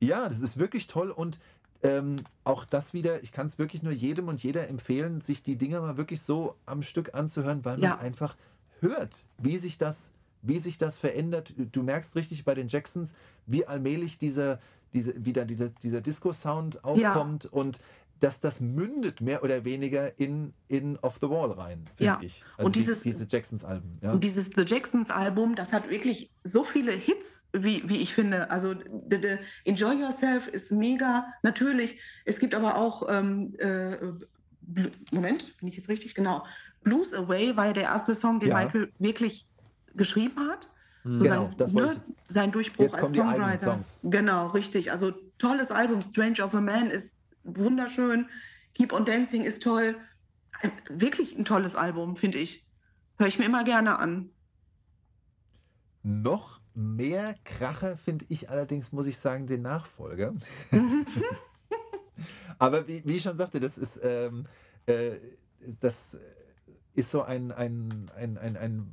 Ja, das ist wirklich toll und ähm, auch das wieder, ich kann es wirklich nur jedem und jeder empfehlen, sich die Dinger mal wirklich so am Stück anzuhören, weil man Ja. einfach hört, wie sich das, wie sich das verändert. Du merkst richtig bei den Jacksons, wie allmählich dieser, diese, wieder dieser, dieser Disco-Sound aufkommt und dass das mündet mehr oder weniger in, in Off the Wall rein, finde Ja. ich. Also Und die, dieses- diese Jacksons-Alben. Ja? Und dieses The Jacksons Album, das hat wirklich so viele Hits, wie, wie ich finde. Also the, the Enjoy Yourself ist mega, natürlich. Es gibt aber auch, ähm, äh, Moment, bin ich jetzt richtig? Genau. Blues Away war ja der erste Song, den Ja. Michael wirklich geschrieben hat. So Genau, sein, das wollte ne, sein Durchbruch jetzt kommen als die eigenen Songwriter. Songs. Genau, richtig. Also tolles Album. Strange of a Man ist wunderschön. Keep on Dancing ist toll. Wirklich ein tolles Album, finde ich. Höre ich mir immer gerne an. Noch mehr Kracher finde ich allerdings, muss ich sagen, den Nachfolger. [LAUGHS] Aber wie, wie ich schon sagte, das ist, ähm, äh, das ist so ein, ein, ein, ein, ein,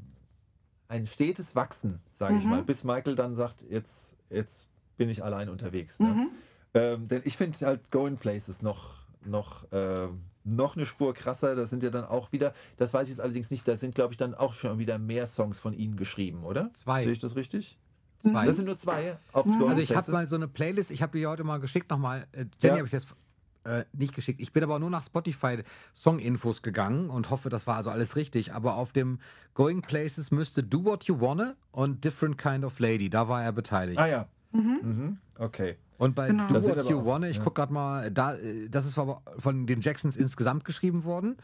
ein stetes Wachsen, sage ich Mhm. mal, bis Michael dann sagt, jetzt, jetzt bin ich allein unterwegs. Ne? Mhm. Ähm, denn ich finde halt Going Places noch, noch, ähm, noch eine Spur krasser. Das sind ja dann auch wieder, das weiß ich jetzt allerdings nicht, da sind, glaube ich, dann auch schon wieder mehr Songs von Ihnen geschrieben, oder? Zwei. Sehe ich das richtig? Zwei. Das sind nur zwei auf Mhm. Going Also ich habe mal so eine Playlist, ich habe die heute mal geschickt nochmal. Äh, Jenny Ja. habe ich jetzt äh, nicht geschickt. Ich bin aber nur nach Spotify Song-Infos gegangen und hoffe, das war also alles richtig. Aber auf dem Going Places müsste Do What You Wanna und Different Kind of Lady, da war er beteiligt. Ah ja. Mhm. Okay. Und bei Genau. Do What You Wanna, ich ja. gucke gerade mal, da, äh, das ist von den Jacksons insgesamt geschrieben worden.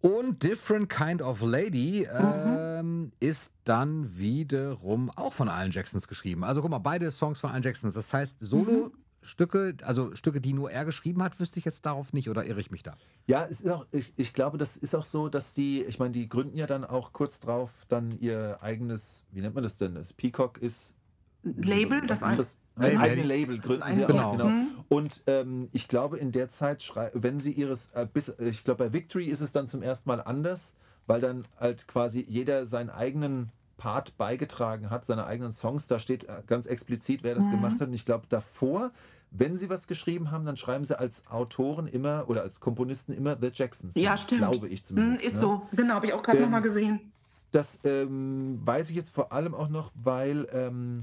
Und Different Kind of Lady ähm, ist dann wiederum auch von allen Jacksons geschrieben. Also guck mal, beide Songs von allen Jacksons. Das heißt, Solo-Stücke, also Stücke, die nur er geschrieben hat, wüsste ich jetzt darauf nicht oder irre ich mich da? Ja, es ist auch, ich, ich glaube, das ist auch so, dass die, ich meine, die gründen ja dann auch kurz drauf dann ihr eigenes, wie nennt man das denn? Das Peacock ist Label, das Was ist ein, das? Ein Label. eigenes Label gründen sie Genau. auch, genau. Und ähm, ich glaube, in der Zeit, schrei wenn sie ihres, äh, bis, ich glaube, bei Victory ist es dann zum ersten Mal anders, weil dann halt quasi jeder seinen eigenen Part beigetragen hat, seine eigenen Songs. Da steht äh, ganz explizit, wer das gemacht hat. Und ich glaube, davor, wenn sie was geschrieben haben, dann schreiben sie als Autoren immer oder als Komponisten immer The Jacksons. ja, stimmt. Glaube ich Mhm, zumindest. Ist ne? so. Genau, habe ich auch gerade Ähm, noch mal gesehen. Das ähm, weiß ich jetzt vor allem auch noch, weil ähm,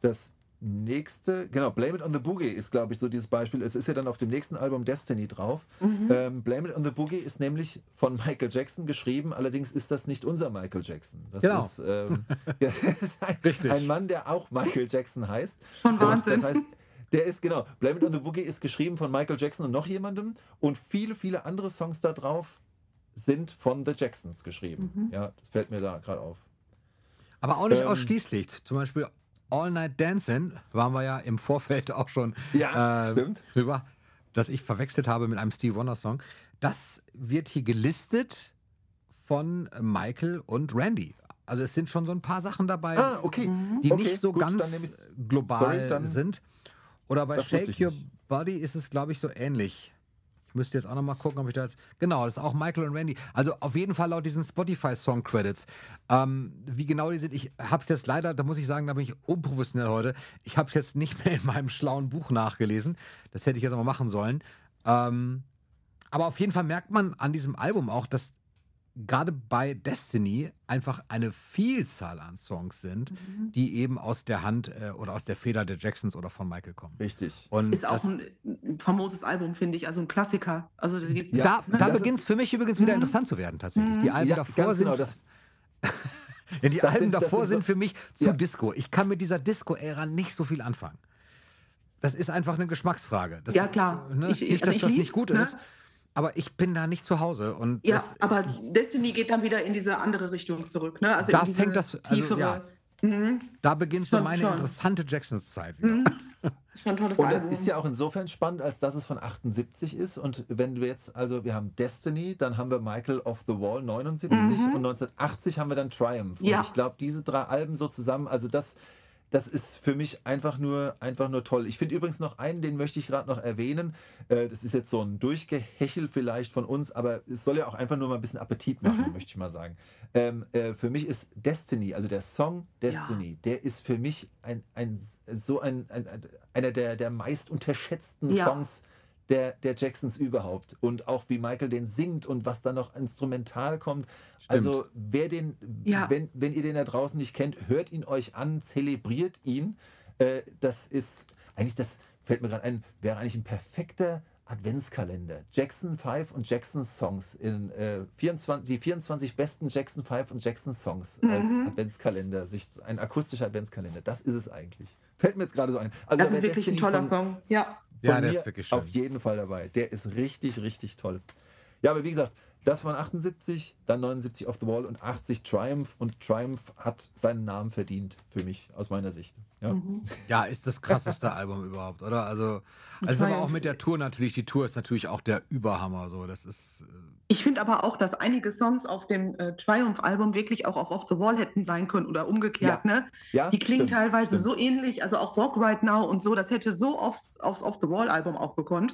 das nächste, genau, Blame It on the Boogie ist, glaube ich, so dieses Beispiel. Es ist ja dann auf dem nächsten Album Destiny drauf. Mhm. Ähm, Blame It on the Boogie ist nämlich von Michael Jackson geschrieben, allerdings ist das nicht unser Michael Jackson. Das Genau. ist, ähm, [LAUGHS] ist ein, ein Mann, der auch Michael Jackson heißt. Schon Und Wahnsinn. das heißt, der ist, genau, Blame It on the Boogie ist geschrieben von Michael Jackson und noch jemandem und viele, viele andere Songs da drauf sind von The Jacksons geschrieben. Mhm. Ja, das fällt mir da gerade auf. Aber auch nicht Ähm, ausschließlich. Zum Beispiel All Night Dancing waren wir ja im Vorfeld auch schon Ja, äh, stimmt. drüber, dass ich verwechselt habe mit einem Steve Wonder Song. Das wird hier gelistet von Michael und Randy. Also es sind schon so ein paar Sachen dabei, Ah, okay. die Okay, nicht so gut, ganz global sorry, sind. Oder bei Shake Your. Body ist es, glaube ich, so ähnlich. Ich müsste jetzt auch noch mal gucken, ob ich da jetzt. Genau, das ist auch Michael und Randy. Also auf jeden Fall laut diesen Spotify-Song-Credits. Ähm, wie genau die sind, ich habe es jetzt leider, da muss ich sagen, da bin ich unprofessionell heute. Ich habe es jetzt nicht mehr in meinem schlauen Buch nachgelesen. Das hätte ich jetzt aber machen sollen. Ähm, aber auf jeden Fall merkt man an diesem Album auch, dass gerade bei Destiny einfach eine Vielzahl an Songs sind, Mhm. die eben aus der Hand äh, oder aus der Feder der Jacksons oder von Michael kommen. Richtig. Und Ist auch ein, ein famoses Album, finde ich, also ein Klassiker. Also die, Ja, da, da das beginnt es für mich übrigens wieder Mhm. interessant zu werden, tatsächlich. Die Alben ja, davor ganz sind, genau. Das, [LAUGHS] ja, die das Alben sind- davor sind so- sind für mich zu Ja. Disco. Ich kann mit dieser Disco-Ära nicht so viel anfangen. Das ist einfach eine Geschmacksfrage. Das, Ja, klar. Ne? Ich- nicht, also dass ich das nicht gut ne? ist, aber ich bin da nicht zu Hause. Und ja, das, aber Destiny geht dann wieder in diese andere Richtung zurück. Ne? Also Da fängt das- also, tiefere, ja. Mhm, da beginnt so Schon, meine schon. interessante Jacksons-Zeit wieder. Mhm. [LAUGHS] schon ein tolles Und das Album. ist ja auch insofern spannend, als dass es von 78 ist. Und wenn wir jetzt, also wir haben Destiny, dann haben wir Michael of the Wall 79 und 1980 haben wir dann Triumph. Mhm. Ja. Und ich glaube, diese drei Alben so zusammen, also das, das ist für mich einfach nur, einfach nur toll. Ich finde übrigens noch einen, den möchte ich gerade noch erwähnen. Äh, Das ist jetzt so ein Durchgehechel vielleicht von uns, aber es soll ja auch einfach nur mal ein bisschen Appetit machen, Mhm. möchte ich mal sagen. Ähm, äh, für mich ist Destiny, also der Song Destiny, der ist für mich ein, ein so ein, ein, ein einer der, der meist unterschätzten Ja. Songs der, der Jacksons überhaupt. Und auch wie Michael den singt und was da noch instrumental kommt. Also wer den, Ja. wenn, wenn ihr den da draußen nicht kennt, hört ihn euch an, zelebriert ihn. Äh, das ist eigentlich, das fällt mir gerade ein, wäre eigentlich ein perfekter Adventskalender. Jackson 5 und Jackson Songs in äh, 24, die 24 besten Jackson 5 und Jackson Songs als Mhm. Adventskalender, sich ein akustischer Adventskalender. Das ist es eigentlich. Fällt mir jetzt gerade so ein. Also das ist wirklich ein Destiny toller von, Song. Ja. Ja, der ist wirklich schön. Auf jeden Fall dabei. Der ist richtig, richtig toll. Ja, aber wie gesagt, das von 78, dann 79 Off the Wall und 80 Triumph. Und Triumph hat seinen Namen verdient für mich, aus meiner Sicht. Ja. Mhm. Ja, ist das krasseste Album überhaupt, oder? Also, also aber auch mit der Tour natürlich. Die Tour ist natürlich auch der Überhammer. So, das ist. äh, Ich finde aber auch, dass einige Songs auf dem äh, Triumph-Album wirklich auch auf Off the Wall hätten sein können oder umgekehrt. Ja. Ne? Ja, Die klingen stimmt, teilweise stimmt. so ähnlich, also auch Walk Right Now und so, das hätte so aufs, aufs Off the Wall-Album auch gekonnt.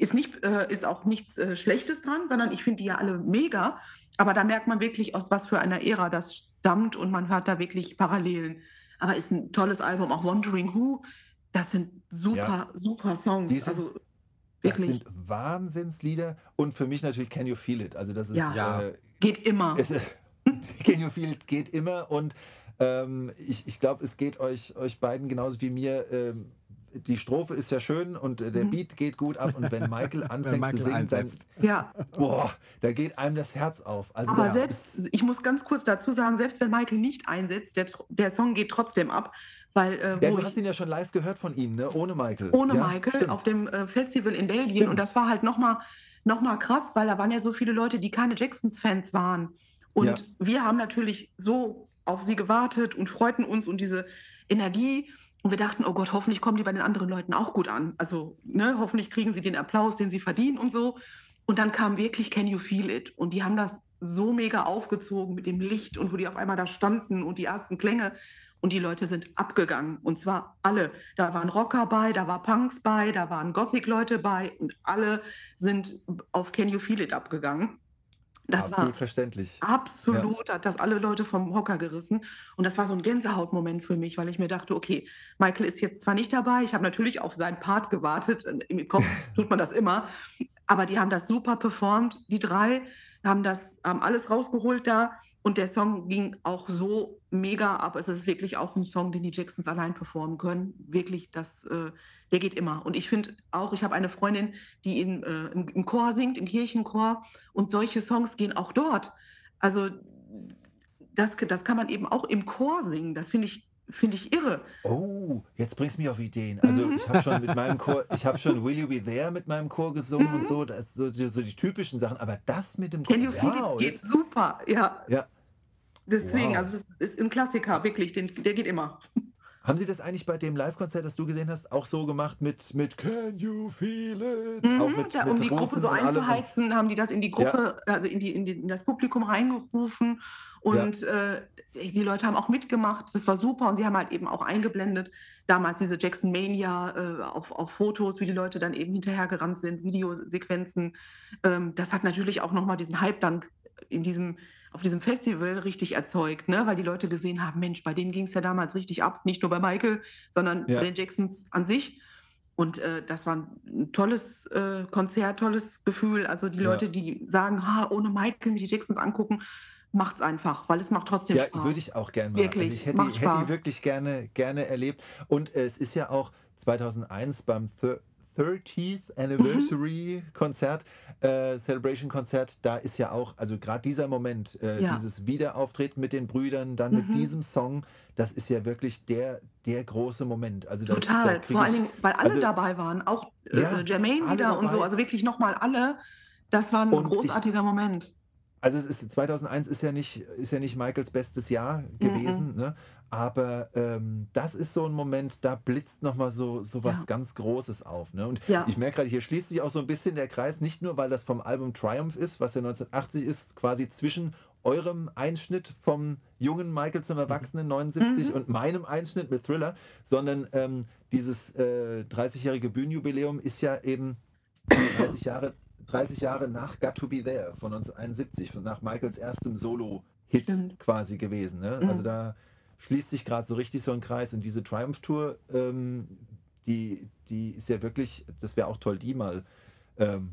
Ist, nicht, äh, ist auch nichts äh, Schlechtes dran, sondern ich finde die ja alle mega. Aber da merkt man wirklich, aus was für einer Ära das stammt und man hört da wirklich Parallelen. Aber ist ein tolles Album, auch Wandering Who, das sind super, super Songs. Sind- also Das wirklich, sind Wahnsinnslieder. Und für mich natürlich Can You Feel It. Also das ist, Ja. Ja. Äh, geht immer. es, [LAUGHS] Can You Feel It geht immer. Und ähm, ich, ich glaube, es geht euch, euch beiden genauso wie mir. Ähm, die Strophe ist ja schön und äh, der Mhm. Beat geht gut ab. Und wenn Michael [LAUGHS] anfängt Michael zu singen, dann, einsetzt. Ja, boah, da geht einem das Herz auf. Also Aber das selbst, ist, ich muss ganz kurz dazu sagen, selbst wenn Michael nicht einsetzt, der, der Song geht trotzdem ab, weil äh, ja, du ich, hast ihn ja schon live gehört von ihm, ne? ohne Michael. ohne ja, Michael stimmt. auf dem äh, Festival in Belgien Stimmt. und das war halt nochmal noch mal krass, weil da waren ja so viele Leute, die keine Jacksons-Fans waren. Und Ja. wir haben natürlich so auf sie gewartet und freuten uns und diese Energie. Und wir dachten, oh Gott, hoffentlich kommen die bei den anderen Leuten auch gut an. Also, ne, hoffentlich kriegen sie den Applaus, den sie verdienen und so. Und dann kam wirklich Can You Feel It? Und die haben das so mega aufgezogen mit dem Licht und wo die auf einmal da standen und die ersten Klänge. Und die Leute sind abgegangen. Und zwar alle. Da waren Rocker bei, da war Punks bei, da waren Gothic-Leute bei und alle sind auf Can You Feel It abgegangen. Das Absolut war verständlich. Absolut, hat das alle Leute vom Hocker gerissen. Und das war so ein Gänsehautmoment für mich, weil ich mir dachte, okay, Michael ist jetzt zwar nicht dabei, ich habe natürlich auf seinen Part gewartet, im Kopf [LAUGHS] tut man das immer, aber die haben das super performt, die drei haben das, haben alles rausgeholt da und der Song ging auch so mega ab. Es ist wirklich auch ein Song, den die Jacksons allein performen können. Wirklich, das, äh, der geht immer. Und ich finde auch, ich habe eine Freundin, die in, äh, im, Chor singt, im Kirchenchor und solche Songs gehen auch dort. Also das, das kann man eben auch im Chor singen. Das finde ich, finde ich irre. Oh, jetzt bringst du mich auf Ideen. Also Mhm. ich habe schon mit meinem Chor, ich habe schon Will You Be There mit meinem Chor gesungen Mhm. und so, das ist so, die- so die typischen Sachen, aber das mit dem Chor, Can You Feel wow, geht jetzt, super. Ja, ja. deswegen, Wow. also es ist ein Klassiker, wirklich, den, der geht immer. Haben Sie das eigentlich bei dem Live-Konzert, das du gesehen hast, auch so gemacht mit, mit Can You Feel It? Mhm, auch mit, da, mit um die Gruppe so einzuheizen, haben die das in die Gruppe, also in, die, in, die, in das Publikum reingerufen. Und äh, die Leute haben auch mitgemacht. Das war super. Und sie haben halt eben auch eingeblendet, damals diese Jackson Mania äh, auf, auf Fotos, wie die Leute dann eben hinterhergerannt sind, Videosequenzen. Ähm, das hat natürlich auch nochmal diesen Hype dann in diesem, auf diesem Festival richtig erzeugt, ne? weil die Leute gesehen haben, Mensch, bei denen ging es ja damals richtig ab. Nicht nur bei Michael, sondern Ja. bei den Jacksons an sich. Und äh, das war ein tolles äh, Konzert, tolles Gefühl. Also die Leute, Ja. die sagen, ha, ohne Michael mir die Jacksons angucken, macht's einfach, weil es macht trotzdem Ja, Spaß. würde ich auch gerne mal. Wirklich, also ich hätte, macht hätte die Spaß. wirklich gerne, gerne erlebt. Und äh, es ist ja auch 2001 beim Thir 30th Anniversary Konzert, äh, Celebration Konzert, da ist ja auch, also gerade dieser Moment, äh, Ja. dieses Wiederauftreten mit den Brüdern, dann mit diesem Song, das ist ja wirklich der, der große Moment. Also da, da Total. krieg Vor allen ich- Dingen, weil alle also- dabei waren, auch äh, Ja, Jermaine wieder und so, dabei. also wirklich nochmal alle. Das war ein Und ich- großartiger Moment. Also es ist 2001 ist ja nicht ist ja nicht Michaels bestes Jahr gewesen, ne? Aber ähm, das ist so ein Moment, da blitzt noch mal so so was Ja. ganz Großes auf, ne? Und Ja. ich merke gerade, hier schließt sich auch so ein bisschen der Kreis, nicht nur weil das vom Album Triumph ist, was ja 1980 ist, quasi zwischen eurem Einschnitt vom jungen Michael zum Erwachsenen 79 und meinem Einschnitt mit Thriller, sondern ähm, dieses äh, 30-jährige Bühnenjubiläum ist ja eben 30 Jahre, 30 Jahre nach Got to Be There von 1971, von- nach Michaels erstem Solo-Hit quasi gewesen. Ne? Also da schließt sich gerade so richtig so ein Kreis und diese Triumph-Tour, ähm, die, die ist ja wirklich, das wäre auch toll, die mal, ähm,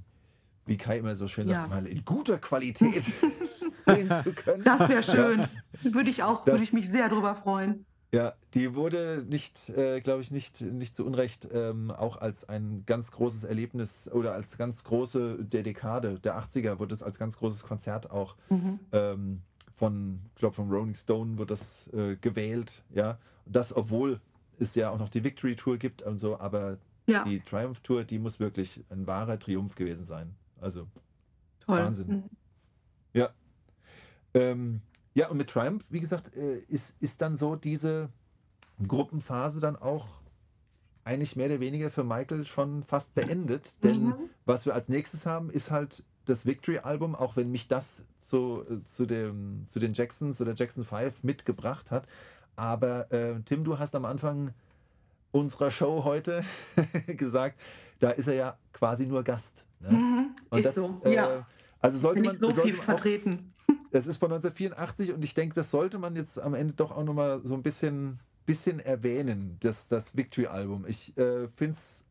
wie Kai immer so schön Ja. sagt, mal in guter Qualität [LAUGHS] sehen zu können. Das wäre schön. Würde ich auch, Das- würde ich mich sehr drüber freuen. Ja, die wurde nicht, äh, glaube ich, nicht, nicht zu Unrecht ähm, auch als ein ganz großes Erlebnis oder als ganz große der Dekade der 80er wurde es als ganz großes Konzert auch ähm, von, ich glaube, von Rolling Stone wird das äh, gewählt, ja. Das, obwohl es ja auch noch die Victory Tour gibt und so, aber Ja, die Triumph Tour, die muss wirklich ein wahrer Triumph gewesen sein. Also toll. Wahnsinn. Mhm. ja. Ähm, ja, und mit Triumph, wie gesagt, äh, ist, ist dann so diese Gruppenphase dann auch eigentlich mehr oder weniger für Michael schon fast beendet. Denn Mhm. was wir als nächstes haben, ist halt das Victory-Album, auch wenn mich das zu, äh, zu, dem, zu den Jacksons oder Jackson 5 mitgebracht hat. Aber äh, Tim, du hast am Anfang unserer Show heute [LAUGHS] gesagt, da ist er ja quasi nur Gast. Ne? Mhm, Und ist das, so, äh, ja. also sollte man, so sollte viel man auch, vertreten. Das ist von 1984 und ich denke, das sollte man jetzt am Ende doch auch nochmal so ein bisschen, bisschen erwähnen, das, das Victory-Album. Ich äh, finde es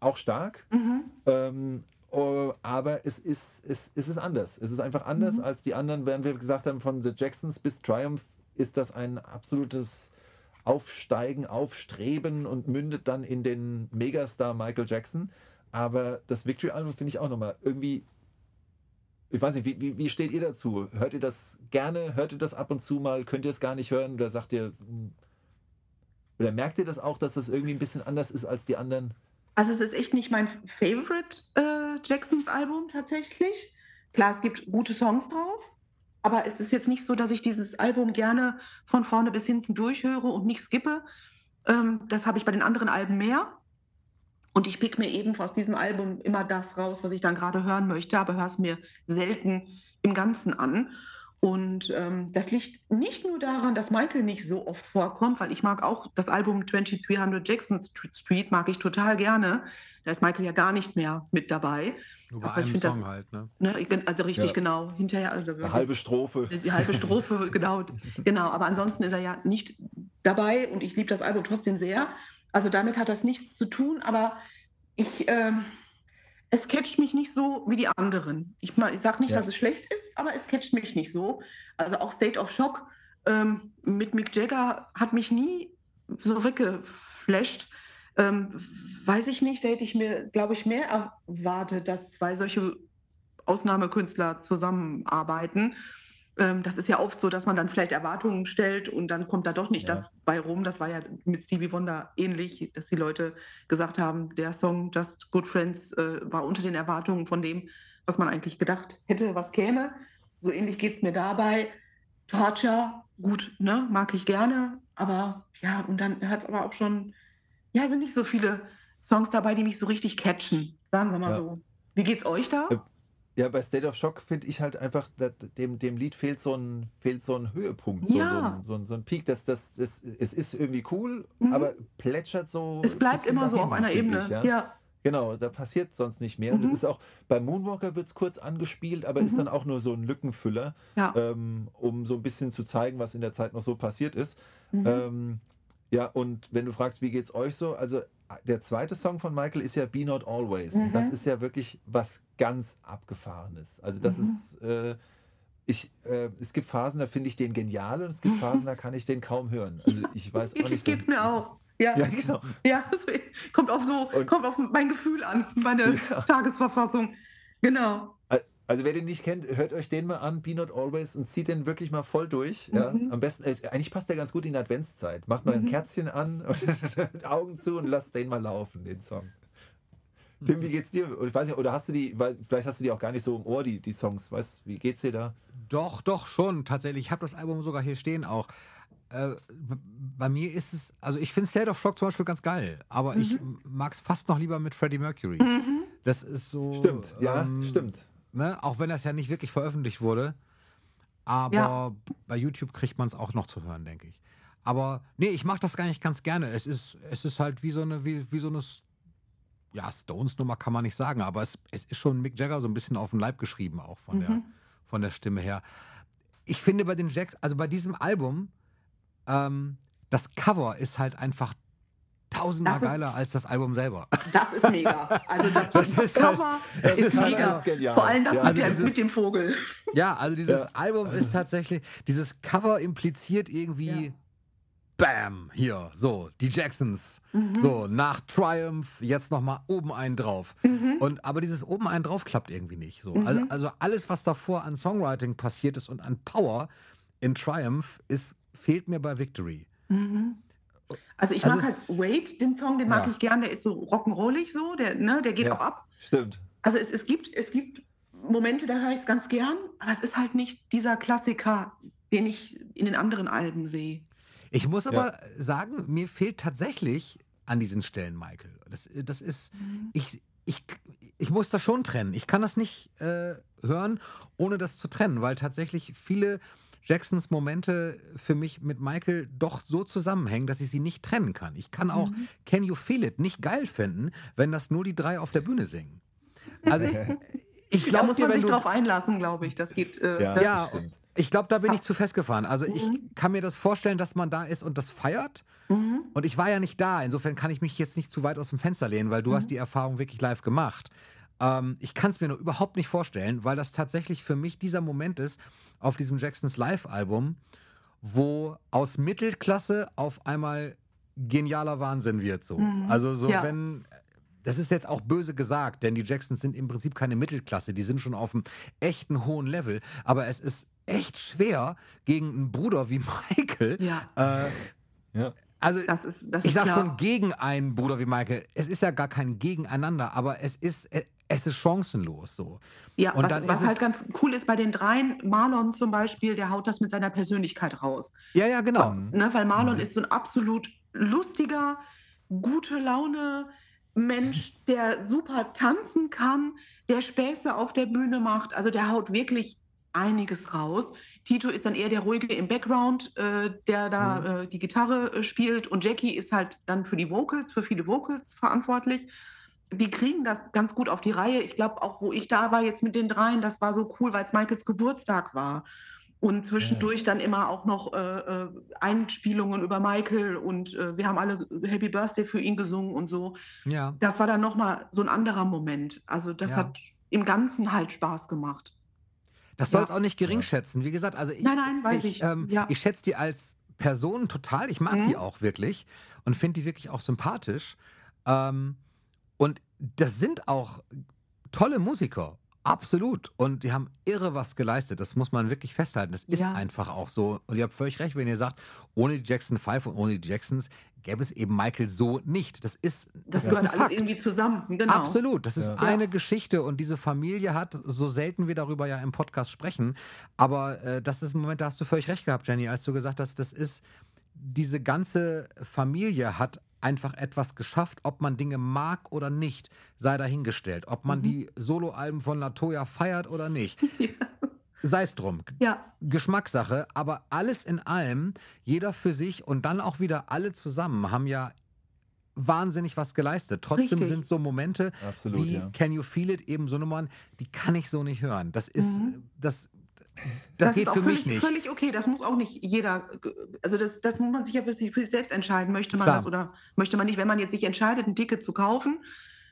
auch stark, Mhm. ähm, oh, aber es ist, es, es ist anders. Es ist einfach anders Mhm. als die anderen, während wir gesagt haben, von The Jacksons bis Triumph ist das ein absolutes Aufsteigen, Aufstreben und mündet dann in den Megastar Michael Jackson. Aber das Victory-Album finde ich auch nochmal irgendwie ich weiß nicht, wie, wie, wie steht ihr dazu? Hört ihr das gerne? Hört ihr das ab und zu mal? Könnt ihr es gar nicht hören? Oder sagt ihr, hm, oder merkt ihr das auch, dass das irgendwie ein bisschen anders ist als die anderen? Also es ist echt nicht mein Favorite äh, Jacksons Album tatsächlich. Klar, es gibt gute Songs drauf, aber es ist jetzt nicht so, dass ich dieses Album gerne von vorne bis hinten durchhöre und nicht skippe. Ähm, das habe ich bei den anderen Alben mehr. Und ich pick mir eben aus diesem Album immer das raus, was ich dann gerade hören möchte, aber höre es mir selten im Ganzen an. Und ähm, das liegt nicht nur daran, dass Michael nicht so oft vorkommt, weil ich mag auch das Album 2300 Jackson Street, mag ich total gerne. Da ist Michael ja gar nicht mehr mit dabei. Nur bei Aber ich einem find das- Song halt, ne? Ne? Also richtig Ja. genau, hinterher. Also Eine halbe Strophe. [LAUGHS] die halbe Strophe, genau. [LAUGHS] Genau, aber ansonsten ist er ja nicht dabei und ich liebe das Album trotzdem sehr. Also damit hat das nichts zu tun, aber ich, ähm, es catcht mich nicht so wie die anderen. Ich, ich sage nicht, Ja. dass es schlecht ist, aber es catcht mich nicht so. Also auch State of Shock ähm, mit Mick Jagger hat mich nie so weggeflasht. Ähm, weiß ich nicht, da hätte ich mir, glaube ich, mehr erwartet, dass zwei solche Ausnahmekünstler zusammenarbeiten. Ähm, das ist ja oft so, dass man dann vielleicht Erwartungen stellt und dann kommt da doch nicht Ja. das bei rum. Das war ja mit Stevie Wonder ähnlich, dass die Leute gesagt haben, der Song Just Good Friends äh, war unter den Erwartungen von dem, was man eigentlich gedacht hätte, was käme. So ähnlich geht es mir dabei. Torture, gut, ne, mag ich gerne, aber ja, und dann hört es aber auch schon, ja, sind nicht so viele Songs dabei, die mich so richtig catchen, sagen wir mal Ja. so. Wie geht's euch da? Äh, Ja, bei State of Shock finde ich halt einfach, dem, dem Lied fehlt so ein, fehlt so ein Höhepunkt, so, so, Ja. ein, so, ein, so ein Peak. Das, das, das, es ist irgendwie cool, Mhm. aber plätschert so. Es bleibt immer so auf dahin, einer Ebene. Ich, ja? ja. Genau, da passiert sonst nicht mehr. Und Mhm. es ist auch, bei Moonwalker wird es kurz angespielt, aber ist Mhm. dann auch nur so ein Lückenfüller, Ja. ähm, um so ein bisschen zu zeigen, was in der Zeit noch so passiert ist. Mhm. Ähm, ja, und wenn du fragst, wie geht's euch so? Also der zweite Song von Michael ist ja Be Not Always. Und das ist ja wirklich was ganz Abgefahrenes. Also das ist, äh, ich, äh, es gibt Phasen, da finde ich den genial und es gibt [LAUGHS] Phasen, da kann ich den kaum hören. Also ich weiß auch nicht. [LAUGHS] so- Geht's mir auch. Ja, Ja, genau. [LAUGHS] ja kommt auf so, Und- kommt auf mein Gefühl an, meine Tagesverfassung. Genau. Also wer den nicht kennt, hört euch den mal an, Be Not Always, und zieht den wirklich mal voll durch. Ja? Mhm. Am besten, äh, eigentlich passt der ganz gut in die Adventszeit. Macht mal ein Kerzchen an, [LAUGHS] und Augen zu und lasst den mal laufen, den Song. Tim, wie geht's dir? Ich weiß nicht, oder hast du die, weil vielleicht hast du die auch gar nicht so im Ohr, die, die Songs. Weißt wie geht's dir da? Doch, doch, schon. Tatsächlich. Ich habe das Album sogar hier stehen auch. Äh, bei mir ist es, also ich finde State of Shock zum Beispiel ganz geil, aber ich mag es fast noch lieber mit Freddie Mercury. Das ist so. Stimmt, ja, ähm, stimmt. Ne? Auch wenn das ja nicht wirklich veröffentlicht wurde. Aber Ja. bei YouTube kriegt man es auch noch zu hören, denke ich. Aber nee, ich mache das gar nicht ganz gerne. Es ist, es ist halt wie so eine, wie, wie so eine ja, Stones-Nummer kann man nicht sagen, aber es, es ist schon Mick Jagger so ein bisschen auf den Leib geschrieben, auch von, der, von der Stimme her. Ich finde bei den Jacks, also bei diesem Album, ähm, das Cover ist halt einfach tausendmal Das ist- geiler als das Album selber. Das ist mega. Also das, [LAUGHS] das, ist halt- Cover das ist, ist halt mega. alles genial. Vor allem das Ja, mit, also dieses- mit dem Vogel. Ja, also dieses Ja. Album ist tatsächlich, dieses Cover impliziert irgendwie, Ja. bam, hier, so, die Jacksons. Mhm. So, nach Triumph, jetzt nochmal oben einen drauf. Mhm. Und, aber dieses oben einen drauf klappt irgendwie nicht. So. Also, also alles, was davor an Songwriting passiert ist und an Power in Triumph, ist, fehlt mir bei Victory. Also ich Also mag halt Wade, den Song, den mag Ja. ich gern, der ist so rock'n'rollig so, der, ne, der geht Ja. auch ab. Stimmt. Also es, es, gibt, es gibt Momente, da höre ich es ganz gern, aber es ist halt nicht dieser Klassiker, den ich in den anderen Alben sehe. Ich muss aber sagen, mir fehlt tatsächlich an diesen Stellen Michael. Das, das ist, ich, ich, ich muss das schon trennen. Ich kann das nicht äh, hören, ohne das zu trennen, weil tatsächlich viele Jacksons Momente für mich mit Michael doch so zusammenhängen, dass ich sie nicht trennen kann. Ich kann auch Can You Feel It nicht geil finden, wenn das nur die drei auf der Bühne singen. Also [LAUGHS] ich Da glaube muss dir, man wenn sich du drauf einlassen, glaube ich. Das geht. Äh, Ja. das, ja, ich glaube, da bin ich zu festgefahren. Also ich Mhm. kann mir das vorstellen, dass man da ist und das feiert. Mhm. Und ich war ja nicht da. Insofern kann ich mich jetzt nicht zu weit aus dem Fenster lehnen, weil du Mhm. hast die Erfahrung wirklich live gemacht. Ähm, ich kann es mir nur überhaupt nicht vorstellen, weil das tatsächlich für mich dieser Moment ist auf diesem Jacksons Live-Album, wo aus Mittelklasse auf einmal genialer Wahnsinn wird. So. Also so, Mhm. Ja. wenn das ist jetzt auch böse gesagt, denn die Jacksons sind im Prinzip keine Mittelklasse, die sind schon auf einem echten hohen Level, aber es ist echt schwer gegen einen Bruder wie [LAUGHS] Michael. Ja. Äh, Ja. also Das ist, das ich ist sag klar. schon gegen einen Bruder wie Michael. Es ist ja gar kein Gegeneinander, aber es ist es ist chancenlos so. Ja, Und was, dann was halt ganz cool ist bei den dreien, Marlon zum Beispiel, der haut das mit seiner Persönlichkeit raus. Ja, ja, genau. Ne, weil Marlon ist so ein absolut lustiger, gute Laune Mensch, der super tanzen kann, der Späße auf der Bühne macht. Also der haut wirklich einiges raus. Tito ist dann eher der ruhige im Background, äh, der da äh, die Gitarre äh, spielt. Und Jackie ist halt dann für die Vocals, für viele Vocals verantwortlich. Die kriegen das ganz gut auf die Reihe. Ich glaube, auch wo ich da war jetzt mit den dreien, das war so cool, weil es Michaels Geburtstag war. Und zwischendurch dann immer auch noch äh, äh, Einspielungen über Michael und äh, wir haben alle Happy Birthday für ihn gesungen und so. Ja. Das war dann nochmal so ein anderer Moment. Also das Ja. hat im Ganzen halt Spaß gemacht. Das Ja. soll es auch nicht gering schätzen. Wie gesagt, also ich, Nein, nein, weiß ich. Ähm, Ja. Ich schätze die als Person total. Ich mag Mhm. die auch wirklich und finde die wirklich auch sympathisch. Ähm, und das sind auch tolle Musiker. Absolut. Und die haben irre was geleistet. Das muss man wirklich festhalten. Das ist Ja. einfach auch so. Und ihr habt völlig recht, wenn ihr sagt, ohne die Jackson 5 und ohne die Jacksons gäbe es eben Michael so nicht. Das ist, Das das ist gehört ein alles Fakt. irgendwie zusammen. Genau. Absolut, das ist Ja. eine Geschichte und diese Familie hat, so selten wir darüber ja im Podcast sprechen, aber äh, das ist ein Moment, da hast du völlig recht gehabt, Jenny, als du gesagt hast, das ist, diese ganze Familie hat einfach etwas geschafft, ob man Dinge mag oder nicht, sei dahingestellt. Ob man die Soloalben von Latoya feiert oder nicht. [LAUGHS] Sei es drum. Ja, Geschmackssache, aber alles in allem, jeder für sich und dann auch wieder alle zusammen haben ja wahnsinnig was geleistet. Trotzdem Richtig. sind so Momente Absolut, wie ja. Can You Feel It eben so Nummern, die kann ich so nicht hören. Das ist Mhm. das das, ist geht auch für völlig, mich nicht. Völlig okay, das muss auch nicht jeder, also das, das muss man sich ja für sich, für sich selbst entscheiden, möchte man Klar. das oder möchte man nicht. Wenn man jetzt sich entscheidet, ein Ticket zu kaufen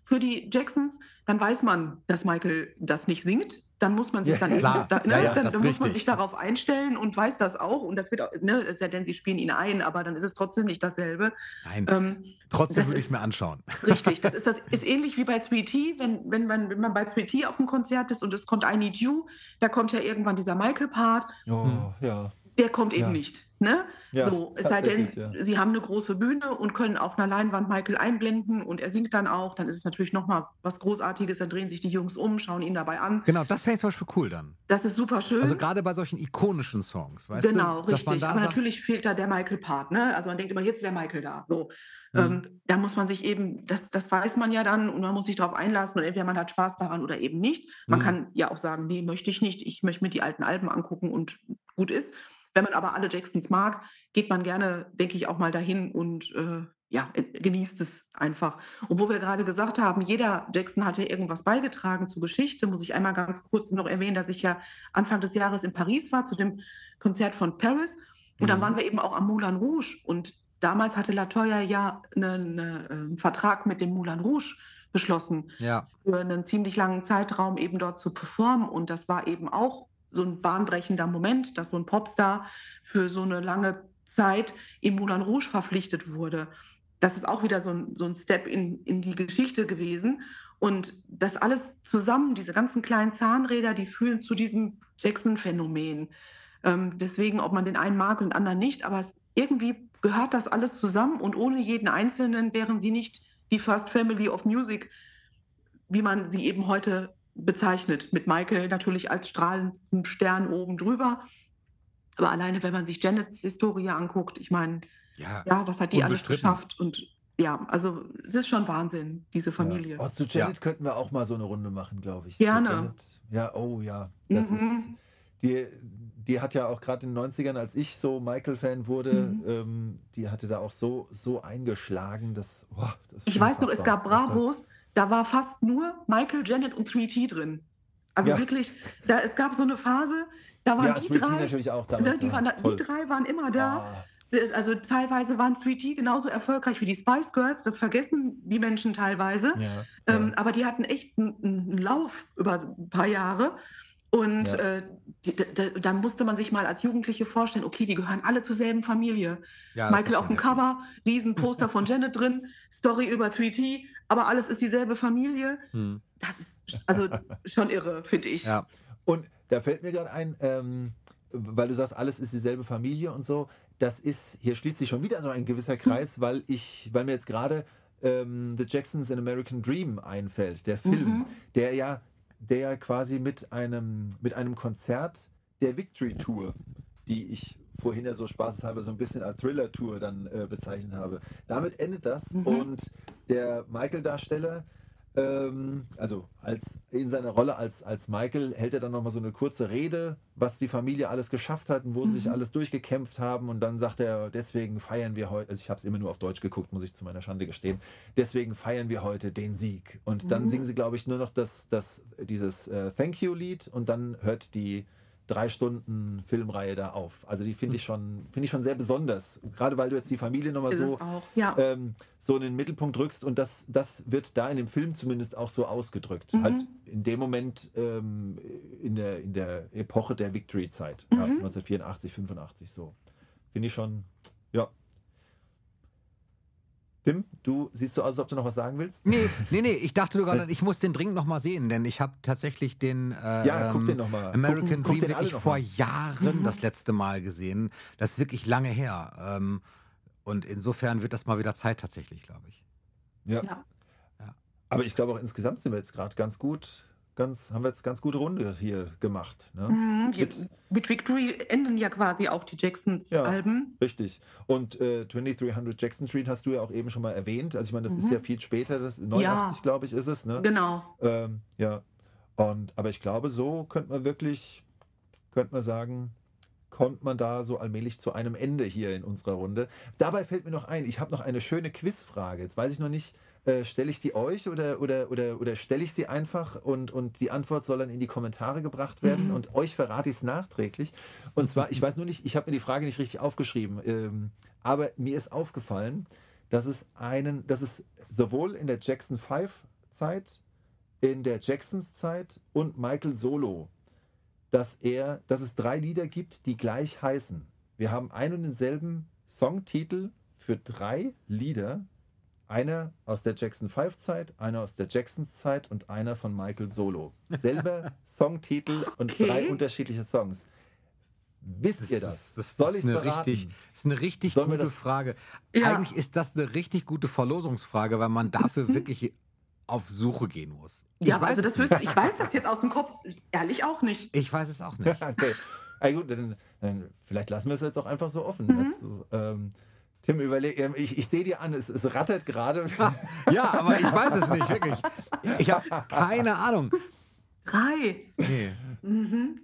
für die Jacksons, dann weiß man, dass Michael das nicht singt. Dann muss man sich Ja, dann eben, klar. da, ne, Ja, ja, dann, dann ist muss man sich darauf einstellen und weiß das auch. Und das wird auch, ne, es sei denn, sie spielen ihn ein, aber dann ist es trotzdem nicht dasselbe. Nein, Ähm, trotzdem das würde ich ist- es mir anschauen. Richtig, das [LAUGHS] ist, das ist ähnlich wie bei Sweet Tea, wenn, wenn, man, wenn man bei Sweet Tea auf dem Konzert ist und es kommt I Need You, da kommt ja irgendwann dieser Michael-Part, Oh, Hm. ja. der kommt eben Ja. nicht. Ne? Ja, so, es sei denn, ja. sie haben eine große Bühne und können auf einer Leinwand Michael einblenden und er singt dann auch, dann ist es natürlich nochmal was Großartiges, dann drehen sich die Jungs um, schauen ihn dabei an. Genau, das fände ich zum Beispiel cool dann. Das ist super schön. Also gerade bei solchen ikonischen Songs, weißt genau, du? Man richtig. da Aber sagt, natürlich fehlt da der Michael-Part. Ne? Also man denkt immer, jetzt wäre Michael da. So. Mhm. Ähm, da muss man sich eben, das, das weiß man ja dann und man muss sich darauf einlassen und entweder man hat Spaß daran oder eben nicht. Man Mhm. kann ja auch sagen, nee, möchte ich nicht. Ich möchte mir die alten Alben angucken und gut ist. Wenn man aber alle Jacksons mag, geht man gerne, denke ich, auch mal dahin und äh, ja, äh, genießt es einfach. Und wo wir gerade gesagt haben, jeder Jackson hatte irgendwas beigetragen zur Geschichte, muss ich einmal ganz kurz noch erwähnen, dass ich ja Anfang des Jahres in Paris war zu dem Konzert von Paris. Und dann Mhm. waren wir eben auch am Moulin Rouge. Und damals hatte Latoya ja einen ähm, Vertrag mit dem Moulin Rouge geschlossen, ja, für einen ziemlich langen Zeitraum eben dort zu performen. Und das war eben auch so ein bahnbrechender Moment, dass so ein Popstar für so eine lange Zeit im Moulin Rouge verpflichtet wurde. Das ist auch wieder so ein, so ein Step in, in die Geschichte gewesen. Und das alles zusammen, diese ganzen kleinen Zahnräder, die fühlen zu diesem Jackson-Phänomen. Ähm, deswegen, ob man den einen mag und den anderen nicht, aber es, irgendwie gehört das alles zusammen und ohne jeden Einzelnen wären sie nicht die First Family of Music, wie man sie eben heute bezeichnet. Mit Michael natürlich als strahlenden Stern oben drüber. Aber alleine, wenn man sich Janets Historie anguckt, ich meine, ja, ja, was hat die alles geschafft? Und ja, also es ist schon Wahnsinn, diese Familie. Ja. Oh, zu Janet könnten wir auch mal so eine Runde machen, glaube ich. Gerne. Ja, oh ja. Das Mhm. ist, die, die hat ja auch gerade in den 90ern, als ich so Michael-Fan wurde, Mhm. ähm, die hatte da auch so, so eingeschlagen, dass. Oh, das Ich weiß noch, es gab Bravos, da war fast nur Michael, Janet und 3T drin. Also Ja. wirklich, da, es gab so eine Phase, da waren Ja, die 3T drei. natürlich auch damals. die, waren, da- die drei waren immer da. Ah, Also teilweise waren 3T genauso erfolgreich wie die Spice Girls. Das vergessen die Menschen teilweise. ja, Ähm, aber die hatten echt einen, einen Lauf über ein paar Jahre. Und äh, die, da, dann musste man sich mal als Jugendliche vorstellen, okay, die gehören alle zur selben Familie. Michael auf dem. Cover, Riesenposter von Janet drin, Story über 3T, aber alles ist dieselbe Familie. Hm. Das ist also [LAUGHS] schon irre, finde ich. Ja, Und da fällt mir gerade ein, ähm, weil du sagst, alles ist dieselbe Familie und so. Das ist, hier schließt sich schon wieder so ein gewisser [LAUGHS] Kreis, weil ich, weil mir jetzt gerade ähm, The Jacksons in American Dream einfällt, der Film, Mhm. der ja, der ja quasi mit einem, mit einem Konzert der Victory Tour, die ich vorhin ja so spaßeshalber so ein bisschen als Thriller-Tour dann äh, bezeichnet habe. Damit endet das Mhm. und der Michael-Darsteller ähm, also als in seiner Rolle als, als Michael hält er dann nochmal so eine kurze Rede, was die Familie alles geschafft hat und wo sie sich alles durchgekämpft haben. Und dann sagt er, deswegen feiern wir heute, also ich habe es immer nur auf Deutsch geguckt, muss ich zu meiner Schande gestehen, deswegen feiern wir heute den Sieg. Und dann singen sie, glaube ich, nur noch das, das, dieses äh, Thank You-Lied und dann hört die drei Stunden Filmreihe da auf. Also die finde ich schon, finde ich schon sehr besonders. Gerade weil du jetzt die Familie nochmal so. Ja. ähm, so in den Mittelpunkt drückst und das, das wird da in dem Film zumindest auch so ausgedrückt. Mhm. Halt in dem Moment ähm, in, der, in der Epoche der Victory-Zeit, ja, Mhm. 1984, 85 so. Finde ich schon, ja. Tim, du siehst so aus, als ob du noch was sagen willst? Nee, nee, nee, ich dachte sogar, ich muss den dringend nochmal sehen, denn ich habe tatsächlich den äh, Ja, guck ähm, den noch mal. American guck Dream den alle wirklich vor mal. Jahren das letzte Mal gesehen. Das ist wirklich lange her. Ähm, und insofern wird das mal wieder Zeit tatsächlich, glaube ich. Ja. Ja. Aber ich glaube auch insgesamt sind wir jetzt gerade ganz gut, ganz, haben wir jetzt ganz gute Runde hier gemacht. Ne? Mhm, Mit- mit Victory enden ja quasi auch die Ja. Jacksons-Alben. Richtig. Und äh, 2300 Jackson Street hast du ja auch eben schon mal erwähnt. Also ich meine, das ist Mhm. ja viel später, das 89, glaube ich, ist es. Ne? Genau. Ähm, ja. Und aber ich glaube, so könnte man wirklich, könnte man sagen, kommt man da so allmählich zu einem Ende hier in unserer Runde. Dabei fällt mir noch ein, ich habe noch eine schöne Quizfrage. Jetzt weiß ich noch nicht, Äh, stelle ich die euch oder, oder, oder, oder stelle ich sie einfach und, und die Antwort soll dann in die Kommentare gebracht werden Mhm. und euch verrate ich es nachträglich. Und zwar, ich weiß nur nicht, ich habe mir die Frage nicht richtig aufgeschrieben, ähm, aber mir ist aufgefallen, dass es einen, dass es sowohl in der Jackson 5 Zeit, in der Jacksons Zeit und Michael Solo, dass er, dass es drei Lieder gibt, die gleich heißen. Wir haben einen und denselben Songtitel für drei Lieder. Einer aus der Jackson 5 Zeit, einer aus der Jacksons Zeit und einer von Michael Solo. Selber [LAUGHS] Songtitel und Okay. drei unterschiedliche Songs. Wisst ihr das? Soll ich es verraten? richtig, das ist eine richtig Sollen gute das- Frage. Ja. Eigentlich ist das eine richtig gute Verlosungsfrage, weil man dafür [LAUGHS] wirklich auf Suche gehen muss. Ich Ja, also das wüsste, ich weiß das jetzt aus dem Kopf ehrlich auch nicht. Ich weiß es auch nicht. [LAUGHS] okay. Ah, gut, dann, dann vielleicht lassen wir es jetzt auch einfach so offen. Mhm. Jetzt, ähm, Tim, überleg, ähm, ich, ich sehe dir an, es, es rattert gerade. [LAUGHS] Ja, aber ich weiß es nicht, wirklich. Ich habe keine Ahnung. Drei. Nee. Mhm.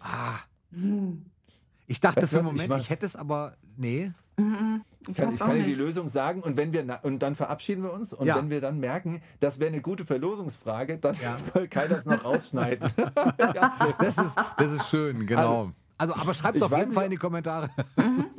Ah, Hm. ich dachte Weißt für einen ich Moment, mach- ich, hätte es aber. Nee. Mhm. Ich kann, ich kann dir die. Lösung sagen und wenn wir und dann verabschieden wir uns und Ja. wenn wir dann merken, das wäre eine gute Verlosungsfrage, dann Ja. [LAUGHS] soll Kai das noch rausschneiden. [LAUGHS] ja, Das ist, das ist schön, genau. Also, aber schreibt es auf jeden Fall in die Kommentare.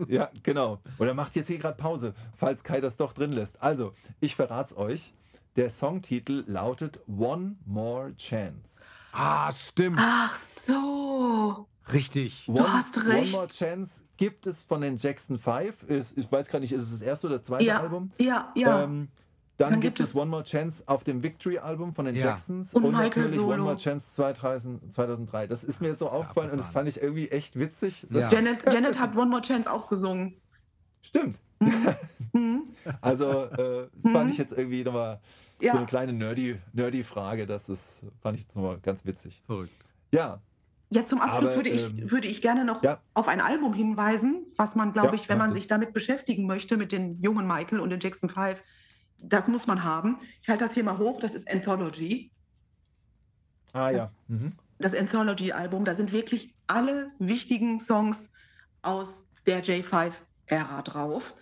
ja, genau. Oder macht jetzt hier gerade Pause, falls Kai das doch drin lässt. Also, ich verrat's euch. Der Songtitel lautet One More Chance. Ah, stimmt. Ach so. Richtig. One, hast One recht. More Chance gibt es von den Jackson 5. Ist, ich weiß gar nicht, ist es das erste oder das zweite Ja, Album? ja, ja. Ähm, dann, Dann gibt gibt es One More Chance auf dem Victory-Album von den Ja. Jacksons Und und, natürlich One Solo. More Chance 2000, 2003. Das ist mir jetzt so aufgefallen und das fand ich irgendwie echt witzig. Ja. Janet, Janet hat One More Chance auch gesungen. Stimmt. Mhm. [LAUGHS] Also äh, fand ich jetzt irgendwie nochmal Ja. so eine kleine nerdy, nerdy Frage. Das ist, fand ich jetzt nochmal ganz witzig. Verrückt. Ja, Ja, zum Abschluss Aber, würde, ich, ähm, würde ich gerne noch ja. auf ein Album hinweisen, was man, glaube Ja, ich, wenn man sich damit beschäftigen möchte, mit den jungen Michael und den Jackson 5, das muss man haben. Ich halte das hier mal hoch, das ist Anthology. ah ja. Mhm. Das Anthology-Album, da sind wirklich alle wichtigen Songs aus der J5-Ära drauf.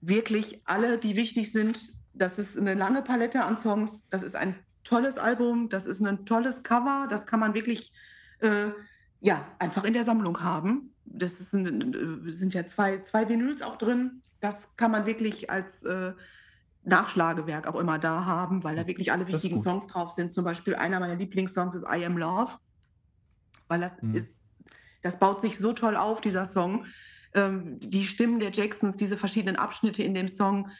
Wirklich alle, die wichtig sind. Das ist eine lange Palette an Songs. Das ist ein tolles Album. Das ist ein tolles Cover. Das kann man wirklich äh, ja, einfach in der Sammlung haben. Das ein, äh, sind ja zwei, zwei Vinyls auch drin. Das kann man wirklich als äh, Nachschlagewerk auch immer da haben, weil da wirklich alle Das wichtigen. Songs drauf sind. Zum Beispiel einer meiner Lieblingssongs ist I Am Love, weil das Mhm. ist, das baut sich so toll auf, dieser Song. Ähm, die Stimmen der Jacksons, diese verschiedenen Abschnitte in dem Song,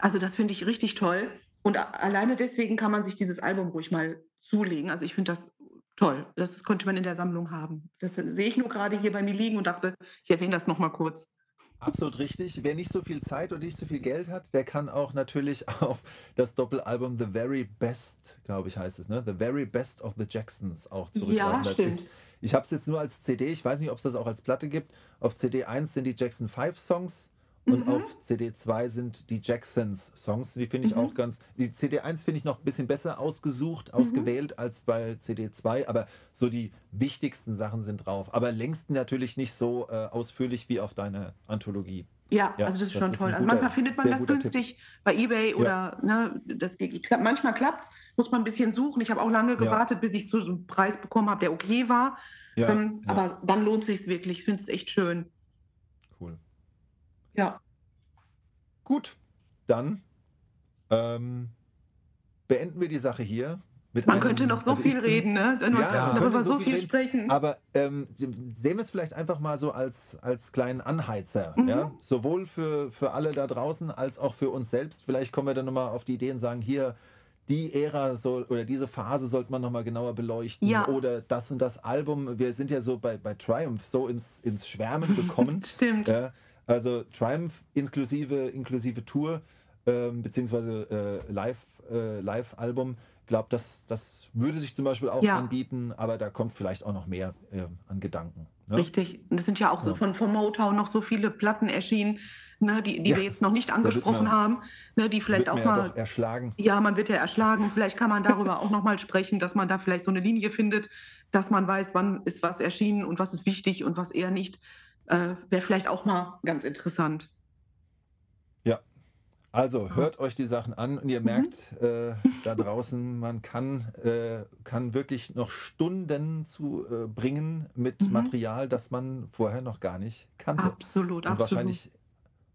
also das finde ich richtig toll. Und alleine deswegen kann man sich dieses Album ruhig mal zulegen. Also ich finde das toll. Das könnte man in der Sammlung haben. Das sehe ich nur gerade hier bei mir liegen und dachte, ich erwähne das nochmal kurz. Absolut richtig. Wer nicht so viel Zeit und nicht so viel Geld hat, der kann auch natürlich [LAUGHS] auf das Doppelalbum The Very Best, glaube ich, heißt es, ne? The Very Best of the Jacksons auch zurückgreifen. Ja, stimmt. Ist, ich habe es jetzt nur als CD, ich weiß nicht, ob es das auch als Platte gibt. Auf CD 1 sind die Jackson 5 Songs und Mhm. auf CD 2 sind die Jacksons Songs. Die finde ich Mhm. auch ganz. Die CD 1 finde ich noch ein bisschen besser ausgesucht, ausgewählt als bei CD 2, aber so die wichtigsten Sachen sind drauf. Aber längst natürlich nicht so äh, ausführlich wie auf deiner Anthologie. Ja, Ja, also das ist das schon ist toll. Also guter- manchmal findet man das guter Tipp. günstig bei eBay oder ne, das klappt, manchmal klappt muss man ein bisschen suchen. Ich habe auch lange gewartet, bis ich so einen Preis bekommen habe, der okay war. Ja, ähm, ja. Aber dann lohnt sich wirklich. Ich finde es echt schön. Cool. Ja. Gut, dann ähm, beenden wir die Sache hier. Mit Man einem- könnte noch so also viel reden, ne? Dann Ja, man darüber so so viel reden, sprechen. Aber ähm, sehen wir es vielleicht einfach mal so als, als kleinen Anheizer. Mhm. Ja? Sowohl für, für alle da draußen als auch für uns selbst. Vielleicht kommen wir dann nochmal auf die Idee und sagen, hier, die Ära soll oder diese Phase sollte man nochmal genauer beleuchten. Ja. Oder das und das Album. Wir sind ja so bei, bei Triumph so ins, ins Schwärmen gekommen. [LAUGHS] Stimmt. Ja, also Triumph inklusive, inklusive Tour, ähm, beziehungsweise äh, Live, äh, Live-Album. Ich glaube, das, das würde sich zum Beispiel auch Ja. anbieten, aber da kommt vielleicht auch noch mehr äh, an Gedanken. Ne? Richtig. Und es sind ja auch so Ja. von, von Motown noch so viele Platten erschienen, ne, die, die Ja, wir jetzt noch nicht angesprochen man- haben, ne, die vielleicht Wird auch mal. doch erschlagen. Ja, man wird ja erschlagen. Vielleicht kann man darüber auch noch mal sprechen, dass man da vielleicht so eine Linie findet, dass man weiß, wann ist was erschienen und was ist wichtig und was eher nicht. Äh, Wäre vielleicht auch mal ganz interessant. Also hört euch die Sachen an und ihr Mhm. merkt äh, da draußen, man kann, äh, kann wirklich noch Stunden zu äh, bringen mit Mhm. Material, das man vorher noch gar nicht kannte. Absolut, und absolut. wahrscheinlich,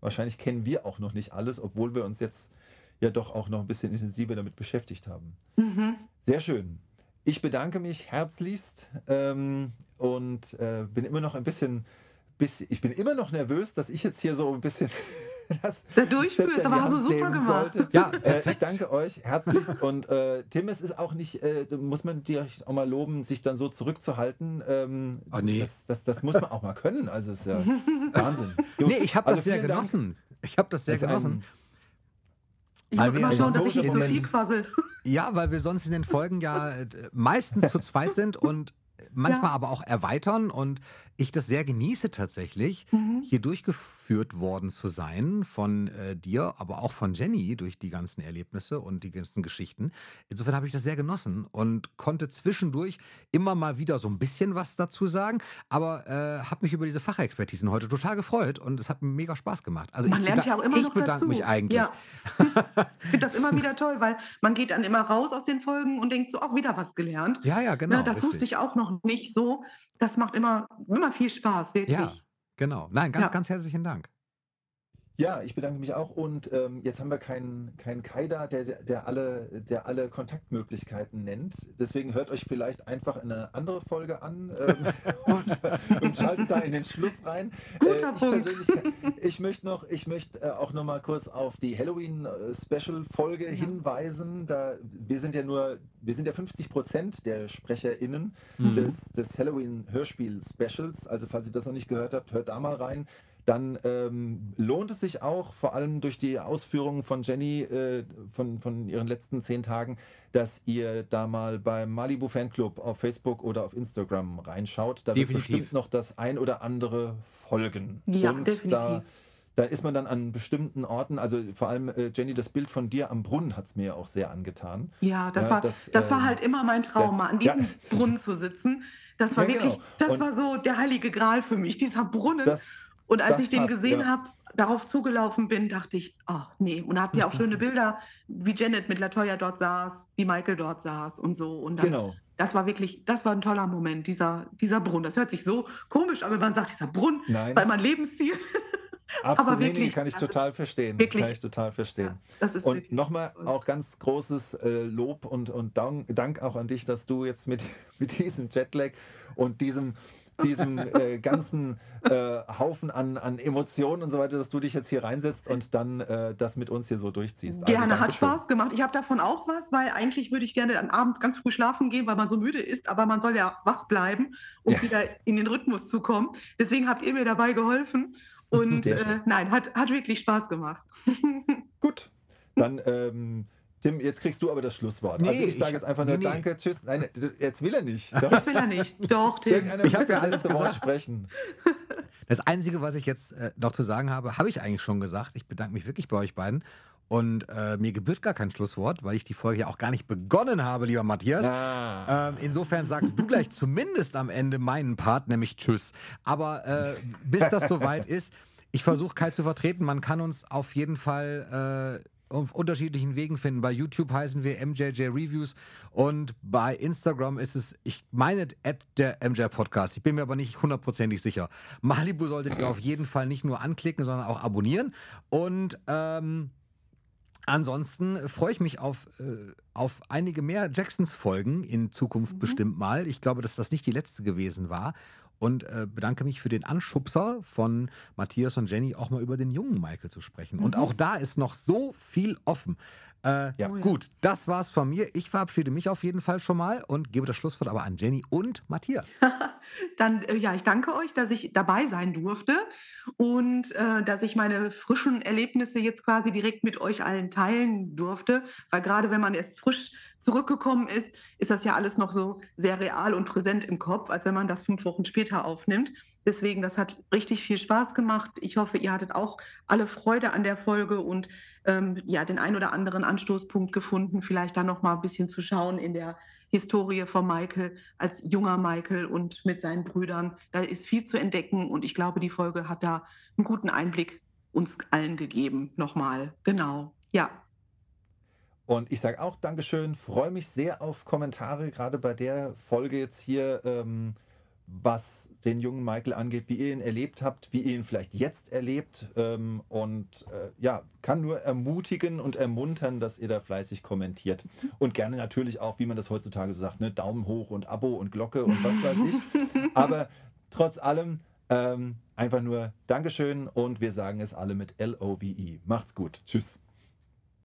wahrscheinlich kennen wir auch noch nicht alles, obwohl wir uns jetzt ja doch auch noch ein bisschen intensiver damit beschäftigt haben. Mhm. Sehr schön. Ich bedanke mich herzlichst ähm, und äh, bin immer noch ein bisschen, bisschen, ich bin immer noch nervös, dass ich jetzt hier so ein bisschen [LAUGHS] das Da durchführst, aber hast du super gemacht. sollte. Ja, Äh, ich danke euch herzlichst und äh, Tim, es ist auch nicht, äh, muss man dir auch mal loben, sich dann so zurückzuhalten. Ähm, Oh, nee. das, das, das muss man auch mal können. Also es ist ja [LAUGHS] Wahnsinn. Gut, Nee, ich habe also das sehr vielen Dank. genossen. Ich habe das sehr Das genossen. Ich Weil muss immer schauen, dass ich nicht zu viel quassel. Ja, weil wir sonst in den Folgen ja äh, meistens zu zweit sind und manchmal Ja. aber auch erweitern und ich das sehr genieße tatsächlich, Mhm. hier durchgeführt worden zu sein von äh, dir, aber auch von Jenny durch die ganzen Erlebnisse und die ganzen Geschichten. Insofern habe ich das sehr genossen und konnte zwischendurch immer mal wieder so ein bisschen was dazu sagen, aber äh, habe mich über diese Fachexpertisen heute total gefreut und es hat mir mega Spaß gemacht. Also Man ich lernt ja auch immer ich noch bedanke dazu. mich eigentlich. Ja. [LAUGHS] ich finde das immer wieder toll, weil man geht dann immer raus aus den Folgen und denkt so, auch wieder was gelernt. Ja, ja, genau. Ne, das richtig. wusste ich auch noch nicht so. Das macht immer, immer viel Spaß, wirklich. Ja, genau. Nein, ganz, Ja. ganz herzlichen Dank. Ja, ich bedanke mich auch und ähm, jetzt haben wir keinen keinen Kai da, der, der, alle, der alle Kontaktmöglichkeiten nennt. Deswegen hört euch vielleicht einfach eine andere Folge an ähm, [LAUGHS] und, und schaltet da in den Schluss rein. Äh, Guter ich Punkt. persönlich, ich möchte noch, ich möchte äh, auch noch mal kurz auf die Halloween-Special-Folge hinweisen. Da, wir sind ja nur, wir sind ja 50 Prozent der SprecherInnen Mhm. des, des Halloween-Hörspiel-Specials. Also falls ihr das noch nicht gehört habt, hört da mal rein. Dann ähm, lohnt es sich auch, vor allem durch die Ausführungen von Jenny äh, von, von ihren letzten zehn Tagen, dass ihr da mal beim Malibu Fanclub auf Facebook oder auf Instagram reinschaut. Da wird Definitiv. bestimmt noch das ein oder andere folgen. Ja, Und definitiv. da da ist man dann an bestimmten Orten, also vor allem äh, Jenny, das Bild von dir am Brunnen hat es mir auch sehr angetan. Ja, das, Ja, war, das, das, war ähm, halt immer mein Traum, das- an ja. diesem Brunnen zu sitzen. Das war Ja, wirklich, genau. das Und- war so der heilige Gral für mich, dieser Brunnen. Das, und als das ich den passt, gesehen ja. habe, darauf zugelaufen bin, dachte ich, oh nee. Und da hatten wir auch schöne [LAUGHS] Bilder, wie Janet mit Latoya dort saß, wie Michael dort saß und so. Und dann, genau. das war wirklich, das war ein toller Moment, dieser, dieser Brunnen. Das hört sich so komisch an, wenn man sagt, dieser Brunnen, Nein. war mein Lebensziel. [LAUGHS] Absolut, nee, nee, wirklich, kann ich ist total verstehen. wirklich- kann ich total verstehen. Ja, Und nochmal auch ganz großes äh, Lob und, und Dank, Dank auch an dich, dass du jetzt mit, [LAUGHS] mit diesem Jetlag und diesem, diesem äh, ganzen äh, Haufen an, an Emotionen und so weiter, dass du dich jetzt hier reinsetzt und dann äh, das mit uns hier so durchziehst. Also Gerne, hat. Spaß gemacht. Ich habe davon auch was, weil eigentlich würde ich gerne abends ganz früh schlafen gehen, weil man so müde ist, aber man soll ja wach bleiben, um Ja. wieder in den Rhythmus zu kommen. Deswegen habt ihr mir dabei geholfen. Und äh, nein, hat, hat wirklich Spaß gemacht. [LAUGHS] Gut, dann ähm, Tim, jetzt kriegst du aber das Schlusswort. Nee, also ich sage jetzt einfach nur nee, nee. Danke, tschüss. Nein, jetzt will er nicht. [LAUGHS] Doch. Jetzt will er nicht. Doch, Tim. Irgendeiner Ich hab muss ja das letzte Wort sprechen. [LAUGHS] Das Einzige, was ich jetzt äh, noch zu sagen habe, habe ich eigentlich schon gesagt. Ich bedanke mich wirklich bei euch beiden. Und äh, mir gebührt gar kein Schlusswort, weil ich die Folge ja auch gar nicht begonnen habe, lieber Matthias. Ah. Ähm, insofern sagst du gleich zumindest am Ende meinen Part, nämlich Tschüss. Aber äh, bis das soweit [LAUGHS] ist, ich versuche Kai zu vertreten. Man kann uns auf jeden Fall äh, auf unterschiedlichen Wegen finden. Bei YouTube heißen wir MJJ Reviews und bei Instagram ist es, ich meine, at der MJ Podcast. Ich bin mir aber nicht hundertprozentig sicher. Malibu solltet ihr auf jeden Fall nicht nur anklicken, sondern auch abonnieren. Und ähm, Ansonsten freue ich mich auf, äh, auf einige mehr Jacksons-Folgen in Zukunft bestimmt mal. Ich glaube, dass das nicht die letzte gewesen war. Und äh, bedanke mich für den Anschubser von Matthias und Jenny, auch mal über den jungen Michael zu sprechen. Und auch da ist noch so viel offen. Äh, Ja. Gut, das war's von mir. Ich verabschiede mich auf jeden Fall schon mal und gebe das Schlusswort aber an Jenny und Matthias. [LAUGHS] Dann, äh, ja, ich danke euch, dass ich dabei sein durfte und äh, dass ich meine frischen Erlebnisse jetzt quasi direkt mit euch allen teilen durfte. Weil gerade wenn man erst frisch zurückgekommen ist, ist das ja alles noch so sehr real und präsent im Kopf, als wenn man das fünf Wochen später aufnimmt. Deswegen, das hat richtig viel Spaß gemacht. Ich hoffe, ihr hattet auch alle Freude an der Folge und ähm, ja, den ein oder anderen Anstoßpunkt gefunden, vielleicht da noch mal ein bisschen zu schauen in der Historie von Michael als junger Michael und mit seinen Brüdern. Da ist viel zu entdecken und ich glaube, die Folge hat da einen guten Einblick uns allen gegeben. Nochmal. Genau. Ja. Und ich sage auch Dankeschön, freue mich sehr auf Kommentare, gerade bei der Folge jetzt hier, ähm, was den jungen Michael angeht, wie ihr ihn erlebt habt, wie ihr ihn vielleicht jetzt erlebt. Ähm, und äh, ja, kann nur ermutigen und ermuntern, dass ihr da fleißig kommentiert. Und gerne natürlich auch, wie man das heutzutage so sagt, ne, Daumen hoch und Abo und Glocke und was weiß ich. [LAUGHS] Aber trotz allem ähm, einfach nur Dankeschön und wir sagen es alle mit L-O-V-E. Macht's gut. Tschüss.